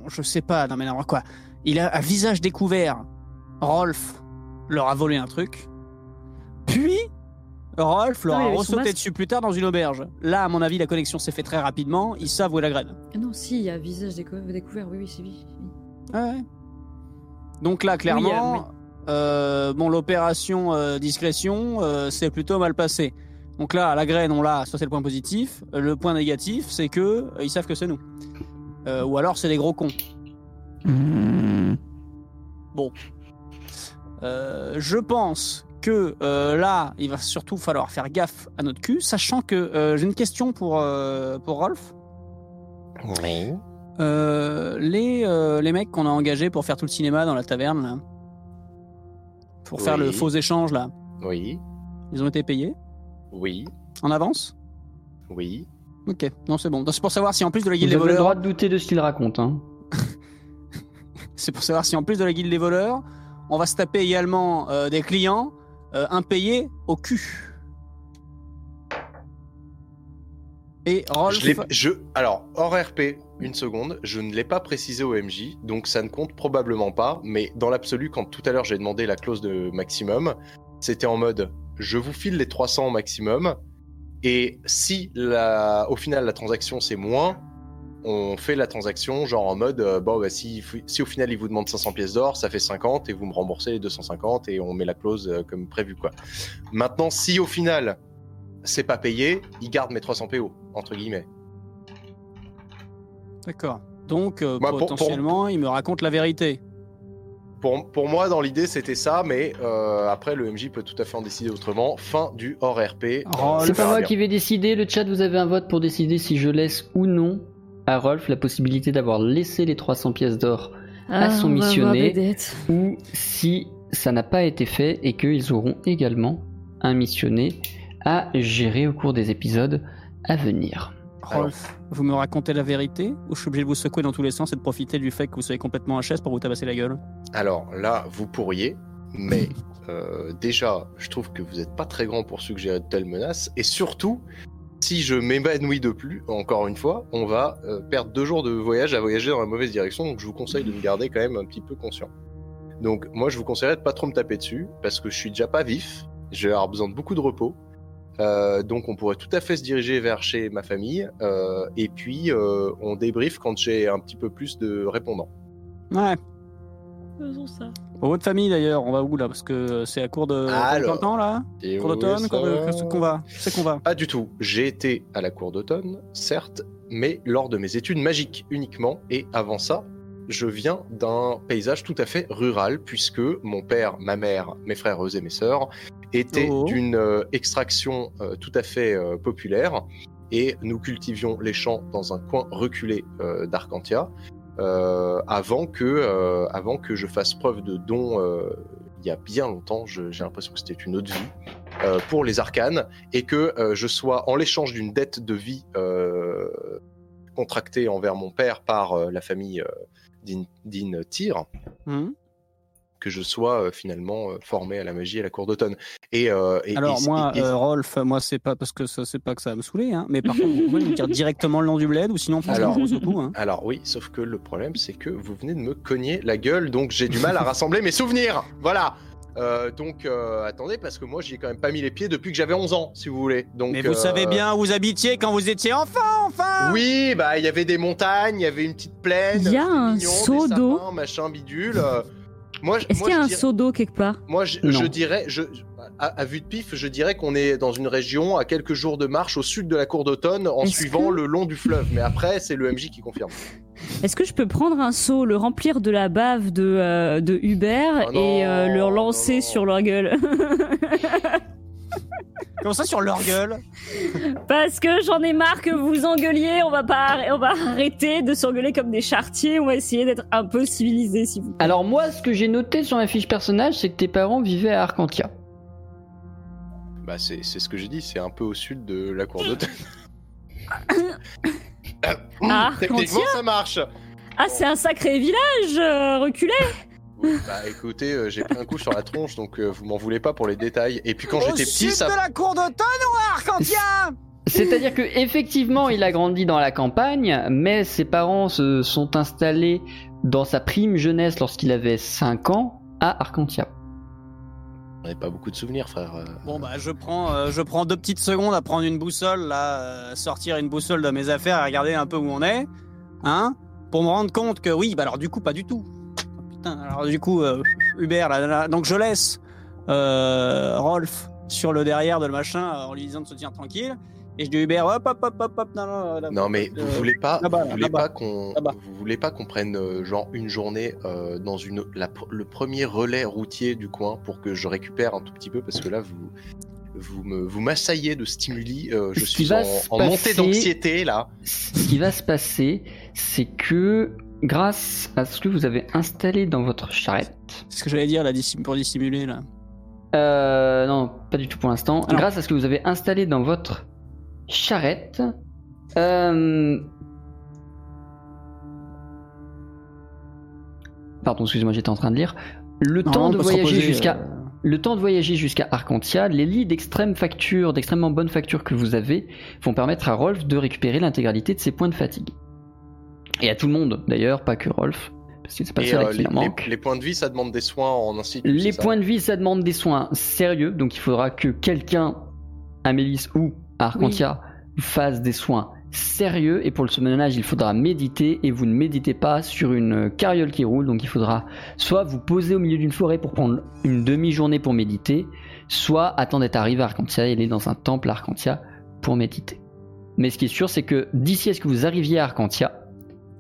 Je sais pas, non mais n'importe quoi. Il a un visage découvert. Rolf leur a volé un truc. Puis, Rolf leur a ressauté dessus plus tard dans une auberge. Là, à mon avis, la connexion s'est fait très rapidement. Ils savent où est la graine. Ah non, si, il y a visage déco- découvert. Oui, oui, c'est oui. oui. Ah ouais. Donc là, clairement, Oui, euh, bon, l'opération euh, discrétion, euh, c'est plutôt mal passé. Donc là, la graine, on l'a, ça c'est le point positif. Euh, Le point négatif, c'est que euh, ils savent que c'est nous. Euh, ou alors c'est des gros cons. Euh, je pense que euh, là, il va surtout falloir faire gaffe à notre cul, sachant que euh, j'ai une question pour, euh, pour Rolf. Oui. Euh, les, euh, les mecs qu'on a engagés pour faire tout le cinéma dans la taverne, là, pour faire le faux échange, là, Oui. ils ont été payés? Oui. en avance? Oui. Ok, non, c'est bon. Donc, C'est pour savoir si en plus de la Vous guilde des avez le voleurs, droit de douter de ce qu'il raconte. Hein. c'est pour savoir si en plus de la guilde des voleurs, on va se taper également euh, des clients euh, impayés au cul. Et Rolf, Je l'ai- je, alors, hors RP, une seconde, je ne l'ai pas précisé au MJ, donc ça ne compte probablement pas, mais dans l'absolu, quand tout à l'heure j'ai demandé la clause de maximum, c'était en mode je vous file les 300 au maximum, et si au final la transaction c'est moins, on fait la transaction genre en mode euh, bon, bah, si, si au final il vous demande 500 pièces d'or, ça fait 50 et vous me remboursez les 250 et on met la clause euh, comme prévu quoi. Maintenant, si au final c'est pas payé, il garde mes 300 PO, entre guillemets. D'accord. Donc, euh, Bah, pour- potentiellement, il me raconte la vérité. Pour, pour moi, dans l'idée, c'était ça, mais euh, après, le MJ peut tout à fait en décider autrement. Fin du hors RP. C'est pas moi bien. qui vais décider. Le chat, vous avez un vote pour décider si je laisse ou non à Rolf la possibilité d'avoir laissé les 300 pièces d'or Ah, son missionné. ou si ça n'a pas été fait et qu'ils auront également un missionné à gérer au cours des épisodes à venir. Rolf, vous me racontez la vérité ou je suis obligé de vous secouer dans tous les sens et de profiter du fait que vous soyez complètement HS pour vous tabasser la gueule? Alors là, vous pourriez, mais euh, déjà, je trouve que vous n'êtes pas très grand pour suggérer de telles menaces. Et surtout, si je m'évanouis de plus, encore une fois, on va euh, perdre deux jours de voyage à voyager dans la mauvaise direction. Donc je vous conseille de me garder quand même un petit peu conscient. Donc moi, je vous conseillerais de pas trop me taper dessus parce que je suis déjà pas vif. Je vais avoir besoin de beaucoup de repos. Euh, donc on pourrait tout à fait se diriger vers chez ma famille euh, et puis euh, on débrief quand j'ai un petit peu plus de répondants. Ouais. Faisons ça. Pour votre famille d'ailleurs, on va où là? Parce que c'est à cours de Alors. temps là? oui, d'automne qu'est-ce qu'on va C'est qu'on va. Pas du tout. J'ai été à la cour d'automne, certes, mais lors de mes études magiques uniquement. Et avant ça, je viens d'un paysage tout à fait rural, puisque mon père, ma mère, mes frères eux et mes sœurs étaient Oh. d'une euh, extraction euh, tout à fait euh, populaire. Et nous cultivions les champs dans un coin reculé d'Arcantia. euh, avant que euh, avant que je fasse preuve de don euh, il y a bien longtemps, j'ai l'impression que c'était une autre vie euh, pour les arcanes et que euh, je sois en l'échange d'une dette de vie euh, contractée envers mon père par la famille d'In- Tyr. Que je sois euh, finalement euh, formé à la magie à la cour d'automne. Et, euh, et- Alors et- moi, et- et- euh, Rolf, moi c'est pas parce que ça c'est pas que ça va me saouler, hein, mais par contre vous pouvez me dire directement le nom du bled ou sinon franchement Alors. on se coup, hein. alors oui, sauf que le problème c'est que vous venez de me cogner la gueule, donc j'ai du mal à rassembler mes souvenirs. Voilà. Euh, donc euh, attendez parce que moi j'y ai quand même pas mis les pieds depuis que j'avais 11 ans, si vous voulez. Donc Mais vous euh, savez bien où vous habitiez quand vous étiez enfant, enfin Oui, bah il y avait des montagnes, il y avait une petite plaine. Il y a un seau d'eau. machin bidule. Moi, Est-ce qu'il y a un dirais- seau d'eau quelque part Moi, je, dirais, je, à, à vue de pif, je dirais qu'on est dans une région à quelques jours de marche au sud de la cour d'automne en suivant que- le long du fleuve. Mais après, c'est le MJ qui confirme. Est-ce que je peux prendre un seau, le remplir de la bave de, euh, de Hubert non, et euh, non, lancer non. sur leur gueule? Comme ça sur leur gueule? Parce que j'en ai marre que vous engueuliez, on va pas on va arrêter de s'engueuler comme des chartiers, on va essayer d'être un peu civilisés s'il vous plaît. Alors moi, ce que j'ai noté sur ma fiche personnage, c'est que tes parents vivaient à Arcantia. Bah, c'est c'est ce que j'ai dit, c'est un peu au sud de la cour d'automne. Ah, Techniquement, ça marche. Ah, c'est un sacré village euh, reculé bah écoutez, euh, j'ai pris un coup sur la tronche, donc euh, vous m'en voulez pas pour les détails. Et puis quand j'étais petit, ça. de la cour d'automne ou à Arcantia C'est-à-dire que effectivement, il a grandi dans la campagne, mais ses parents se sont installés dans sa prime jeunesse lorsqu'il avait 5 ans à Arcantia. On n'avait pas beaucoup de souvenirs, frère. euh. Bon bah je prends, euh, je prends deux petites secondes à prendre une boussole, là, euh, sortir une boussole de mes affaires et regarder un peu où on est, hein, pour me rendre compte que oui, bah alors du coup pas du tout. Putain, alors du coup euh, Hubert, là, là, donc je laisse euh, Rolf sur le derrière de le machin euh, en lui disant de se tenir tranquille et je dis Hubert hop hop hop hop hop non non, là, Non mais euh, vous voulez pas, vous voulez pas qu'on, vous voulez pas qu'on prenne euh, genre une journée euh, dans une la le premier relais routier du coin pour que je récupère un tout petit peu parce que là vous vous me vous m'assaillez de stimuli, euh, je suis en, montée d'anxiété là. Ce qui va se passer, c'est que grâce à ce que vous avez installé dans votre charrette, C'est ce que j'allais dire là pour dissimuler là. euh, non, pas du tout pour l'instant, Ah grâce à ce que vous avez installé dans votre charrette, euh... pardon, excusez-moi, j'étais en train de lire. Le temps de voyager jusqu'à euh, Le temps de voyager jusqu'à Arcantia, les lits d'extrême facture, d'extrêmement bonne facture que vous avez, vont permettre à Rolf de récupérer l'intégralité de ses points de fatigue. Et à tout le monde, d'ailleurs, pas que Rolf, parce que c'est pas Et euh, les, points de vie, ça demande des soins en institut. Les points de vie, ça demande des soins sérieux, donc il faudra que quelqu'un, à Mélis ou à Arcantia, fasse des soins sérieux. Et pour le summonage, il faudra méditer, et vous ne méditez pas sur une carriole qui roule, donc il faudra soit vous poser au milieu d'une forêt pour prendre une demi-journée pour méditer, soit attendre d'être arrivé à Arcantia et aller dans un temple à Arcantia pour méditer. Mais ce qui est sûr, c'est que d'ici à ce que vous arriviez à Arcantia,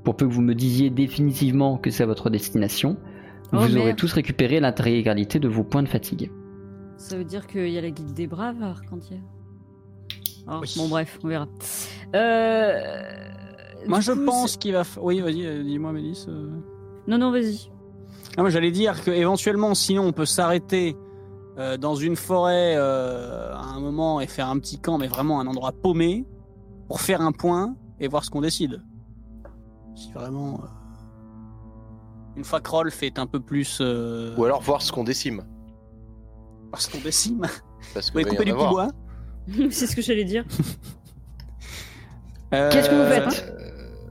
pour peu que vous me disiez définitivement que c'est votre destination, Oh, vous aurez tous récupéré l'intégralité de vos points de fatigue. Ça veut dire qu'il y a la guilde des braves à Arcantia. Oh, Oui. Bon bref, on verra. Euh, Moi je coup, pense qu'il va. f- Oui vas-y, euh, dis-moi Mélisse. euh. Non non vas-y. Ah, moi, j'allais dire que éventuellement, sinon, on peut s'arrêter euh, dans une forêt euh, à un moment et faire un petit camp, mais vraiment un endroit paumé, pour faire un point et voir ce qu'on décide. Si vraiment. euh, Une fois que Rolf est un peu plus. Euh, Ou alors voir ce qu'on décime. Parce qu'on décime. Parce que Vous couper du bois. c'est ce que j'allais dire. Qu'est-ce que vous Euh, faites Euh,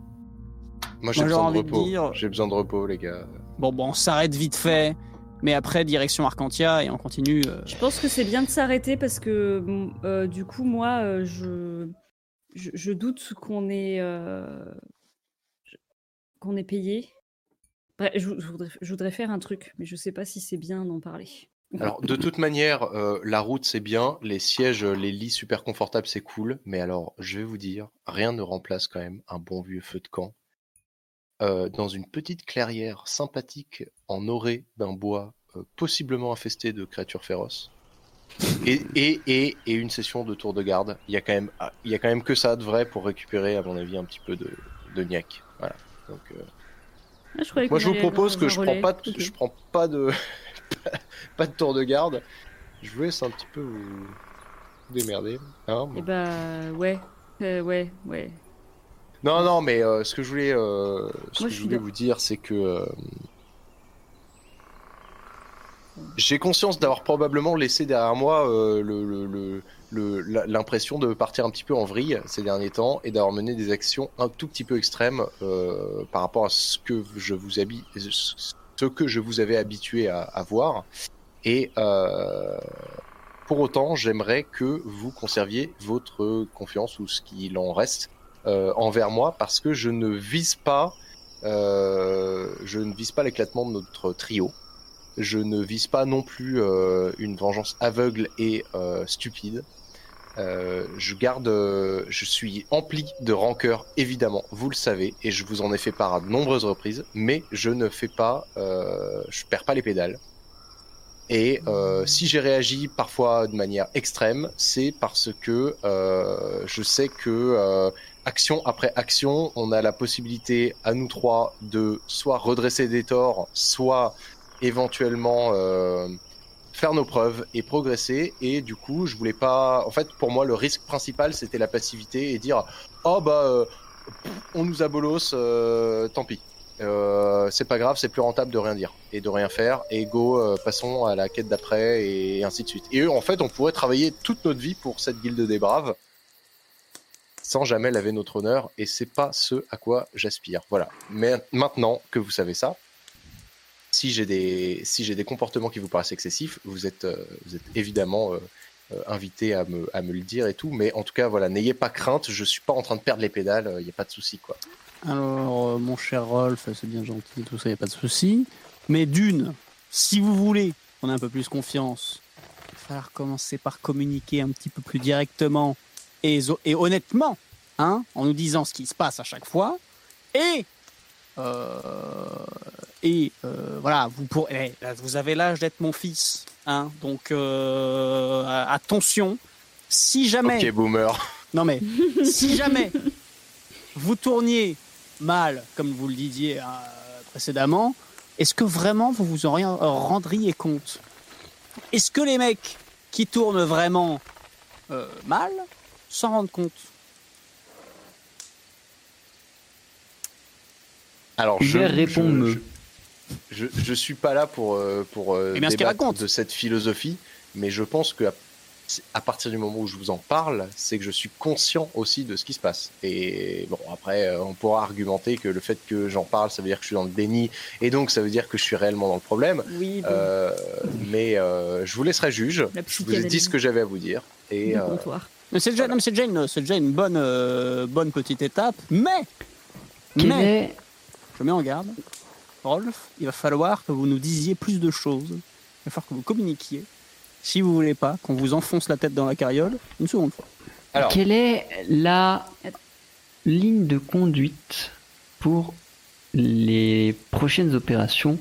Moi j'ai besoin de envie de repos. dire- J'ai besoin de repos les gars. Bon, bon, on s'arrête vite fait, mais après, direction Arcantia et on continue. euh, Je pense que c'est bien de s'arrêter parce que euh, du coup moi euh, je... je je doute qu'on ait euh, qu'on ait payé Bref, je, voudrais, faire un truc, mais je sais pas si c'est bien d'en parler. Alors, de toute manière, euh, la route c'est bien, les sièges, les lits super confortables c'est cool, mais alors, je vais vous dire, rien ne remplace quand même un bon vieux feu de camp. Euh, dans une petite clairière sympathique en orée d'un bois euh, possiblement infesté de créatures féroces. Et, une session de tour de garde. Il y a quand même, ah, quand même que ça de vrai pour récupérer, à mon avis, un petit peu de, de. Voilà. Donc, euh, Ah, je moi, je vous propose que je relais. prends pas, de, Ok. je prends pas de, pas de tour de garde. Je vous laisse un petit peu vous démerder. hein, Eh bon. bah ouais, Euh, ouais, ouais. Non, non, mais euh, ce que je voulais, euh, ce Moi, que je voulais vous dire, c'est que j'ai conscience d'avoir probablement laissé derrière moi le- l'impression de partir un petit peu en vrille ces derniers temps et d'avoir mené des actions un tout petit peu extrêmes euh, par rapport à ce que je vous habi- ce que je vous avais habitué à, voir. Et euh, pour autant, j'aimerais que vous conserviez votre confiance ou ce qu'il en reste euh, envers moi parce que je ne vise pas, je ne vise pas l'éclatement de notre trio. Je ne vise pas non plus une vengeance aveugle et stupide. Euh, je garde, euh, je suis empli de rancœur évidemment, vous le savez, et je vous en ai fait part à de nombreuses reprises. Mais je ne fais pas, euh, je perds pas les pédales. Et euh, si j'ai réagi parfois de manière extrême, c'est parce que je sais que action après action, on a la possibilité à nous trois de soit redresser des torts, soit éventuellement faire nos preuves et progresser. Et du coup, je voulais pas. En fait, pour moi, le risque principal, c'était la passivité et dire oh bah euh, on nous a bolos, euh, tant pis. Euh, c'est pas grave, c'est plus rentable de rien dire et de rien faire. Et go, passons à la quête d'après et ainsi de suite. Et eux, en fait, on pourrait travailler toute notre vie pour cette guilde des braves sans jamais laver notre honneur. Et c'est pas ce à quoi j'aspire. Voilà. Mais maintenant que vous savez ça, si j'ai des si des comportements qui vous paraissent excessifs, vous êtes euh, vous êtes évidemment euh, euh, invité à me à me le dire et tout. Mais en tout cas, voilà, n'ayez pas crainte. Je suis pas en train de perdre les pédales. Il y a pas de souci quoi. Alors, mon cher Rolf, c'est bien gentil, tout ça, y a pas de souci. Mais d'une, si vous voulez qu'on ait un peu plus confiance, il va falloir commencer par communiquer un petit peu plus directement et, et honnêtement, hein, en nous disant ce qui se passe à chaque fois. Et, et euh, voilà, vous, pour, eh, vous avez l'âge d'être mon fils, hein, donc euh, attention. Si jamais, Ok, boomer. non mais si jamais vous tourniez mal, comme vous le disiez euh, précédemment, est-ce que vraiment vous vous en euh, rendriez compte? Est-ce que les mecs qui tournent vraiment euh, mal s'en rendent compte? Alors, je, je, je suis pas là pour, euh, pour euh, Eh bien, débattre de cette philosophie, mais je pense que à, à partir du moment où je vous en parle, c'est que je suis conscient aussi de ce qui se passe. Et bon, après, euh, on pourra argumenter que le fait que j'en parle, ça veut dire que je suis dans le déni, et donc ça veut dire que je suis réellement dans le problème. Oui, bon, Euh, mais euh, je vous laisserai juge. La Je vous ai dit ce que j'avais à vous dire. Et euh, c'est déjà, une, c'est déjà une bonne, euh, bonne petite étape. Mais, mais est je mets en garde, Rolf, il va falloir que vous nous disiez plus de choses. Il va falloir que vous communiquiez. Si vous voulez pas qu'on vous enfonce la tête dans la carriole une seconde fois. alors, Quelle est la ligne de conduite pour les prochaines opérations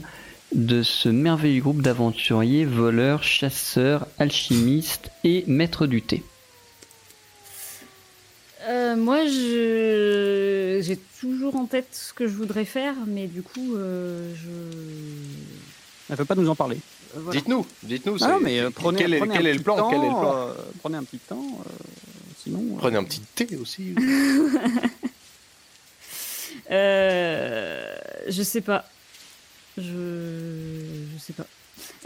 de ce merveilleux groupe d'aventuriers, voleurs, chasseurs, alchimistes et maîtres du thé? Euh, moi, je... j'ai toujours en tête ce que je voudrais faire, mais du coup, euh, je. Elle ne veut pas nous en parler. euh, voilà. dites-nous, dites-nous. Ah mais euh, prenez, quel est, prenez quel un est le petit plan temps, Quel est le plan euh, Prenez un petit temps. euh, sinon. euh, Prenez un petit thé aussi. Euh, je sais pas. Je. Je sais pas.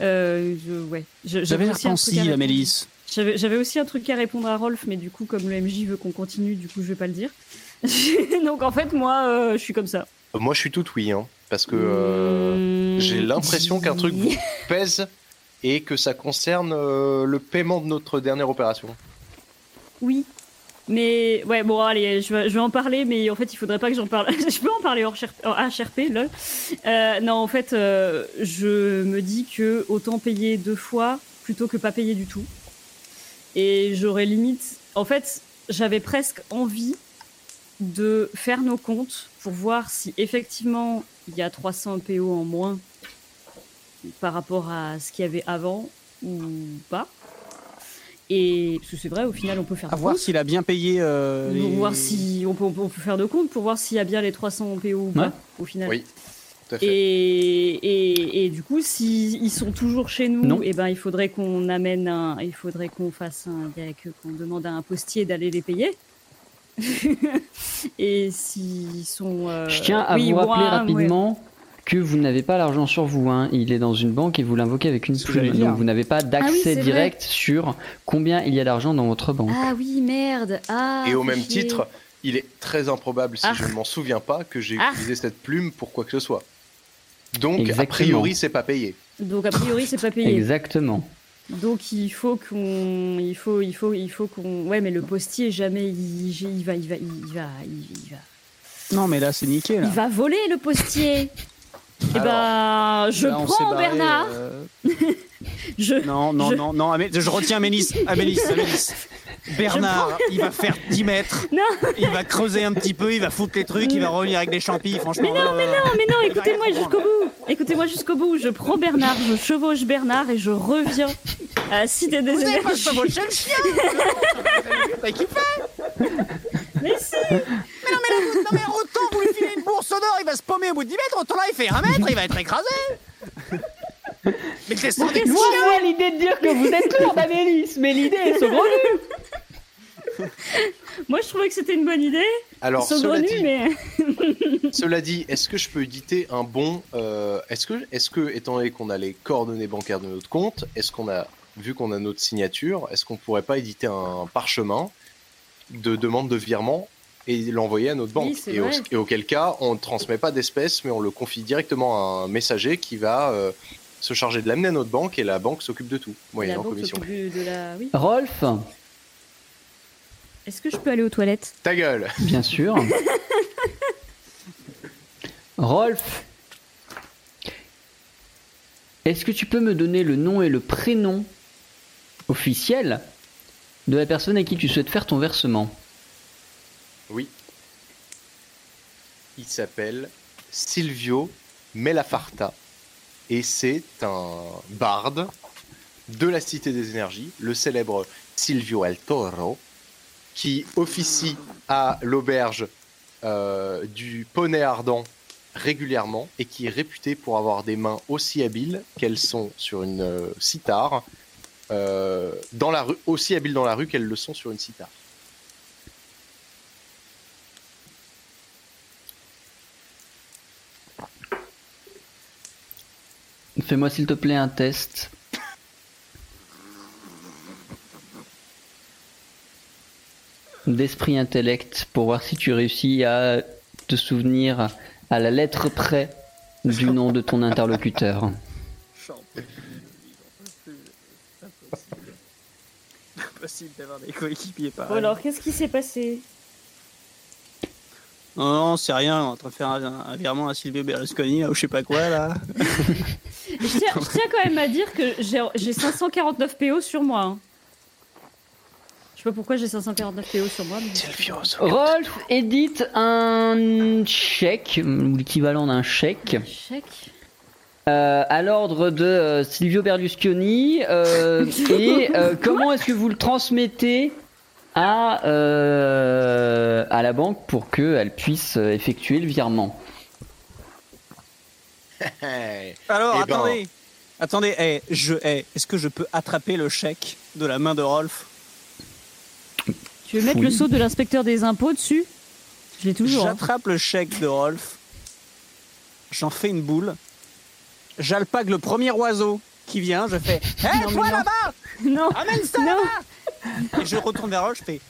Euh, je... Ouais. J'avais l'air pensive. Amélis. J'avais aussi un truc à répondre à Rolf, mais du coup, comme le MJ veut qu'on continue, du coup, je vais pas le dire. Donc en fait, moi, euh, je suis comme ça. Moi, je suis tout oui, hein, parce que euh, Mmh, j'ai l'impression qu'un truc vous pèse et que ça concerne euh, le paiement de notre dernière opération. Oui. Mais ouais, bon, allez, je vais, je vais en parler, mais en fait, il faudrait pas que j'en parle. je peux en parler hors HRP, lol. Euh, non, en fait, euh, je me dis que autant payer deux fois plutôt que pas payer du tout. Et j'aurais limite. En fait, j'avais presque envie de faire nos comptes pour voir si effectivement il y a 300 PO en moins par rapport à ce qu'il y avait avant ou pas. Et parce que c'est vrai, au final, on peut faire À voir comptes. s'il a bien payé. euh, Pour les- voir si on peut, on peut faire de compte pour voir s'il y a bien les 300 PO ou Ouais. pas au final. Oui, tout à fait. Et, et, et du coup, s'ils sont toujours chez nous, Non. et ben il faudrait qu'on amène un, il faudrait qu'on fasse un, qu'on demande à un postier d'aller les payer. et s'ils sont. euh, Je tiens à oui, vous rappeler ouais. rapidement que vous n'avez pas l'argent sur vous. hein. Il est dans une banque et vous l'invoquez avec une plume. Donc vous n'avez pas Ah oui, d'accès vrai. direct sur combien il y a d'argent dans votre banque. Ah oui, merde. Ah, Et au même titre, il est très improbable, si Ah. je ne m'en souviens pas, que j'ai Ah. utilisé cette plume pour quoi que ce soit. Donc, a priori, c'est pas payé. Donc a priori, c'est pas payé. Exactement. Donc il faut qu'on, il faut, il faut, il faut qu'on. Ouais, mais le postier jamais il, il va, il va, il va, il va. Non, mais là, c'est niqué. Là. Il va voler le postier. Eh ben, je Là, prends barré, Bernard. euh, Je. Non, non, Je- non, non, Amé- je retiens Amélis. Amélis, Amélis. Bernard, il va faire 10 mètres. Non. Il va creuser un petit peu, il va foutre les trucs, il va revenir avec des champis, franchement. Mais non, euh, mais non, mais non, écoutez-moi jusqu'au bout. Écoutez-moi jusqu'au bout. Je prends Bernard, je chevauche Bernard et je reviens à la Cité des Vous n'avez pas chevauché le chien T'as kiffé Mais si. Mais non, mais, non, mais autant vous lui filez une bourse d'or, il va se paumer au bout de 10 mètres, autant là, il fait 1 mètre, il va être écrasé Mais descendez Je vois l'idée de dire que vous êtes lourd d'Amélis, mais l'idée est saugrenue. Moi, je trouvais que c'était une bonne idée. Alors, cela Saugrenu, dit, mais. cela dit, est-ce que je peux éditer un bon euh, Est-ce que, que, étant donné qu'on a les coordonnées bancaires de notre compte, est-ce qu'on a, vu qu'on a notre signature, est-ce qu'on pourrait pas éditer un parchemin de demande de virement et l'envoyer à notre banque? Oui, c'est et, au- vrai. et auquel cas, on ne transmet pas d'espèces, mais on le confie directement à un messager qui va euh, se charger de l'amener à notre banque et la banque s'occupe de tout, moyennant commission. de la. Oui. Rolf, Est-ce que je peux aller aux toilettes? Ta gueule bien sûr. Rolf, est-ce que tu peux me donner le nom et le prénom officiel de la personne à qui tu souhaites faire ton versement? Oui. Il s'appelle Silvio Melafarta et c'est un barde de la Cité des Énergies, le célèbre Silvio El Toro, qui officie à l'auberge euh, du Poney Ardent régulièrement et qui est réputé pour avoir des mains aussi habiles qu'elles sont sur une euh, euh, aussi habiles dans la rue qu'elles le sont sur une cithare. Fais-moi s'il te plaît un test. D'esprit intellect pour voir si tu réussis à te souvenir à la lettre près du nom de ton interlocuteur. Impossible d'avoir des coéquipiers pareils. alors, qu'est-ce qui s'est passé? Non, non, c'est rien, on est en train de faire un, un virement à Silvio Berlusconi, là, ou je sais pas quoi, là. je tiens, je tiens quand même à dire que j'ai j'ai 549 PO sur moi. hein. Je sais pas pourquoi j'ai 549 PO sur moi. mais- Silvio, Rolf édite un chèque, ou l'équivalent d'un chèque, Chèque. euh, à l'ordre de euh, Silvio Berlusconi. euh, et euh, comment est-ce que vous le transmettez à, euh, à la banque pour qu'elle puisse effectuer le virement? Alors, Eh ben. attendez. Attendez, eh, je, eh, est-ce que je peux attraper le chèque de la main de Rolf Tu veux mettre Oui. le sceau de l'inspecteur des impôts dessus Je l'ai toujours. hein. J'attrape le chèque de Rolf, j'en fais une boule, j'alpague le premier oiseau qui vient, je fais Hé, toi là-bas Non, Amène ça là-bas Et je retourne vers Rolf, je fais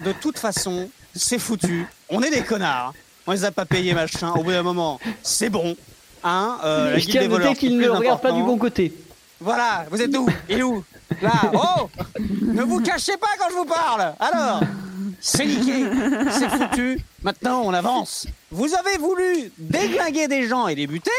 De toute façon, c'est foutu, on est des connards, on les a pas payés, machin, au bout d'un moment, c'est bon. Hein, euh, la Je tiens à noter qu'il ne regarde pas du bon côté. Voilà, vous êtes où? Il est où? Là, oh Ne vous cachez pas quand je vous parle Alors C'est niqué, c'est foutu. Maintenant, on avance. Vous avez voulu déglinguer des gens et les buter,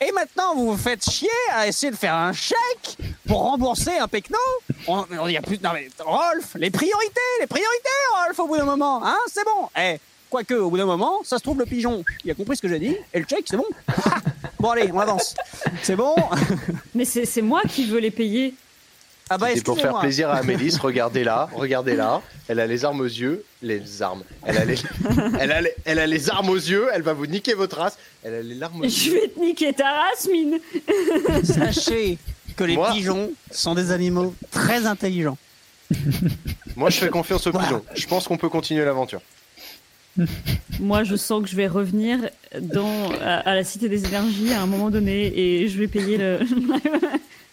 et maintenant vous vous faites chier à essayer de faire un chèque pour rembourser un pecno. On, on y a plus. Non mais Rolf, les priorités, les priorités, Rolf, au bout d'un moment, hein, c'est bon. Eh, quoique, au bout d'un moment, ça se trouve le pigeon, il a compris ce que j'ai dit, et le chèque, c'est bon. bon allez, on avance. C'est bon. Mais c'est c'est moi qui veux les payer. Ah bah C'est pour faire plaisir à Amélis, regardez là, regardez là. Elle a les armes aux yeux, les armes. Elle a les, elle a les, elle a les armes aux yeux, elle va vous niquer votre race. Elle a les larmes aux Je yeux. vais te niquer ta race, mine. Sachez que les Moi- pigeons sont des animaux très intelligents. Moi, je fais confiance aux Voilà. pigeons. Je pense qu'on peut continuer l'aventure. Moi, je sens que je vais revenir dans, à, à la Cité des Énergies à un moment donné et je vais payer le.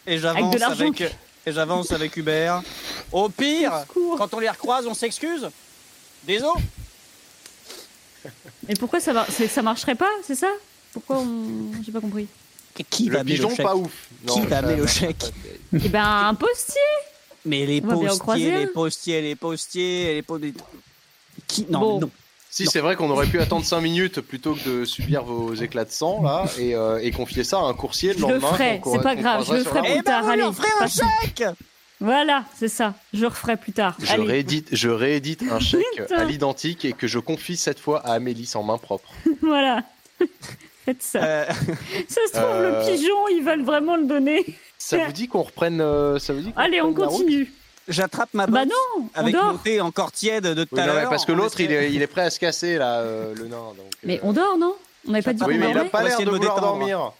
Et Avec j'avance l'argent. avec, et j'avance avec Hubert. Au pire, quand on les recroise, on s'excuse. Désolé. Et pourquoi ça, ça marcherait pas, c'est ça? Pourquoi on. J'ai pas compris. Qui va Le pigeon, le chèque pas ouf. Qui va le chèque Eh ben, un postier Mais les croiser postiers, les postiers, les postiers, les postiers. Qui Non, Bon. non. Si, c'est vrai qu'on aurait pu attendre 5 minutes plutôt que de subir vos éclats de sang, là, et, euh, et confier ça à un coursier le Je le lendemain. ferai, qu'on- c'est pas grave, je le ferai plus route. Eh ben, tard, on allez, offrir un chèque Voilà, c'est ça. Je referai plus tard. Je Allez, réédite, je réédite un chèque à l'identique et que je confie cette fois à Amélis en main propre. voilà. Faites ça. Euh, Ça se trouve, euh, le pigeon, ils veulent vraiment le donner. Ça vous dit qu'on reprenne euh, ça vous dit qu'on Allez, on reprenne la route? continue. J'attrape ma Bah botte non, on avec dort. mon thé encore tiède de tout Oui, à non, l'heure. parce que l'autre, il il est prêt à se casser, là, euh, le nain. Donc, Mais euh, on dort, non On n'avait pas dit Oui, Oui, qu'on mais il a dormait pas l'air de vouloir détendre. dormir.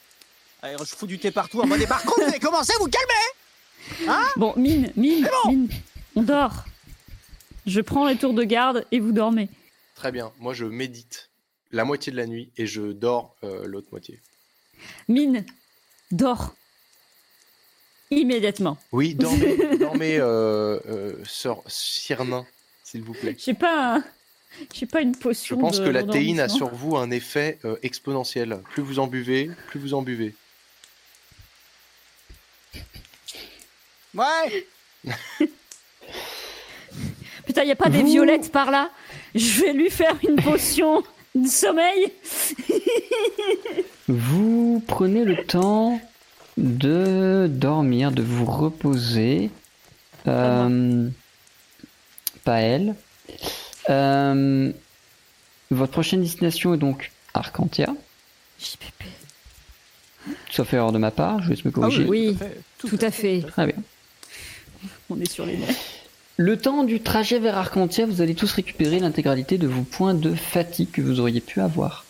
Allez, je fous du thé partout en mode. Par contre, vous avez commencé à vous calmer Bon, mine, mine, mine. On dort. Je prends les tours de garde et vous dormez. Très bien. Moi, je médite la moitié de la nuit et je dors euh, l'autre moitié. Mine, dors. Immédiatement. Oui, dormez, dormez, euh, euh, sœur Cyrnin, s'il vous plaît. J'ai pas un- J'ai pas une Je potion. pense de- que la théine a sur vous un effet euh, exponentiel. Plus vous en buvez, plus vous en buvez. Ouais Putain, y a pas des Vous- violettes par là? Je vais lui faire une potion de sommeil. Vous prenez le temps de dormir, de vous reposer. Euh, pas elle. Euh, votre prochaine destination est donc Arcantia, JPP. sauf erreur de ma part, je vais me corriger. oui. tout à fait. Tout à fait. Très bien. On est sur les nerfs. Le temps du trajet vers Arcantia, vous allez tous récupérer l'intégralité de vos points de fatigue que vous auriez pu avoir.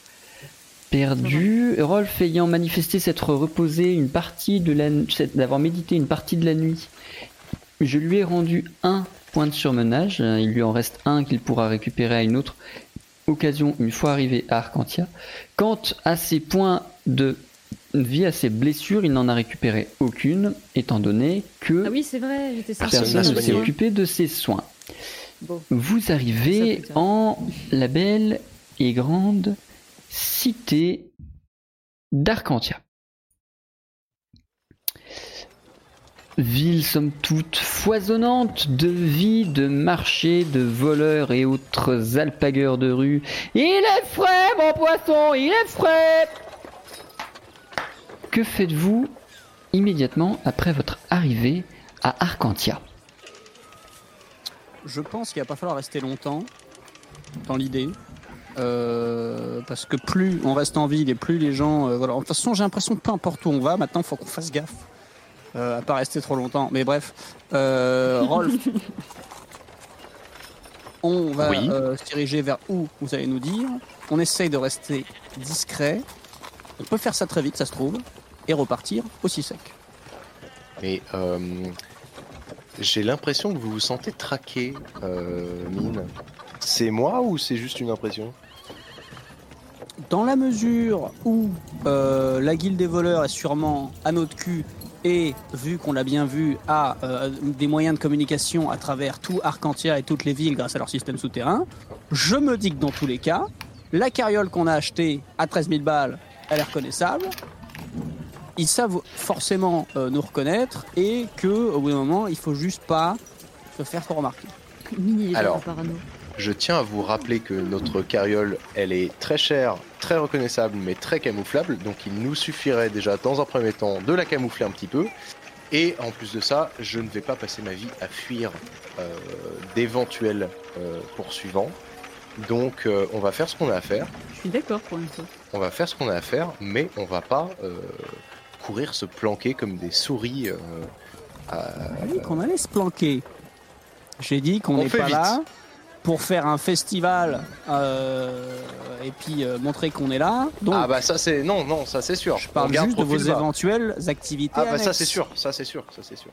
Perdu, Rolf ayant manifesté s'être reposé une partie de la d'avoir médité une partie de la nuit, je lui ai rendu un point de surmenage. Il lui en reste un qu'il pourra récupérer à une autre occasion une fois arrivé à Arcantia. Quant à ses points de vie, à ses blessures, il n'en a récupéré aucune, étant donné que Ah oui, vrai, Personne ne s'est occupé de ses soins. Bon. Vous arrivez en la belle et grande cité d'Arcantia. Ville somme toute foisonnante de vie, de marchés, de voleurs et autres alpagueurs de rue. Il est frais, mon poisson, il est frais Que faites-vous immédiatement après votre arrivée à Arcantia? Je pense qu'il va pas falloir rester longtemps dans l'idée. Euh, parce que plus on reste en ville et plus les gens. euh, voilà. De toute façon, j'ai l'impression que peu importe où on va, maintenant, il faut qu'on fasse gaffe. Euh, à pas rester trop longtemps. Mais bref, euh, Rolf, on va Oui. se diriger vers où vous allez nous dire. On essaye de rester discret. On peut faire ça très vite, ça se trouve, et repartir aussi sec. Mais j'ai l'impression que vous vous sentez traqué, Mine. C'est moi ou c'est juste une impression? Dans la mesure où euh, la guilde des voleurs est sûrement à notre cul et, vu qu'on l'a bien vu, a euh, des moyens de communication à travers tout Arcantia et toutes les villes grâce à leur système souterrain, je me dis que dans tous les cas, la carriole qu'on a achetée à 13 000 balles, elle est reconnaissable. Ils savent forcément euh, nous reconnaître et que au bout d'un moment, il faut juste pas se faire trop remarquer. Alors. parano. Je tiens à vous rappeler que notre carriole, elle est très chère, très reconnaissable, mais très camouflable. Donc il nous suffirait déjà dans un premier temps de la camoufler un petit peu. Et en plus de ça, je ne vais pas passer ma vie à fuir euh, d'éventuels euh, poursuivants. Donc euh, on va faire ce qu'on a à faire. Je suis d'accord pour une fois. On va faire ce qu'on a à faire, mais on va pas euh, courir se planquer comme des souris. euh, à- On a dit qu'on allait se planquer. J'ai dit qu'on On n'est pas vite. là pour faire un festival euh, et puis euh, montrer qu'on est là. Donc, Ah bah ça c'est non non ça c'est sûr. je parle juste de vos bas. éventuelles activités. Ah bah ça annexes. c'est sûr, ça c'est sûr, ça c'est sûr.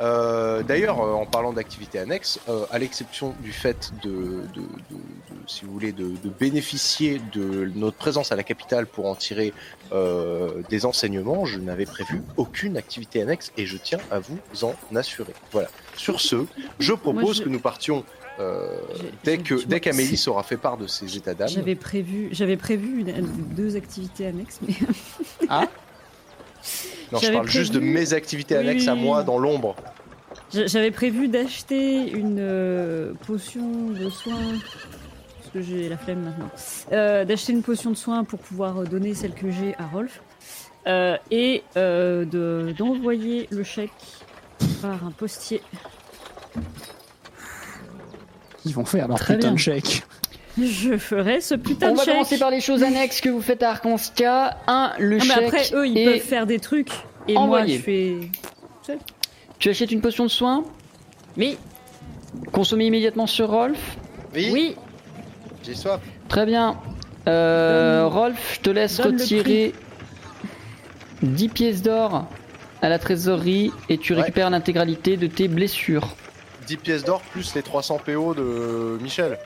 Euh, D'ailleurs, euh, en parlant d'activités annexes, euh, à l'exception du fait de, de- de- de- si vous voulez, de, de bénéficier de notre présence à la capitale pour en tirer euh, des enseignements, je n'avais prévu aucune activité annexe et je tiens à vous en assurer. Voilà. Sur ce, je propose Moi, je- que nous partions euh, dès que dès qu'Amélis aura fait part de ses états d'âme. J'avais prévu, j'avais prévu une- deux activités annexes, mais Non, je parle juste de mes activités Oui, annexes à moi dans l'ombre. j'a- j'avais prévu d'acheter une euh, potion de soin. Parce que j'ai la flemme maintenant. Euh, d'acheter une potion de soin pour pouvoir donner celle que j'ai à Rolf. Et de- d'envoyer le chèque par un postier. Ils vont faire leur Très putain bien. de chèque. Je ferai ce putain On de va chèque. commencer par les choses annexes que vous faites à Arcanstia. Un, le Non, mais chèque. après, eux, ils peuvent faire des trucs. Et moi, je fais. Tu achètes une potion de soin? Oui, Consommée immédiatement sur Rolf? Oui, j'ai soif. Très bien. Euh, Donne- Rolf, je te laisse donne le retirer 10 pièces d'or à la trésorerie et tu Ouais. récupères l'intégralité de tes blessures. 10 pièces d'or plus les 300 PO de Michel.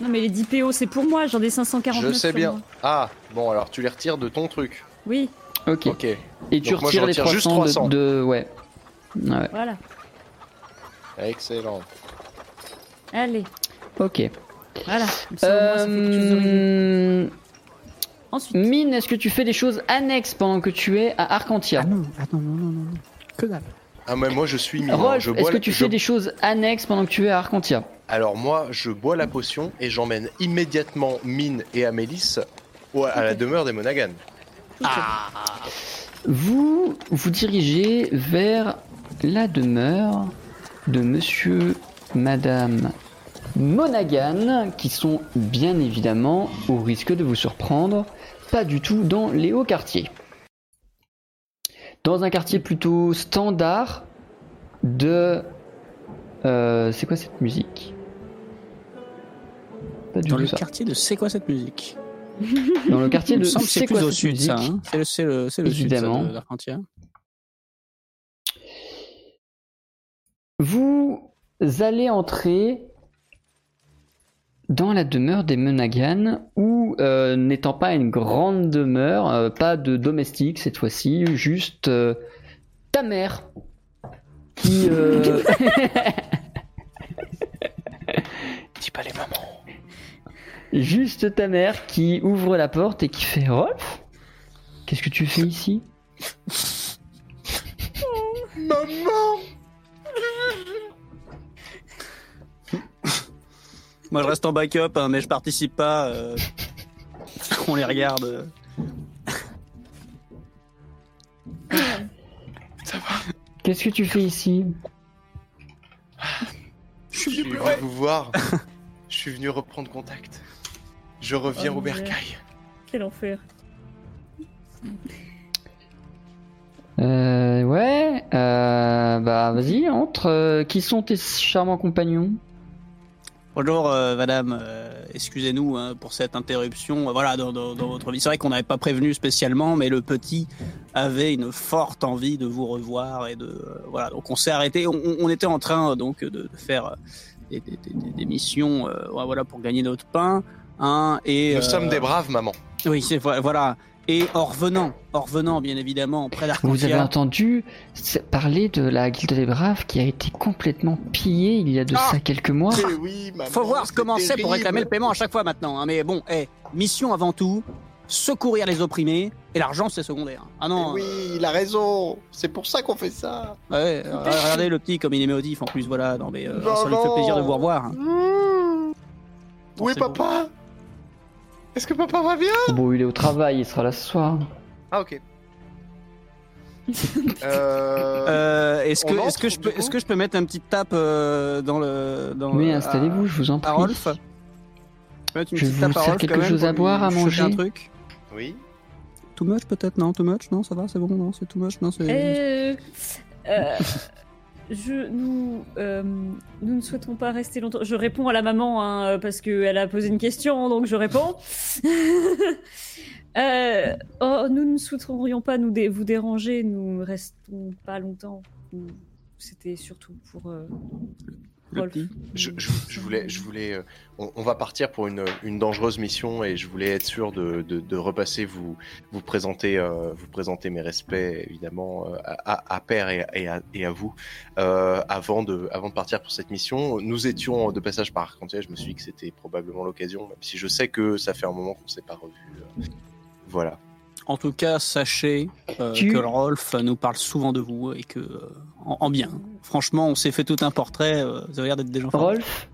Non, mais les 10 PO, c'est pour moi, j'en ai 549. Je sais bien. moi. Ah, bon, alors tu les retires de ton truc. Oui, Ok. Ok. Et tu Donc moi, je retires les retire 300, juste 300. De, de- Ouais. Ouais. voilà. Excellent. Allez, Ok. voilà. Ça, moins. Euh... Ensuite, Mine, est-ce que tu fais des choses annexes pendant que tu es à Arcantia? Ah non, ah non, non, non, non, non. Que dalle. Ah, mais moi je suis mine. hein. Rolf, est-ce que la- tu je- fais des choses annexes pendant que tu es à Arcantia Alors moi, je bois la potion et j'emmène immédiatement Mine et Amélis au- à la demeure des Monaghan. Vous vous dirigez vers la demeure de monsieur, madame Monaghan, qui sont bien évidemment, au risque de vous surprendre, pas du tout dans les hauts quartiers. Dans un quartier plutôt standard de... euh, c'est quoi cette musique? Pas du Dans tout le ça. quartier de c'est quoi cette musique? Dans le quartier de... c'est quoi cette sud, ça. musique? hein. C'est le, le, c'est le sud, ça, de d'Arcantia. Vous allez entrer dans la demeure des Monaghan, où, euh, n'étant pas une grande demeure, euh, pas de domestique cette fois-ci, juste euh, ta mère. Qui. euh, Dis pas les mamans. juste ta mère qui ouvre la porte et qui fait Rolf Qu'est-ce que tu fais ici? Maman Moi, je reste en backup, hein, mais je participe pas. euh, On les regarde. euh. Qu'est-ce que tu fais ici? Je suis venu vous voir. Je suis venu reprendre contact. Je reviens Oh, au bercail. quel enfer. Euh, ouais, euh, bah vas-y, entre. Euh, qui sont tes charmants compagnons? Bonjour, euh, madame. euh, Excusez-nous hein, pour cette interruption. Voilà, dans, dans- dans votre vie. C'est vrai qu'on n'avait pas prévenu spécialement, mais le petit avait une forte envie de vous revoir et de euh, voilà. Donc on s'est arrêté. On, on était en train donc de, de faire des, des- des- des missions, voilà, pour gagner notre pain. Hein, et Nous sommes des braves, maman. Oui, c'est vo- voilà. Et en revenant, en revenant, bien évidemment, près Vous avez d'Arcantia. entendu parler de la Guilde des Braves qui a été complètement pillée il y a de Ah ça quelques mois Mais oui, maman. Faut voir c'est comment c'est pour réclamer le paiement à chaque fois maintenant. hein. Mais bon, eh, mission avant tout. secourir les opprimés, et l'argent c'est secondaire. Ah non, oui, il a raison. C'est pour ça qu'on fait ça. ouais, euh, regardez le petit comme il est méodif en plus, voilà, non mais euh, Non, ça lui fait plaisir de vous revoir. hein. Mmh. C'est bon. Est-ce que papa va bien Bon, il est au travail, il sera là ce soir. Ah ok. euh... Euh, est-ce que, est-ce que je peux, est-ce coup que je peux mettre un petit tape euh, dans le, dans Mais le- installez-vous, je vous en à, prie. à Rolf mettre une Je petite vous tape à sers Rolf quelque quand même chose à boire, à manger un truc. Oui. Too much peut-être non, too much? Non, ça va, c'est bon, non, c'est too much, non, c'est. Euh, euh, euh, nous ne souhaitons pas rester longtemps. Je réponds à la maman hein, parce qu'elle a posé une question, donc je réponds. Euh, oh, nous ne souhaiterions pas vous déranger, nous ne restons pas longtemps. C'était surtout pour euh, Le Rolf. petit. Je, je- je voulais, je voulais, euh, on, on va partir pour une, une dangereuse mission et je voulais être sûr de, de, de repasser vous, vous présenter, euh, vous présenter mes respects évidemment euh, à, à Père et, et à, et à vous euh, avant de, avant de partir pour cette mission. Nous étions de passage par Arcantia. Je me suis dit que c'était probablement l'occasion, même si je sais que ça fait un moment qu'on s'est pas revu. Voilà. En tout cas, sachez euh, Tu- que Rolf nous parle souvent de vous et que euh, en, en bien. Franchement, on s'est fait tout un portrait. euh, vous avez l'air d'être des gens. Rolf,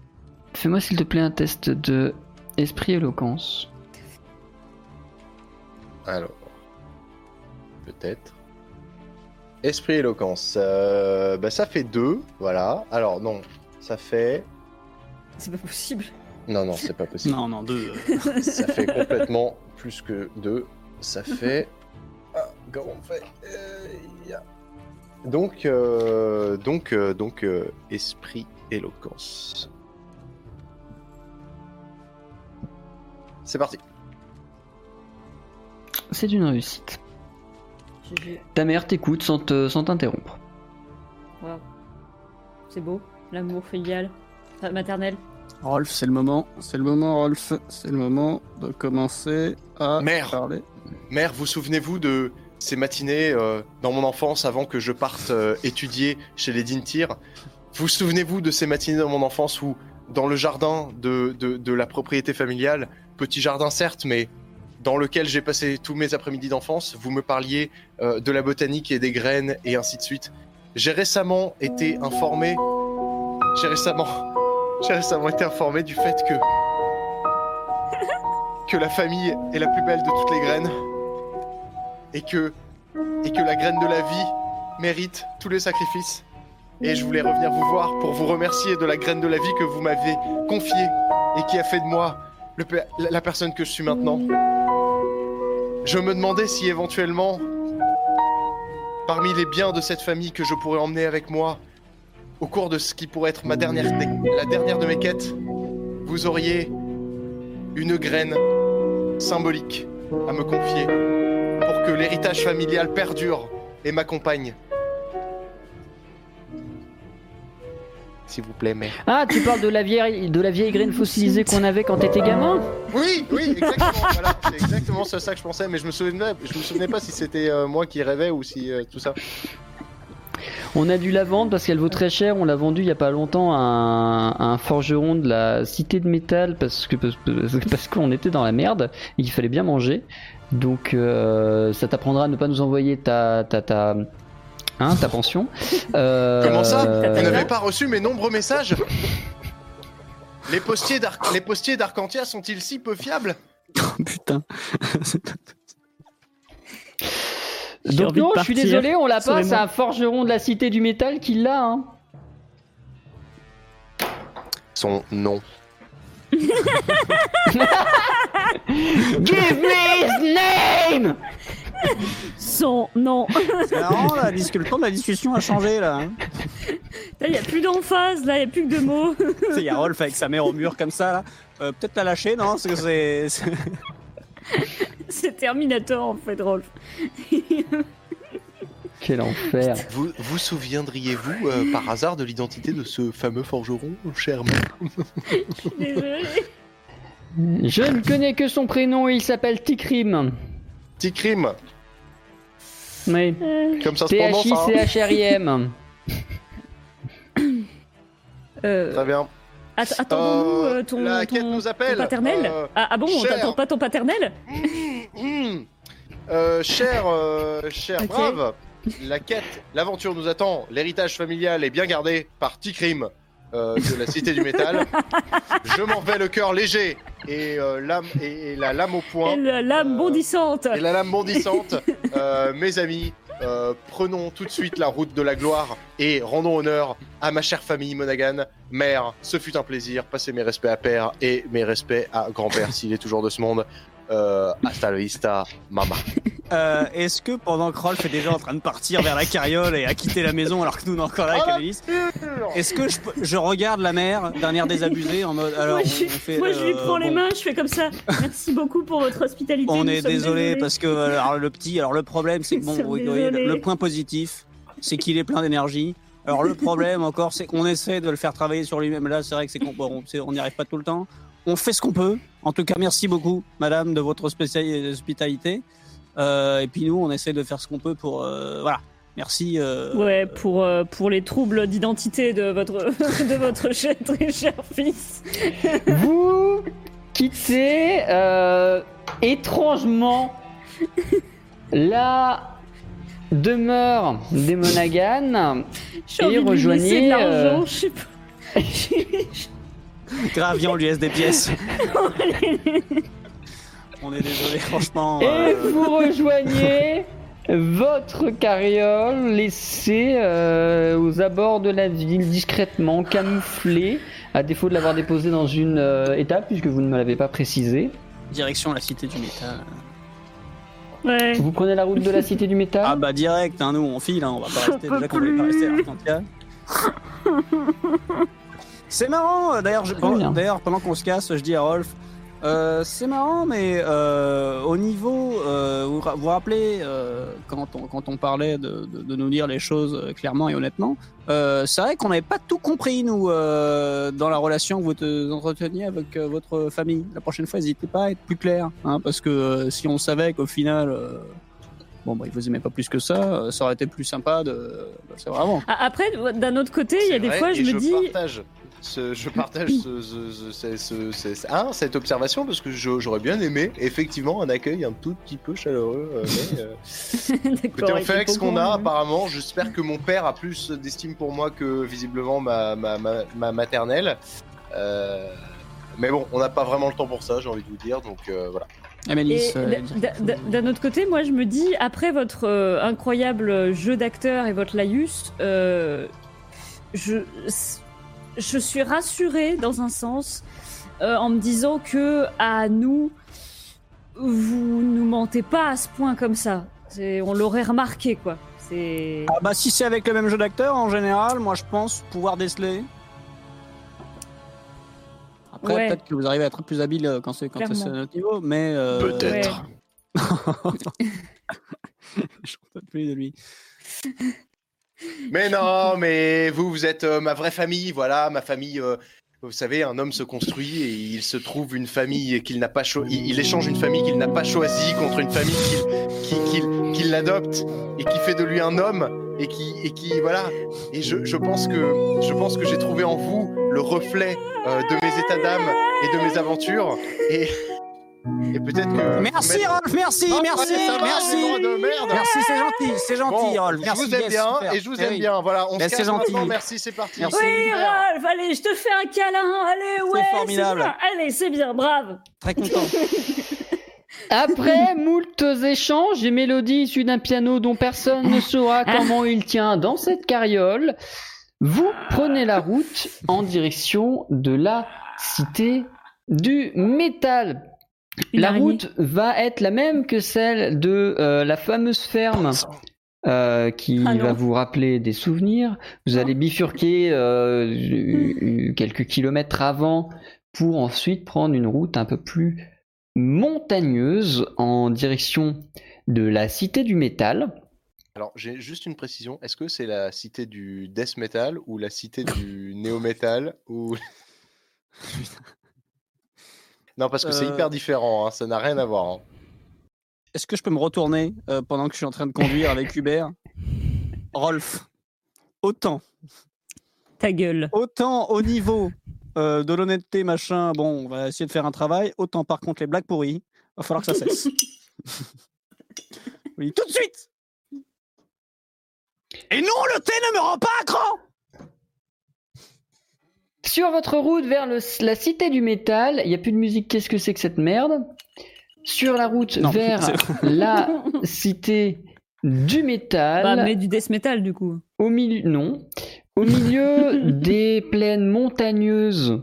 fais-moi s'il te plaît un test de esprit éloquence. Alors, peut-être. Esprit éloquence. euh, bah, ça fait deux, voilà. Alors non, ça fait. C'est pas possible. Non, non, c'est pas possible. Non, non, deux. euh, Ça fait complètement plus que deux. Ça fait. Ah, comment on fait Euh. Donc, euh, donc, euh, donc, euh, esprit éloquence. C'est parti. C'est une réussite. Ta mère t'écoute sans te- sans t'interrompre. Wow. C'est beau, l'amour filial, maternel. Rolf, c'est le moment. C'est le moment, Rolf. C'est le moment de commencer à Mère. parler. Mère, vous souvenez-vous de ces matinées euh, dans mon enfance avant que je parte euh, étudier chez les Dintir? Vous souvenez-vous de ces matinées dans mon enfance où, dans le jardin de, de, de la propriété familiale, petit jardin certes, mais dans lequel j'ai passé tous mes après-midi d'enfance, vous me parliez euh, de la botanique et des graines et ainsi de suite. J'ai récemment été informé. J'ai récemment. J'ai récemment été informé du fait que. que la famille est la plus belle de toutes les graines. Et que. Et que la graine de la vie mérite tous les sacrifices. Et je voulais revenir vous voir pour vous remercier de la graine de la vie que vous m'avez confiée et qui a fait de moi le la personne que je suis maintenant. Je me demandais si éventuellement, parmi les biens de cette famille que je pourrais emmener avec moi, au cours de ce qui pourrait être ma dernière, la dernière de mes quêtes, vous auriez une graine symbolique à me confier pour que l'héritage familial perdure et m'accompagne. S'il vous plaît, mère. Ah, tu parles de la vieille, de la vieille graine fossilisée qu'on avait quand t'étais gamin? Oui, oui, exactement. voilà, c'est exactement ça, ça que je pensais, mais je me souvenais, je me souvenais pas si c'était euh, moi qui rêvais ou si euh, tout ça. On a dû la vendre parce qu'elle vaut très cher. On l'a vendue il y a pas longtemps à un, à un forgeron de la cité de métal parce que parce, parce qu'on était dans la merde. et Il fallait bien manger. Donc euh, ça t'apprendra à ne pas nous envoyer ta ta ta hein, ta pension. Euh, Comment ça? Vous T'as n'avez pas reçu mes nombreux messages? Les postiers d'Ar- les postiers d'Arcantia sont-ils si peu fiables? Putain. Donc non, je suis désolé, on l'a pas. C'est un forgeron de la cité du métal qui l'a. Hein. Son nom. Give me his name. Son nom. C'est marrant, là, dis- le temps de la discussion a changé, là. hein. Là, il n'y a plus d'emphase, là, il n'y a plus que de mots. Il y a Rolf avec sa mère au mur comme ça, là. Euh, Peut-être la lâcher, non Parce que c'est. c'est- Terminator, en fait, Rolf. Quel enfer. Vous vous souviendriez-vous euh, par hasard de l'identité de ce fameux forgeron, cher mère Désolé. Je ne connais que son prénom. Il s'appelle Tikrim. Tikrim, Oui. Euh, comme ça se T H prononce. I. C H R I M. euh, Très bien. Att- Attendons-nous Euh, ton, la ton- quête nous appelle. ton paternel euh, ah, ah bon, on cher. t'attend pas ton paternel Mmh, mmh, euh, cher, euh, cher Ok. brave, la quête, l'aventure nous attend. L'héritage familial est bien gardé par Tikrim euh, de la Cité du Métal. Je m'en vais le cœur léger et, euh, l'âme, et, et la lame au poing. Et le- l'âme Euh, bondissante. Et la lame bondissante, Euh, mes amis, euh, prenons tout de suite la route de la gloire et rendons honneur à ma chère famille Monaghan. Mère, ce fut un plaisir. Passez mes respects à père et mes respects à grand-père s'il est toujours de ce monde. Euh, hasta la vista, mama. Euh, Est-ce que pendant que Rolf est déjà en train de partir vers la carriole et à quitter la maison alors que nous on est encore là avec Ah, Annelise, est-ce que je, regarde la mère d'un air désabusé en mode alors moi, je, on, on fait, moi, je lui euh, prends les bon, mains, je fais comme ça. Merci beaucoup pour votre hospitalité. On est désolé parce que euh, alors, le petit, alors le problème c'est que bon, sommes vous voyez, le, point positif, c'est qu'il est plein d'énergie. Alors le problème encore, c'est qu'on essaie de le faire travailler sur lui-même. Là, c'est vrai que c'est qu'on bon, c'est- on n'y arrive pas tout le temps. On fait ce qu'on peut. En tout cas, merci beaucoup, Madame, de votre hospitalité. Euh, et puis nous, on essaie de faire ce qu'on peut pour euh, voilà. Merci. euh, Ouais, pour, euh, pour les troubles d'identité de votre, de votre cher, très cher fils. Vous quittez euh, étrangement la demeure des Monaghan. J'ai Et envie de lui rejoignez, laisser de l'argent, euh, je sais pas. Grave, viens, on lui laisse des pièces. on est désolé, franchement. Et euh, vous rejoignez votre carriole laissée euh, aux abords de la ville discrètement camouflée, à défaut de l'avoir déposée dans une euh, étape puisque vous ne me l'avez pas précisé. direction la cité du métal. Ouais. Vous prenez la route de la cité du métal Ah bah direct, hein, nous on file, hein, on va pas rester déjà qu'on va pas plus. rester à l'Arcantia. C'est marrant, euh, d'ailleurs, je- d'ailleurs pendant qu'on se casse, je dis à Rolf, euh, c'est marrant, mais euh, au niveau, euh, vous vous rappelez euh, quand, on, quand on parlait de, de- de nous dire les choses euh, clairement et honnêtement, euh, c'est vrai qu'on n'avait pas tout compris nous euh, dans la relation que vous te- entreteniez avec euh, votre famille. La prochaine fois, n'hésitez pas à être plus clair, hein, parce que euh, si on savait qu'au final euh, bon bah il vous aimait pas plus que ça, ça aurait été plus sympa de, de le savoir avant. Après, d'un autre côté, il y a des vrai, fois, je me dis. Partage ce, je partage ce, ce- ce- ce- ce- ce- ce- hein, cette observation parce que j'aurais bien aimé effectivement un accueil un tout petit peu chaleureux. euh, mais, euh, D'accord, Écoutez, on fait avec ce qu'on a, apparemment. J'espère que mon père a plus d'estime pour moi que visiblement ma, ma, ma, ma maternelle. Euh, Mais bon, on n'a pas vraiment le temps pour ça, j'ai envie de vous dire. Donc euh, voilà. D'un autre côté, moi je me dis, après votre euh, incroyable jeu d'acteur et votre laïus, euh, je, je suis rassurée dans un sens euh, en me disant que à nous, vous nous mentez pas à ce point comme ça. On l'aurait remarqué quoi. Ah bah si c'est avec le même jeu d'acteur, en général, moi je pense pouvoir déceler. Après, Ouais. peut-être que vous arrivez à être plus habile euh, quand c'est quand c'est notre niveau, mais... euh, Peut-être. Je ne plus de lui. Mais non, mais vous, vous êtes euh, ma vraie famille, voilà, ma famille. euh, vous savez, un homme se construit et il se trouve une famille qu'il n'a pas cho- il, échange une famille qu'il n'a pas choisie contre une famille qu'il qui, l'adopte et qui fait de lui un homme et qui et qui voilà. Et je, je pense que je pense que j'ai trouvé en vous le reflet euh, de mes états d'âme et de mes aventures et et peut-être que Merci mais- Rolf, merci, Non, merci, ça va, merci. merde. Merci, c'est gentil, c'est gentil Bon, Rolf. Merci, je vous aime yes, bien super. et je vous Eh aime oui. bien. Voilà, on Ben, se gentil. maintenant. Merci, c'est parti. Merci. Oui, Ralph, allez, je te fais un câlin. Allez, ouais, c'est formidable. bien. Allez, c'est bien, brave. Très content. Après moult échanges et mélodies issues d'un piano dont personne ne saura comment il tient dans cette carriole, vous prenez la route en direction de la cité du métal. Une la araignée. route va être la même que celle de euh, la fameuse ferme euh, qui Ah va vous rappeler des souvenirs. Vous Ah. allez bifurquer euh, euh, quelques kilomètres avant pour ensuite prendre une route un peu plus montagneuse en direction de la cité du métal. Alors, j'ai juste une précision. Est-ce que c'est la cité du death metal ou la cité du néo metal ou Non, parce que c'est Euh. hyper différent. hein, Ça n'a rien à voir. hein. Est-ce que je peux me retourner euh, pendant que je suis en train de conduire avec Hubert? Rolf, autant, Ta gueule. autant au niveau euh, de l'honnêteté, machin, bon, on va essayer de faire un travail, autant par contre les blagues pourries, va falloir que ça cesse. Oui, tout de suite Et non, le thé ne me rend pas à cran Sur votre route vers le- la cité du métal, il n'y a plus de musique, qu'est-ce que c'est que cette merde? Sur la route Non, vers la cité du métal, Bah, mais du death metal du coup. au milieu, non, au milieu des plaines montagneuses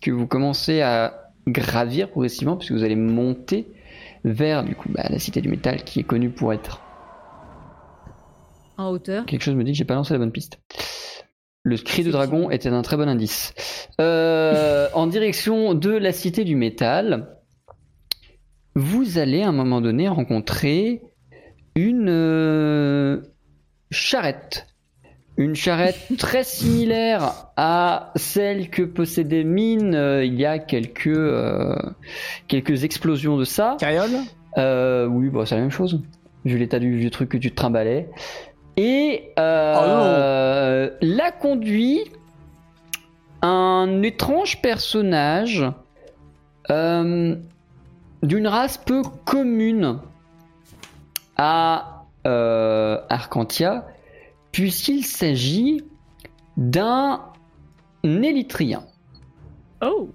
que vous commencez à gravir progressivement, puisque vous allez monter vers du coup bah, la cité du métal qui est connue pour être En hauteur. Quelque chose me dit que j'ai pas lancé la bonne piste. Le cri de dragon était un très bon indice. Euh, en direction de la cité du métal, vous allez à un moment donné rencontrer une euh, charrette. Une charrette très similaire à celle que possédait Mine euh, il y a quelques, quelques explosions de ça. Carriole? Oui, bah, c'est la même chose. Vu l'état du vieux truc que tu te trimballais. Et euh, la conduit un étrange personnage euh, d'une race peu commune à euh, Arcantia, puisqu'il s'agit d'un élytrien. Oh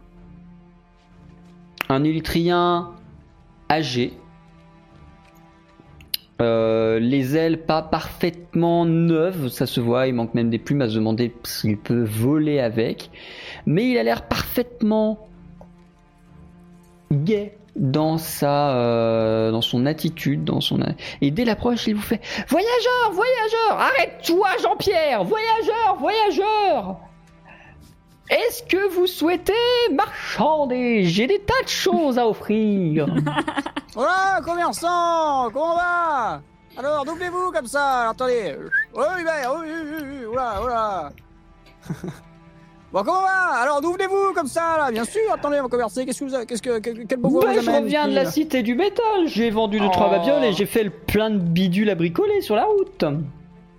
un élytrien âgé. Euh, les ailes pas parfaitement neuves, ça se voit, il manque même des plumes à se demander s'il peut voler avec. Mais il a l'air parfaitement gai dans sa euh, dans son attitude, dans son et dès l'approche, il vous fait "Voyageur, voyageur, arrête-toi Jean-Pierre, voyageur, voyageur." Est-ce que vous souhaitez marchander J'ai des tas de choses à offrir. Voilà, commerçant Comment on va? Alors, doublez-vous comme ça Attendez Oui, oui, oui, oui, oui, oui, oula, oula Bon, comment on va? Alors, doublez-vous comme ça, là Bien sûr, attendez, on va converser. Qu'est-ce que vous avez Qu'est-ce que, quel, quel beau Bah, vous je amène, reviens de la cité du métal. J'ai vendu deux trois Oh. babioles et j'ai fait le plein de bidules à bricoler sur la route.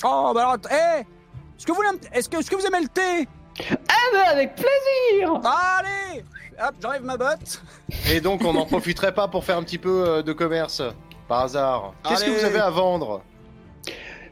Oh, bah alors, hé Est-ce que, vous est-ce, que, est-ce que vous aimez le thé? Ah bah, avec plaisir. Allez Hop, j'enlève ma botte. Et donc, on n'en profiterait pas pour faire un petit peu euh, de commerce Par hasard Qu'est-ce que Allez. vous avez à vendre?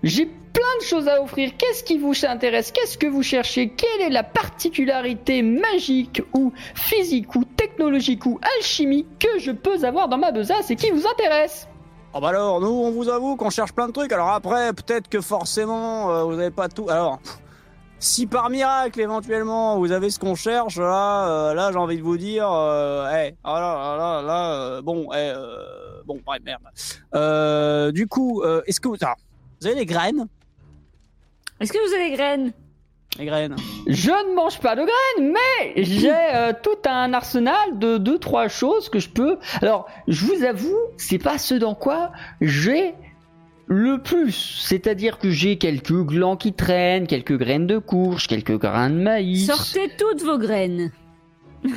J'ai plein de choses à offrir. Qu'est-ce qui vous intéresse? Qu'est-ce que vous cherchez? Quelle est la particularité magique ou physique ou technologique ou alchimique que je peux avoir dans ma besace et qui vous intéresse? Oh bah alors, nous, on vous avoue qu'on cherche plein de trucs. Alors après, peut-être que forcément, euh, vous n'avez pas tout. Alors, pff, si par miracle, éventuellement, vous avez ce qu'on cherche, là, euh, là, j'ai envie de vous dire, euh, hey, ah là, là, là, là, euh, bon, eh, euh, bon, bref, merde. Euh, du coup, euh, est-ce que vous, alors, vous avez des graines? Est-ce que vous avez des graines? Les graines. Je ne mange pas de graines, mais j'ai euh, tout un arsenal de deux trois choses que je peux. Alors, je vous avoue, c'est pas ce dans quoi j'ai le plus. C'est-à-dire que j'ai quelques glands qui traînent, quelques graines de courge, quelques grains de maïs. Sortez toutes vos graines.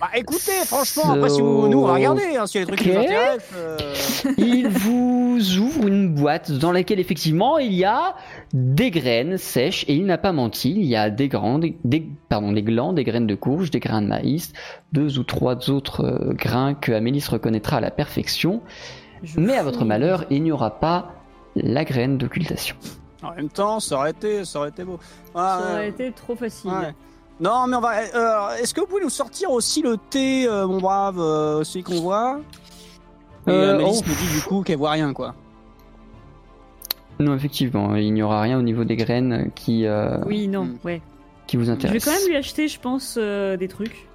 Bah écoutez, franchement, après, si vous, nous, regarder, hein, s'il y a des trucs qui intéressent. euh, Il vous ouvre une boîte dans laquelle effectivement il y a des graines sèches et il n'a pas menti. Il y a des des, des- pardon, des glands, des graines de courge, des grains de maïs, deux ou trois autres euh, grains que Amélis reconnaîtra à la perfection. Je Mais à votre malheur, il n'y aura pas la graine d'occultation. En même temps, ça aurait été, ça aurait été beau. Ça Ouais, aurait été trop facile. Ouais. Non, mais on va. euh, Est-ce que vous pouvez nous sortir aussi le thé, euh, mon brave, euh, celui qu'on voit? Et Mélisse oh. me dit du coup qu'elle voit rien, quoi. Non, effectivement, il n'y aura rien au niveau des graines qui, euh, Oui, non, Hmm. ouais. qui vous Je vais intéresse. quand même lui acheter, je pense, euh, des trucs.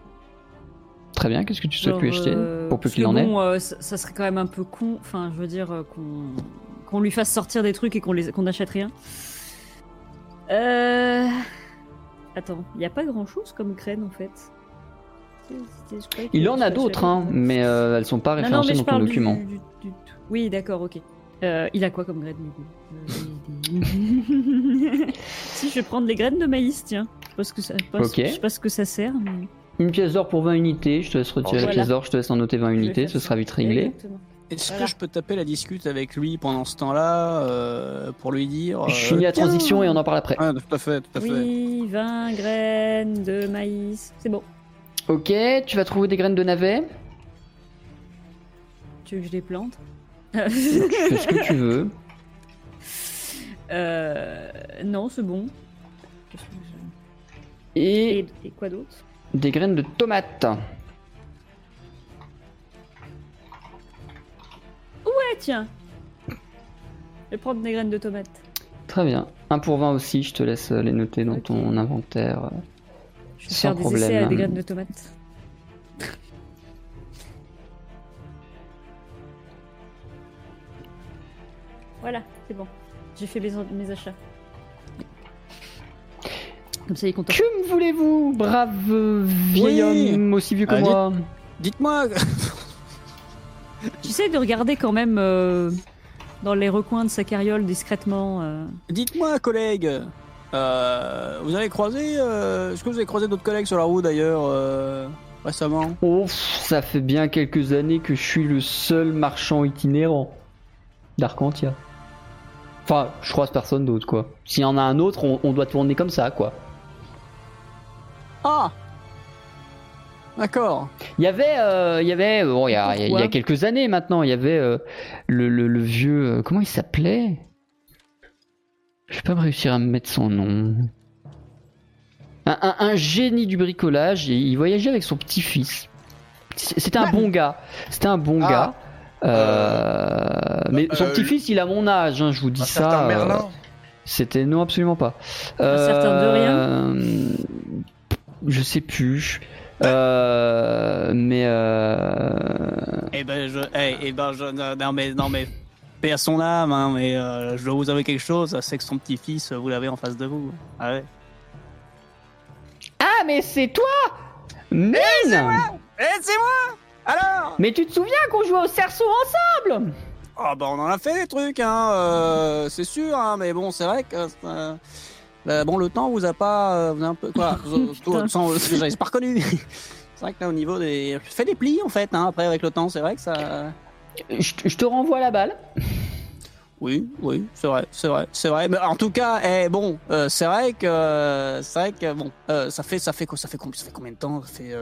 Très bien, qu'est-ce que tu souhaites lui acheter pour peu qu'il en ait bon, euh, ça, ça serait quand même un peu con. Enfin, je veux dire euh, qu'on qu'on lui fasse sortir des trucs et qu'on les qu'on n'achète rien. Euh... Attends, il n'y a pas grand chose comme graines en fait. C'était- je croyais Il en a d'autres, hein, mais euh, elles sont pas Non, non, référencées mais je dans ton parle du- document. du- du- Oui, d'accord, ok. Euh, il a quoi comme graines du coup? Euh, des- des- Si, je vais prendre les graines de maïs, tiens. Je sais pas ce que ça, pas, Ok. je sais pas ce que ça sert, mais. Une pièce d'or pour 20 unités, je te laisse retirer la Voilà. pièce d'or, je te laisse en noter 20 je vais unités, faire ce ça. sera vite réglé. Exactement. Est-ce Voilà. que je peux taper la discute avec lui pendant ce temps-là euh, pour lui dire. Je finis la transition et on en parle après. Ouais, tout à fait, tout à fait. Oui, 20 graines de maïs. C'est bon. Ok, tu vas trouver des graines de navet Tu veux que je les plante Fais ce que tu veux. Euh, non, c'est bon. Et Et, et quoi d'autre? des graines de tomates. Tiens. Je vais prendre des graines de tomates. Très bien. Un pour 20 aussi, je te laisse les noter dans ton inventaire. Je vais Sans faire des essais problème. à des graines de tomates. voilà, c'est bon. J'ai fait mes, mes achats. Comme ça, il est content. Que me voulez-vous, brave euh, vieil Oui. homme aussi vieux que Allez. moi Dites-moi, J'essaie de regarder quand même euh, dans les recoins de sa carriole discrètement. euh. dites-moi, collègue. euh, vous avez croisé, euh, est-ce que vous avez croisé d'autres collègues sur la route d'ailleurs euh, récemment? Oh, ça fait bien quelques années que je suis le seul marchand itinérant d'Arcantia. Enfin, je croise personne d'autre, quoi. S'il y en a un autre, on, on doit tourner comme ça, quoi. Ah D'accord. Il y avait, euh, il y avait, bon, il y a, il y quelques années maintenant, il y avait euh, le, le- le vieux, euh, comment il s'appelait? Je vais pas me réussir à me mettre son nom. Un, un- un génie du bricolage, et il voyageait avec son petit-fils. C'était un bon gars. C'était un bon Ah. gars. Euh, mais son euh, petit-fils, il a mon âge, hein, je vous dis Un ça. certain Merlin. C'était non, absolument pas. Un certain de Euh, Je sais plus. Euh, mais euh... Eh ben, je, eh, eh ben, je, non mais, non mais, paix à son âme, hein, mais euh, je dois vous avouer quelque chose, c'est que son petit-fils, vous l'avez en face de vous. Ah ouais. ah mais c'est toi, Mine! Eh, c'est moi! Alors! Mais tu te souviens qu'on jouait au cerceau ensemble! Ah bah on en a fait des trucs, hein, euh, c'est sûr, hein, mais bon, c'est vrai que... euh, bah, bon, le temps vous a pas... euh, vous a un peu... Quoi pas reconnu. C'est vrai que là, au niveau des... Je fais des plis, en fait, hein, après, avec le temps, c'est vrai que ça... je, te- je te renvoie la balle. Oui, oui, c'est vrai, c'est vrai, c'est vrai. Mais en tout cas, eh, bon, euh, c'est vrai que, euh, c'est vrai que bon, ça fait, ça fait quoi, ça fait combien, ça fait combien de temps Ça fait,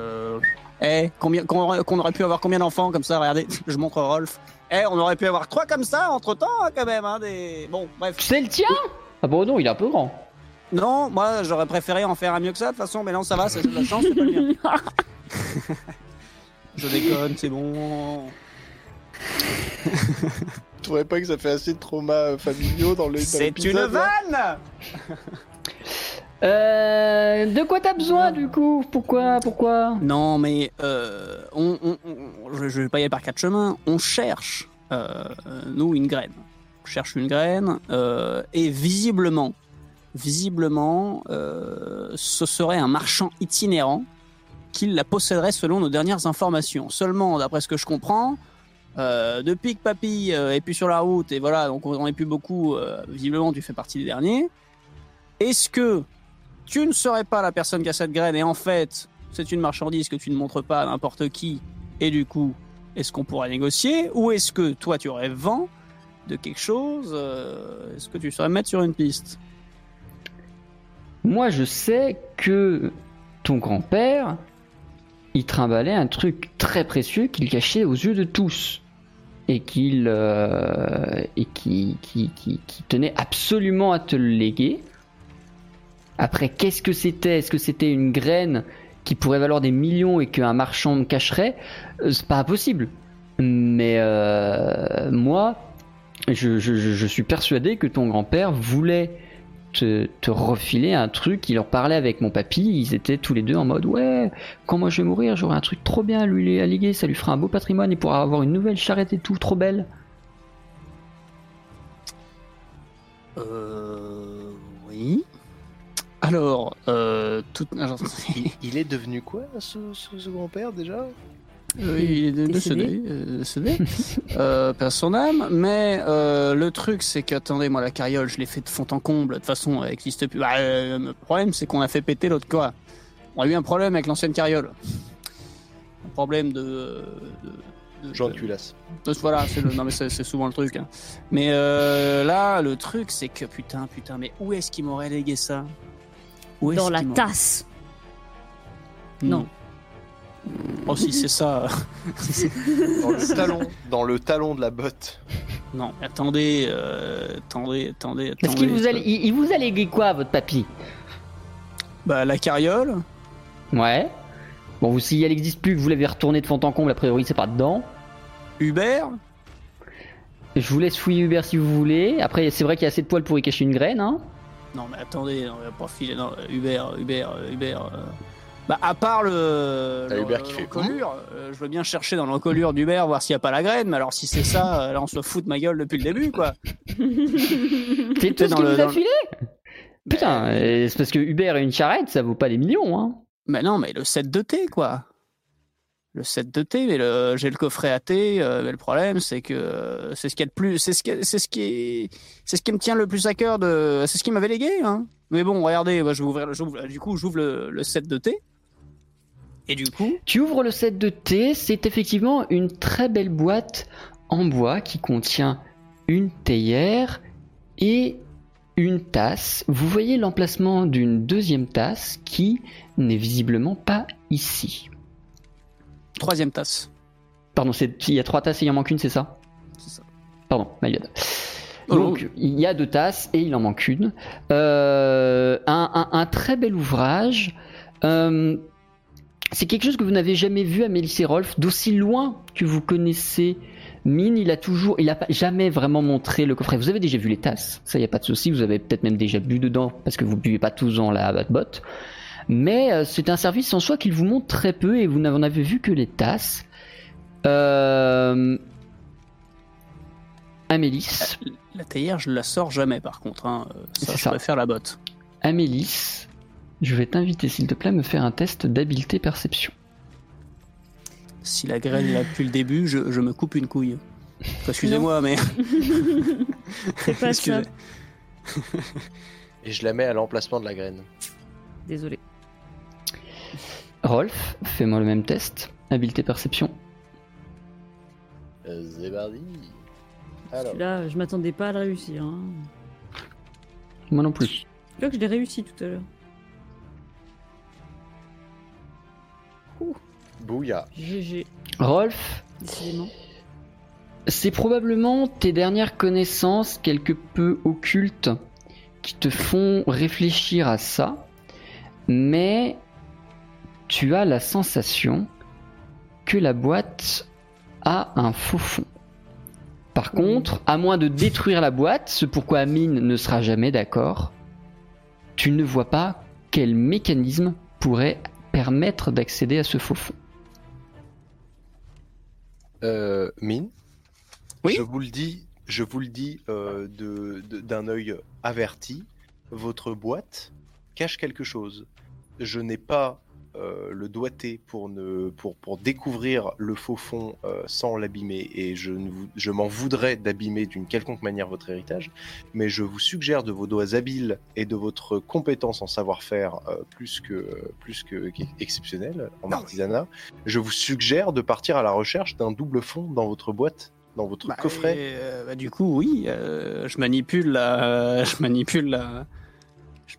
eh, combien, qu'on aurait, qu'on aurait pu avoir combien d'enfants comme ça? Regardez, je montre Rolf. Eh, on aurait pu avoir trois comme ça entre temps, quand même, hein, des. Bon, bref. C'est le tien? Ah bon non, il est un peu grand. Non, moi, j'aurais préféré en faire un mieux que ça. De toute façon, mais non, ça va, c'est de la chance, c'est pas le mien. Je déconne, c'est bon. Tu trouvais pas que ça fait assez de traumas euh, familiaux dans le dans C'est une l'épisode, là vanne. Euh, de quoi t'as besoin du coup? Pourquoi Pourquoi? Non, mais euh, on, on- on- je, je vais pas y aller par quatre chemins. On cherche, euh, nous, une graine. On cherche une graine euh, et visiblement, visiblement, euh, ce serait un marchand itinérant qui la posséderait selon nos dernières informations. Seulement, d'après ce que je comprends, euh, depuis que Papy euh, est plus sur la route et voilà, donc on n'est plus beaucoup. visiblement, tu fais partie des derniers. Est-ce que tu ne serais pas la personne qui a cette graine? Et en fait, c'est une marchandise que tu ne montres pas à n'importe qui et du coup, est-ce qu'on pourrait négocier? Ou est-ce que toi tu aurais vent de quelque chose Est-ce que tu saurais me mettre sur une piste? Moi je sais que ton grand-père, il trimballait un truc très précieux qu'il cachait aux yeux de tous. Et qu'il euh, tenait absolument à te le léguer. Après, qu'est-ce que c'était? Est-ce que c'était une graine qui pourrait valoir des millions et qu'un marchand me cacherait? Euh, C'est pas impossible. Mais euh, moi, je suis persuadé que ton grand-père voulait te, te refiler un truc. Il leur parlait avec mon papy. Ils étaient tous les deux en mode Ouais, quand moi je vais mourir, j'aurai un truc trop bien à lui alléguer. Ça lui fera un beau patrimoine. Il pourra avoir une nouvelle charrette et tout, trop belle. Euh. Oui. Alors, euh. Tout... alors, Il, est devenu quoi, ce, ce- ce grand-père, déjà? Il est Décédé. décédé, euh, décédé. euh, perd son âme, mais euh, le truc c'est que, attendez, moi la carriole, je l'ai fait de fond en comble, de toute façon, elle n'existe plus. Bah, euh, le problème c'est qu'on a fait péter l'autre quoi. On a eu un problème avec l'ancienne carriole. Un problème de. de, de- Jean de- Culasse. Voilà, c'est le- non mais c'est c'est souvent le truc. hein. Mais euh, là, le truc c'est que, putain, putain, mais où est-ce qu'il m'aurait légué ça? Où est-ce Dans la tasse. Non. Oh, si c'est ça. Dans le talon, dans le talon de la botte. non, attendez, euh, attendez, attendez, Est-ce attendez. qu'il vous a, il, il vous a légué quoi, votre papy? Bah, la carriole. Ouais. Bon, vous, si elle existe plus, que vous l'avez retourné de fond en comble, a priori, c'est pas dedans. Hubert? Je vous laisse fouiller Hubert si vous voulez. Après, c'est vrai qu'il y a assez de poils pour y cacher une graine, hein. Non, mais attendez, on va pas filer. Non, Hubert, Hubert, euh, Hubert. euh, Bah, à part le. T'as le- Hubert qui fait l'encolure, euh, je veux bien chercher dans l'encolure d'Hubert voir s'il y a pas la graine, mais alors si c'est ça, euh, là on se fout de ma gueule depuis le début, quoi. C'est tout ce dans qu'il le- vous a dans- filé Putain, euh, c'est parce que Hubert et une charrette, ça vaut pas des millions, hein. Mais non, mais le set de thé, quoi. Le set de thé, mais le, j'ai le coffret à thé, euh, mais le problème, c'est que c'est ce qu'il y a de plus, c'est ce qui, c'est ce qui, est- c'est ce qui me tient le plus à cœur de, c'est ce qui m'avait légué, hein. Mais bon, regardez, moi, je vais ouvrir, le- du coup, j'ouvre le, le set de thé. Et du coup, Tu ouvres le set de thé, c'est effectivement une très belle boîte en bois qui contient une théière et une tasse. Vous voyez l'emplacement d'une deuxième tasse qui n'est visiblement pas ici. troisième tasse. Pardon, il y a trois tasses et il en manque une, c'est ça? C'est ça. Pardon, my bad. Oh, Donc, il y a deux tasses et il en manque une. Euh, un, un- un très bel ouvrage. Euh, c'est quelque chose que vous n'avez jamais vu à Mélisse et Rolf, d'aussi loin que vous connaissez Mine. Il a toujours, il a jamais vraiment montré le coffret. Vous avez déjà vu les tasses, ça y a pas de souci. Vous avez peut-être même déjà bu dedans parce que vous buvez pas tous dans la botte. Mais euh, c'est un service en soi qu'il vous montre très peu et vous n'en avez vu que les tasses. Euh... Amélis. La théière, je la sors jamais, par contre. Hein. Euh, Ça, je ça. préfère la botte. Amélis, je vais t'inviter s'il te plaît à me faire un test d'habileté perception. Si la graine est là depuis le début, je, je me coupe une couille. Enfin, Excusez-moi, mais. C'est pas ça. Et je la mets à l'emplacement de la graine. Désolé. Rolf, fais-moi le même test. Habileté perception. Euh. Alors, Là, je m'attendais pas à le réussir. Hein. Moi non plus. Je crois que je l'ai réussi tout à l'heure. GG, Rolf, décidément. c'est probablement tes dernières connaissances quelque peu occultes qui te font réfléchir à ça, mais tu as la sensation que la boîte a un faux fond. Par contre, à moins de détruire la boîte, ce pourquoi Amine ne sera jamais d'accord, tu ne vois pas quel mécanisme pourrait permettre d'accéder à ce faux fond. Euh, Mine Oui Je vous le dis, je vous le dis euh, d'un œil averti, votre boîte cache quelque chose. Je n'ai pas euh, le doigté pour, ne, pour, pour découvrir le faux fond euh, sans l'abîmer et je, ne je m'en voudrais d'abîmer d'une quelconque manière votre héritage, mais je vous suggère de vos doigts habiles et de votre compétence en savoir-faire euh, plus que plus que exceptionnelle en Non. artisanat, je vous suggère de partir à la recherche d'un double fond dans votre boîte, dans votre Bah, coffret. et, euh, bah, du coup, oui, euh, je manipule la, je manipule la,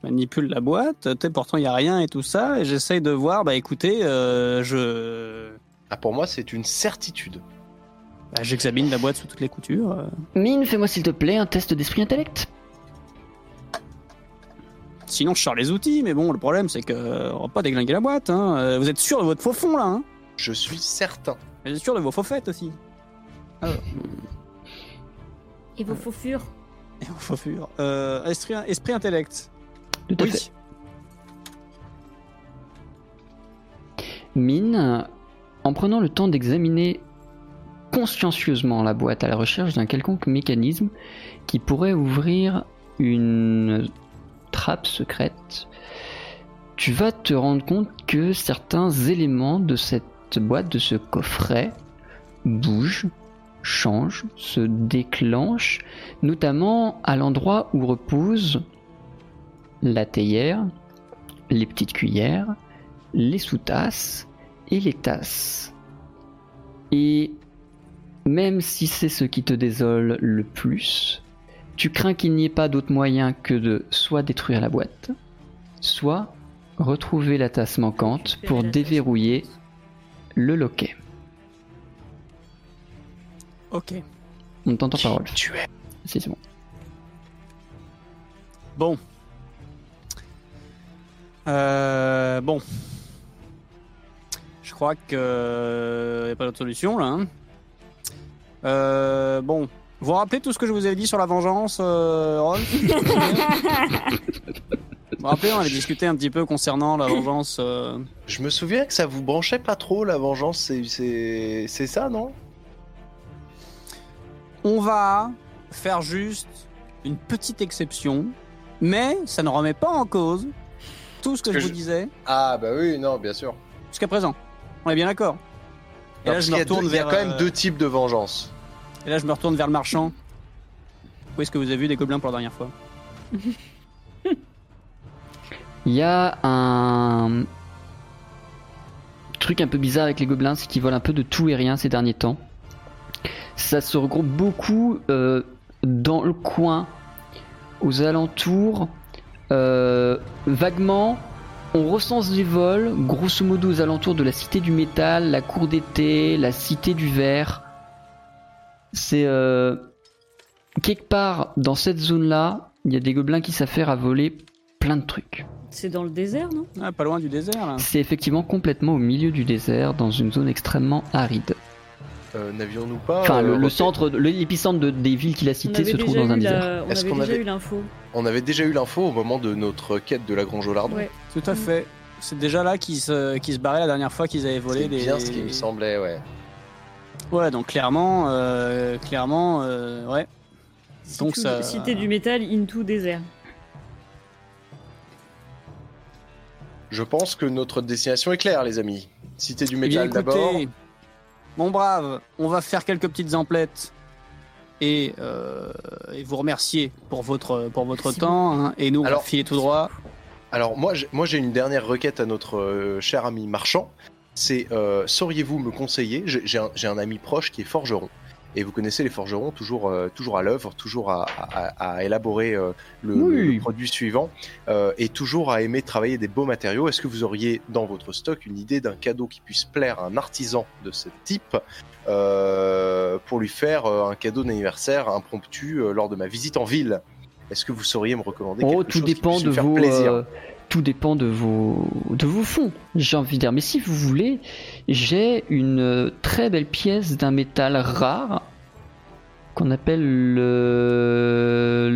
manipule la boîte. Tu sais, pourtant il y a rien et tout ça, et j'essaye de voir. Bah, écoutez, euh, je, Ah, pour moi, c'est une certitude. bah, j'examine la boîte sous toutes les coutures. euh. Mine, fais-moi s'il te plaît un test d'esprit intellect. Sinon, je sors les outils, mais bon, le problème c'est que euh, on va pas déglinguer la boîte. Hein. Vous êtes sûr de votre faux fond là hein? Je suis certain. Vous êtes sûr de vos faux fêtes aussi? Et vos faux furs? Et vos faux furs. Euh, esprit, esprit intellect. Tout à Oui. fait. Mine, en prenant le temps d'examiner consciencieusement la boîte à la recherche d'un quelconque mécanisme qui pourrait ouvrir une trappe secrète, tu vas te rendre compte que certains éléments de cette boîte, de ce coffret, bougent, changent, se déclenchent, notamment à l'endroit où repose la théière, les petites cuillères, les sous-tasses et les tasses. Et même si c'est ce qui te désole le plus, tu crains qu'il n'y ait pas d'autre moyen que de soit détruire la boîte, soit retrouver la tasse manquante pour déverrouiller le loquet. Ok. On t'entend. Tu es. Si, c'est bon. Bon. Euh, bon. Je crois que n'y a pas d'autre solution là. hein. Euh, bon. Vous vous rappelez tout ce que je vous avais dit sur la vengeance, euh, Rolf? Vous vous rappelez, on avait discuté un petit peu concernant la vengeance. euh, Je me souviens que ça vous branchait pas trop la vengeance, c'est- c'est c'est ça, non? On va faire juste une petite exception, mais ça ne remet pas en cause tout ce que, que je vous je- disais Ah bah oui, non, bien sûr. jusqu'à présent. On est bien d'accord Et Non, là, je me deux- retourne Il y a vers. quand même euh, deux types de vengeance. Et là, je me retourne vers le marchand. Où est-ce que vous avez vu des gobelins pour la dernière fois? Il y a un truc un peu bizarre avec les gobelins, c'est qu'ils volent un peu de tout et rien ces derniers temps. Ça se regroupe beaucoup euh, dans le coin, aux alentours. Euh, vaguement, on recense des vols, grosso modo aux alentours de la cité du métal, la cour d'été, la cité du verre. C'est euh, quelque part dans cette zone-là, il y a des gobelins qui s'affairent à voler plein de trucs. C'est dans le désert, non? Ah, Pas loin du désert. C'est effectivement complètement au milieu du désert, dans une zone extrêmement aride. Euh, N'avions-nous pas. Enfin, euh, le, le repéré- centre, l'épicentre de- des villes qu'il a citées se trouve dans un désert. la- On Est-ce avait qu'on déjà avait- eu l'info. On avait déjà eu l'info au moment de notre quête de la Grange au Lardon. Ouais. Tout à fait. C'est déjà là qu'ils se, qu'ils se barraient la dernière fois qu'ils avaient volé C'est des. bien ce qui me semblait, ouais. Ouais, donc clairement, euh, clairement, euh, ouais. Donc Cité- ça- Cité du métal into désert. Je pense que notre destination est claire, les amis. Cité du Eh bien, métal d'abord. écoutez, mon brave, on va faire quelques petites emplettes et, euh, et vous remercier pour votre, pour votre Merci temps. hein, et nous, on Alors- va filer tout droit. Alors moi, j'ai- moi j'ai une dernière requête à notre euh, cher ami marchand. C'est euh, sauriez-vous me conseiller? J'ai j'ai un, j'ai un ami proche qui est forgeron. Et vous connaissez les forgerons, toujours, euh, toujours à l'œuvre, toujours à, à- à élaborer euh, le, Oui. le produit suivant, euh, et toujours à aimer travailler des beaux matériaux. Est-ce que vous auriez dans votre stock une idée d'un cadeau qui puisse plaire à un artisan de ce type pour lui faire un cadeau d'anniversaire impromptu lors de ma visite en ville? Est-ce que vous sauriez me recommander Oh, quelque tout chose qui dépend puisse de faire vos, plaisir? tout dépend de vos, de vos fonds. J'ai envie de dire, mais si vous voulez, j'ai une très belle pièce d'un métal rare qu'on appelle le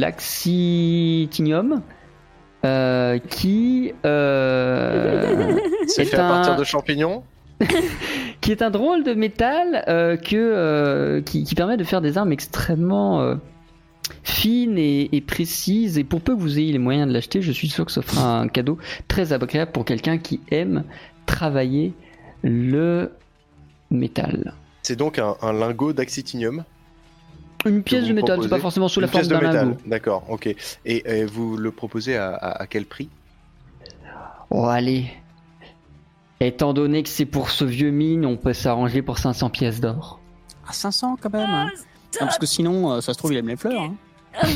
l'axitinium, euh, qui euh, est fait à un- partir de champignons qui est un drôle de métal euh, que, qui, qui permet de faire des armes extrêmement fines et, et précises. Et pour peu que vous ayez les moyens de l'acheter, je suis sûr que ce fera un cadeau très agréable pour quelqu'un qui aime travailler le métal. C'est donc un, un lingot d'axitinium. Une pièce de métal, c'est pas forcément sous la Une forme pièce de d'un métal. lingot. D'accord, ok. Et, et vous le proposez à, à- à quel prix? Oh, allez. Étant donné que c'est pour ce vieux mine, on peut s'arranger pour 500 pièces d'or. À 500 quand même. hein. Non, parce que sinon, euh, ça se trouve, il aime les fleurs. hein.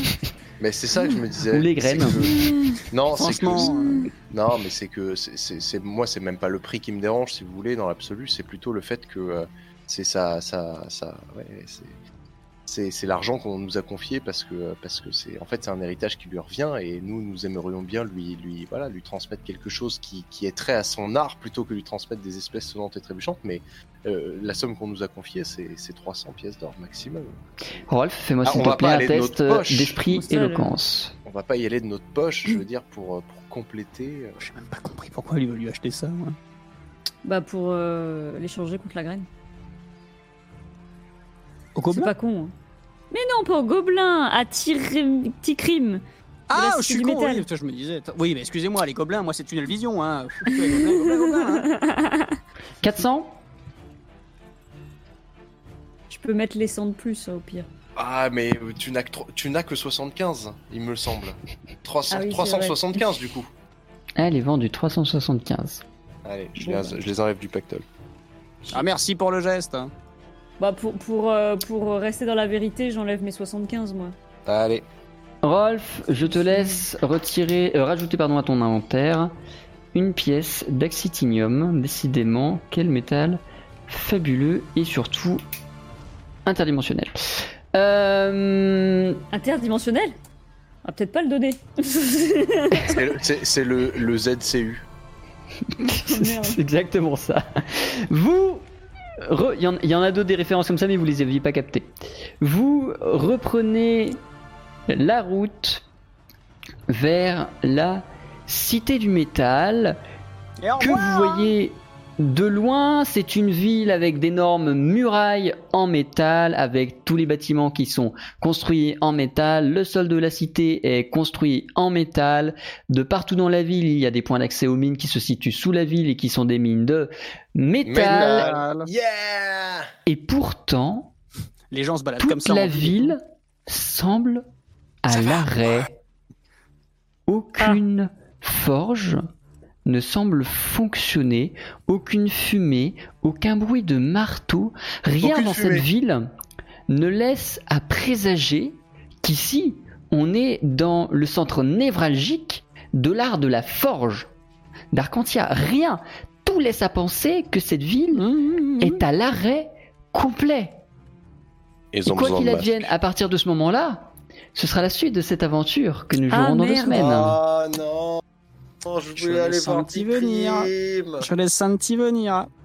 Mais c'est ça que je me disais. Ou les graines. que- Non, c'est que. Franchement, euh, Non, mais c'est que c'est- c'est c'est- moi, c'est même pas le prix qui me dérange, si vous voulez, dans l'absolu. C'est plutôt le fait que euh, c'est ça, ça, ça. Ouais, c'est. L'argent qu'on nous a confié parce que parce que c'est en fait c'est un héritage qui lui revient et nous nous aimerions bien lui lui voilà lui transmettre quelque chose qui, qui est trait à son art plutôt que lui transmettre des espèces sonnantes et trébuchantes mais euh, la somme qu'on nous a confiée c'est c'est 300 pièces d'or maximum Rolf, fais-moi Ah, s'il te plaît un test d'esprit éloquence. on va pas y aller de notre poche je veux dire pour euh, pour compléter euh, J'ai même pas compris pourquoi il veut lui acheter ça. moi. Bah pour euh, l'échanger contre la graine. C'est pas con. hein. Mais non, pas au gobelin, à Tir- Tikrim. Ah, je suis con, oui, je me disais. Oui, mais excusez-moi, les gobelins, moi c'est Tunnel Vision. Hein. Les gobelins, gobelins, gobelins, hein. 400 Je peux mettre les 100 de plus au pire. Ah, mais tu n'as que, tro- tu n'as que 75, il me semble. 300, Ah oui, 375 du coup. Elle est vendue 375. Allez, je, Bon, les, bah. je les enlève du pactole. Ah, merci pour le geste. hein. Bah pour, pour, euh, pour rester dans la vérité, j'enlève mes 75 moi. Allez, Rolf, je te laisse retirer, euh, rajouter pardon à ton inventaire une pièce d'axitinium. Décidément, quel métal fabuleux et surtout interdimensionnel. Euh, Interdimensionnel? On va peut-être pas le donner. C'est le- le, le ZCU. C'est exactement ça. Vous. Il y, en- il y en a d'autres des références comme ça, mais vous les aviez pas captées. Vous reprenez la route vers la cité du métal que vous voyez de loin. C'est une ville avec d'énormes murailles en métal, avec tous les bâtiments qui sont construits en métal. Le sol de la cité est construit en métal. De partout dans la ville, il y a des points d'accès aux mines qui se situent sous la ville et qui sont des mines de métal. Métal. Yeah Et pourtant, Les gens se baladent comme toute ça. la ville semble à l'arrêt. Aucune forge ne semble fonctionner, aucune fumée, aucun bruit de marteau, rien Aucune dans fumée. cette ville ne laisse à présager qu'ici on est dans le centre névralgique de l'art de la forge. D'Arcantia, rien. Tout laisse à penser que cette ville Mmh, est à l'arrêt complet. Et quoi qu'il advienne, à partir de ce moment-là, ce sera la suite de cette aventure que nous Ah, jouerons dans deux semaines. Ah non Oh, Je Je voulais l'ai aller voir senti venir. Je laisse senti venir.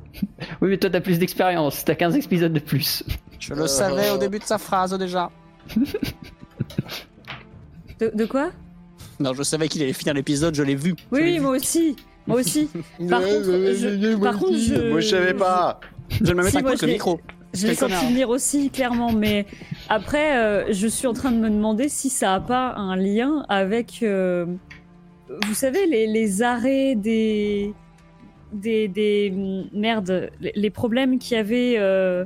Oui, mais toi, t'as plus d'expérience. T'as 15 épisodes de plus. Je le Euh. savais au début de sa phrase déjà. De, de quoi? Non, je savais qu'il allait finir l'épisode, je l'ai vu. Je Oui, l'ai oui, vu. moi aussi. Moi aussi. Par contre, je- par contre, je- Moi je savais pas Je vais me mettre Si, un coup je le l'ai- micro. Je l'ai senti venir aussi, clairement, mais après, euh, je suis en train de me demander si ça a pas un lien avec, euh, vous savez, les, les arrêts des, des, des merde, les, les problèmes qu'il y avait, euh,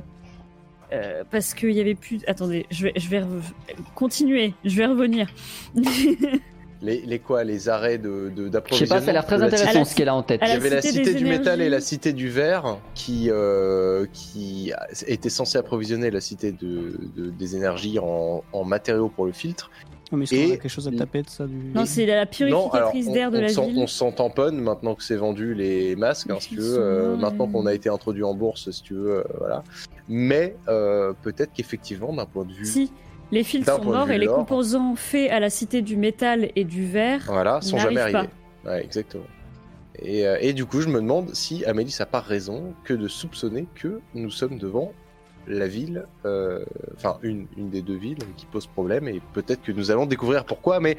euh, parce qu'il y avait plus. Attendez, je vais, je vais continuer, je vais revenir. les, les quoi Les arrêts de de- Je sais d'approvisionnement pas, ça a l'air très intéressant la ce qu'elle a en tête. Il y avait la Cité cité des du métal et énergies. la cité du verre qui, euh, qui était censée approvisionner la cité de, de- des énergies en, en matériaux pour le filtre. Oh, mais est-ce Et- qu'on a quelque chose à taper de ça du... non, c'est la purificatrice on, d'air de on la s'en- ville. on s'en tamponne maintenant que c'est vendu les masques, hein, si tu veux, euh, maintenant qu'on a été introduit en bourse, si tu veux, euh, voilà. Mais euh, peut-être qu'effectivement, d'un point de vue, Si, les fils sont morts et les composants faits à la cité du métal et du verre voilà, sont jamais arrivés. Ouais, exactement. Et, euh, et du coup, je me demande si Amélie n'a pas raison que de soupçonner que nous sommes devant la ville, euh, enfin une, une des deux villes qui pose problème, et peut-être que nous allons découvrir pourquoi, mais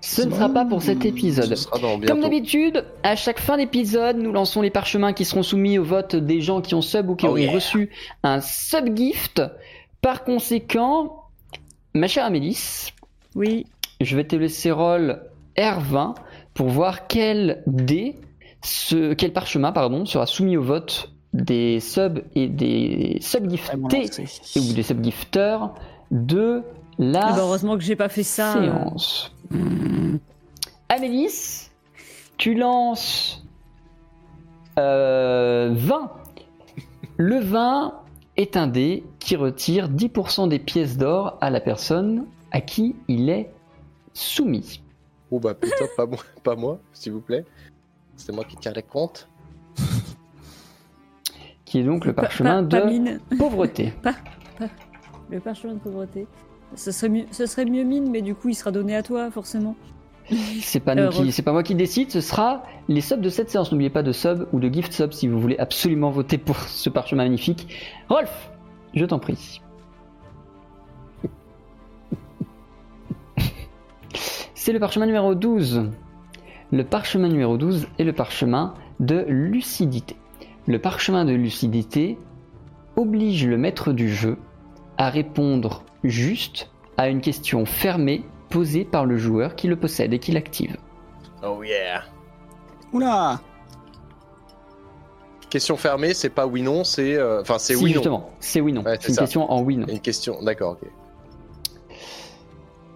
Ce ne sera pas pour cet épisode. ce sera dans Comme d'habitude, à chaque fin d'épisode, nous lançons les parchemins qui seront soumis au vote des gens qui ont sub ou qui Oh yeah. reçu un sub gift. Par conséquent, ma chère Amélis, Oui, je vais te laisser rôle R20 pour voir quel dé, ce, quel parchemin pardon, sera soumis au vote des subs et des Vraiment subgiftés ou des subgifters de la Eh ben, heureusement que j'ai pas fait ça. euh. séance. Amélis, tu lances euh, 20. Le 20 est un dé qui retire 10% des pièces d'or à la personne à qui il est soumis. Oh bah putain, pas moi, pas moi, s'il vous plaît. C'est moi qui tiens les comptes. Qui est donc le parchemin de pauvreté. Le parchemin de pauvreté. Ce serait, mieux, ce serait mieux mine, mais du coup, il sera donné à toi, forcément. C'est pas, nous Euh, qui- Rolf. c'est pas moi qui décide, ce sera les subs de cette séance. N'oubliez pas de sub ou de gift sub si vous voulez absolument voter pour ce parchemin magnifique. Rolf, je t'en prie. C'est le parchemin numéro 12. Le parchemin numéro 12 est le parchemin de lucidité. Le parchemin de lucidité oblige le maître du jeu à répondre juste à une question fermée posée par le joueur qui le possède et qui l'active. Oh yeah. Oula Question fermée, c'est pas oui non, c'est euh, enfin c'est Si, oui non. justement, c'est oui non. Ouais, c'est c'est une ça. question en oui non. Une question, d'accord, ok.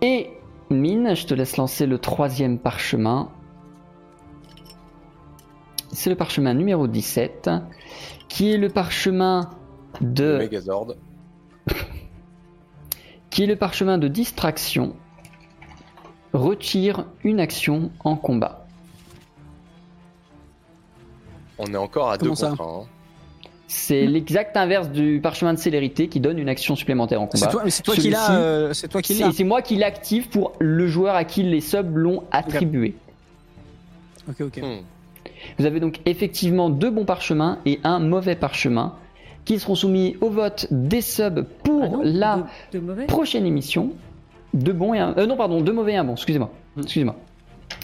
Et Mine, je te laisse lancer le troisième parchemin. C'est le parchemin numéro 17, qui est le parchemin Le de, Megazord. qui est le parchemin de distraction. Retire une action en combat. On est encore à Comment deux ça contre un. hein. C'est l'exact inverse du parchemin de célérité qui donne une action supplémentaire en C'est combat. toi, mais c'est toi qui Celui-ci, l'as. euh, c'est toi qui C'est l'as. c'est moi qui l'active pour le joueur à qui les subs l'ont attribué. Ok, ok. Hmm. Vous avez donc effectivement deux bons parchemins et un mauvais parchemin qui seront soumis au vote des subs pour Ah non, la de, de mauvais. prochaine émission. Deux bons et un. euh, non, pardon, deux mauvais et un bon, excusez-moi. Hmm. Excusez-moi.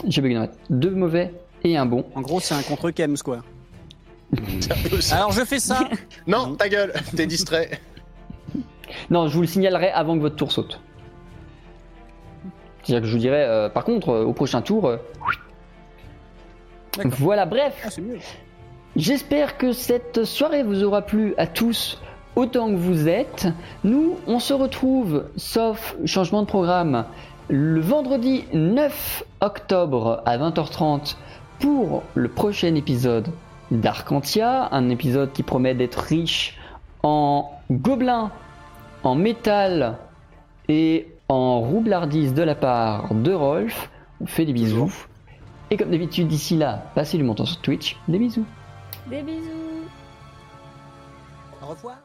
J'ai bugué dans ma tête. Deux mauvais et un bon. En gros, c'est un contre Kems, quoi. Alors, je fais ça. Non, ta gueule, t'es distrait. Non, je vous le signalerai avant que votre tour saute. C'est-à-dire que je vous dirai, euh, par contre, euh, au prochain tour. euh. Voilà, bref. Ah, c'est mieux. J'espère que cette soirée vous aura plu à tous autant que vous êtes. Nous, on se retrouve, sauf changement de programme, le vendredi 9 octobre à 20h30 pour le prochain épisode d'Arcantia, un épisode qui promet d'être riche en gobelins, en métal et en roublardise de la part de Rolf. On fait des bisous. Et comme d'habitude, d'ici là, passez du montant sur Twitch. Des bisous. Des bisous. Au revoir.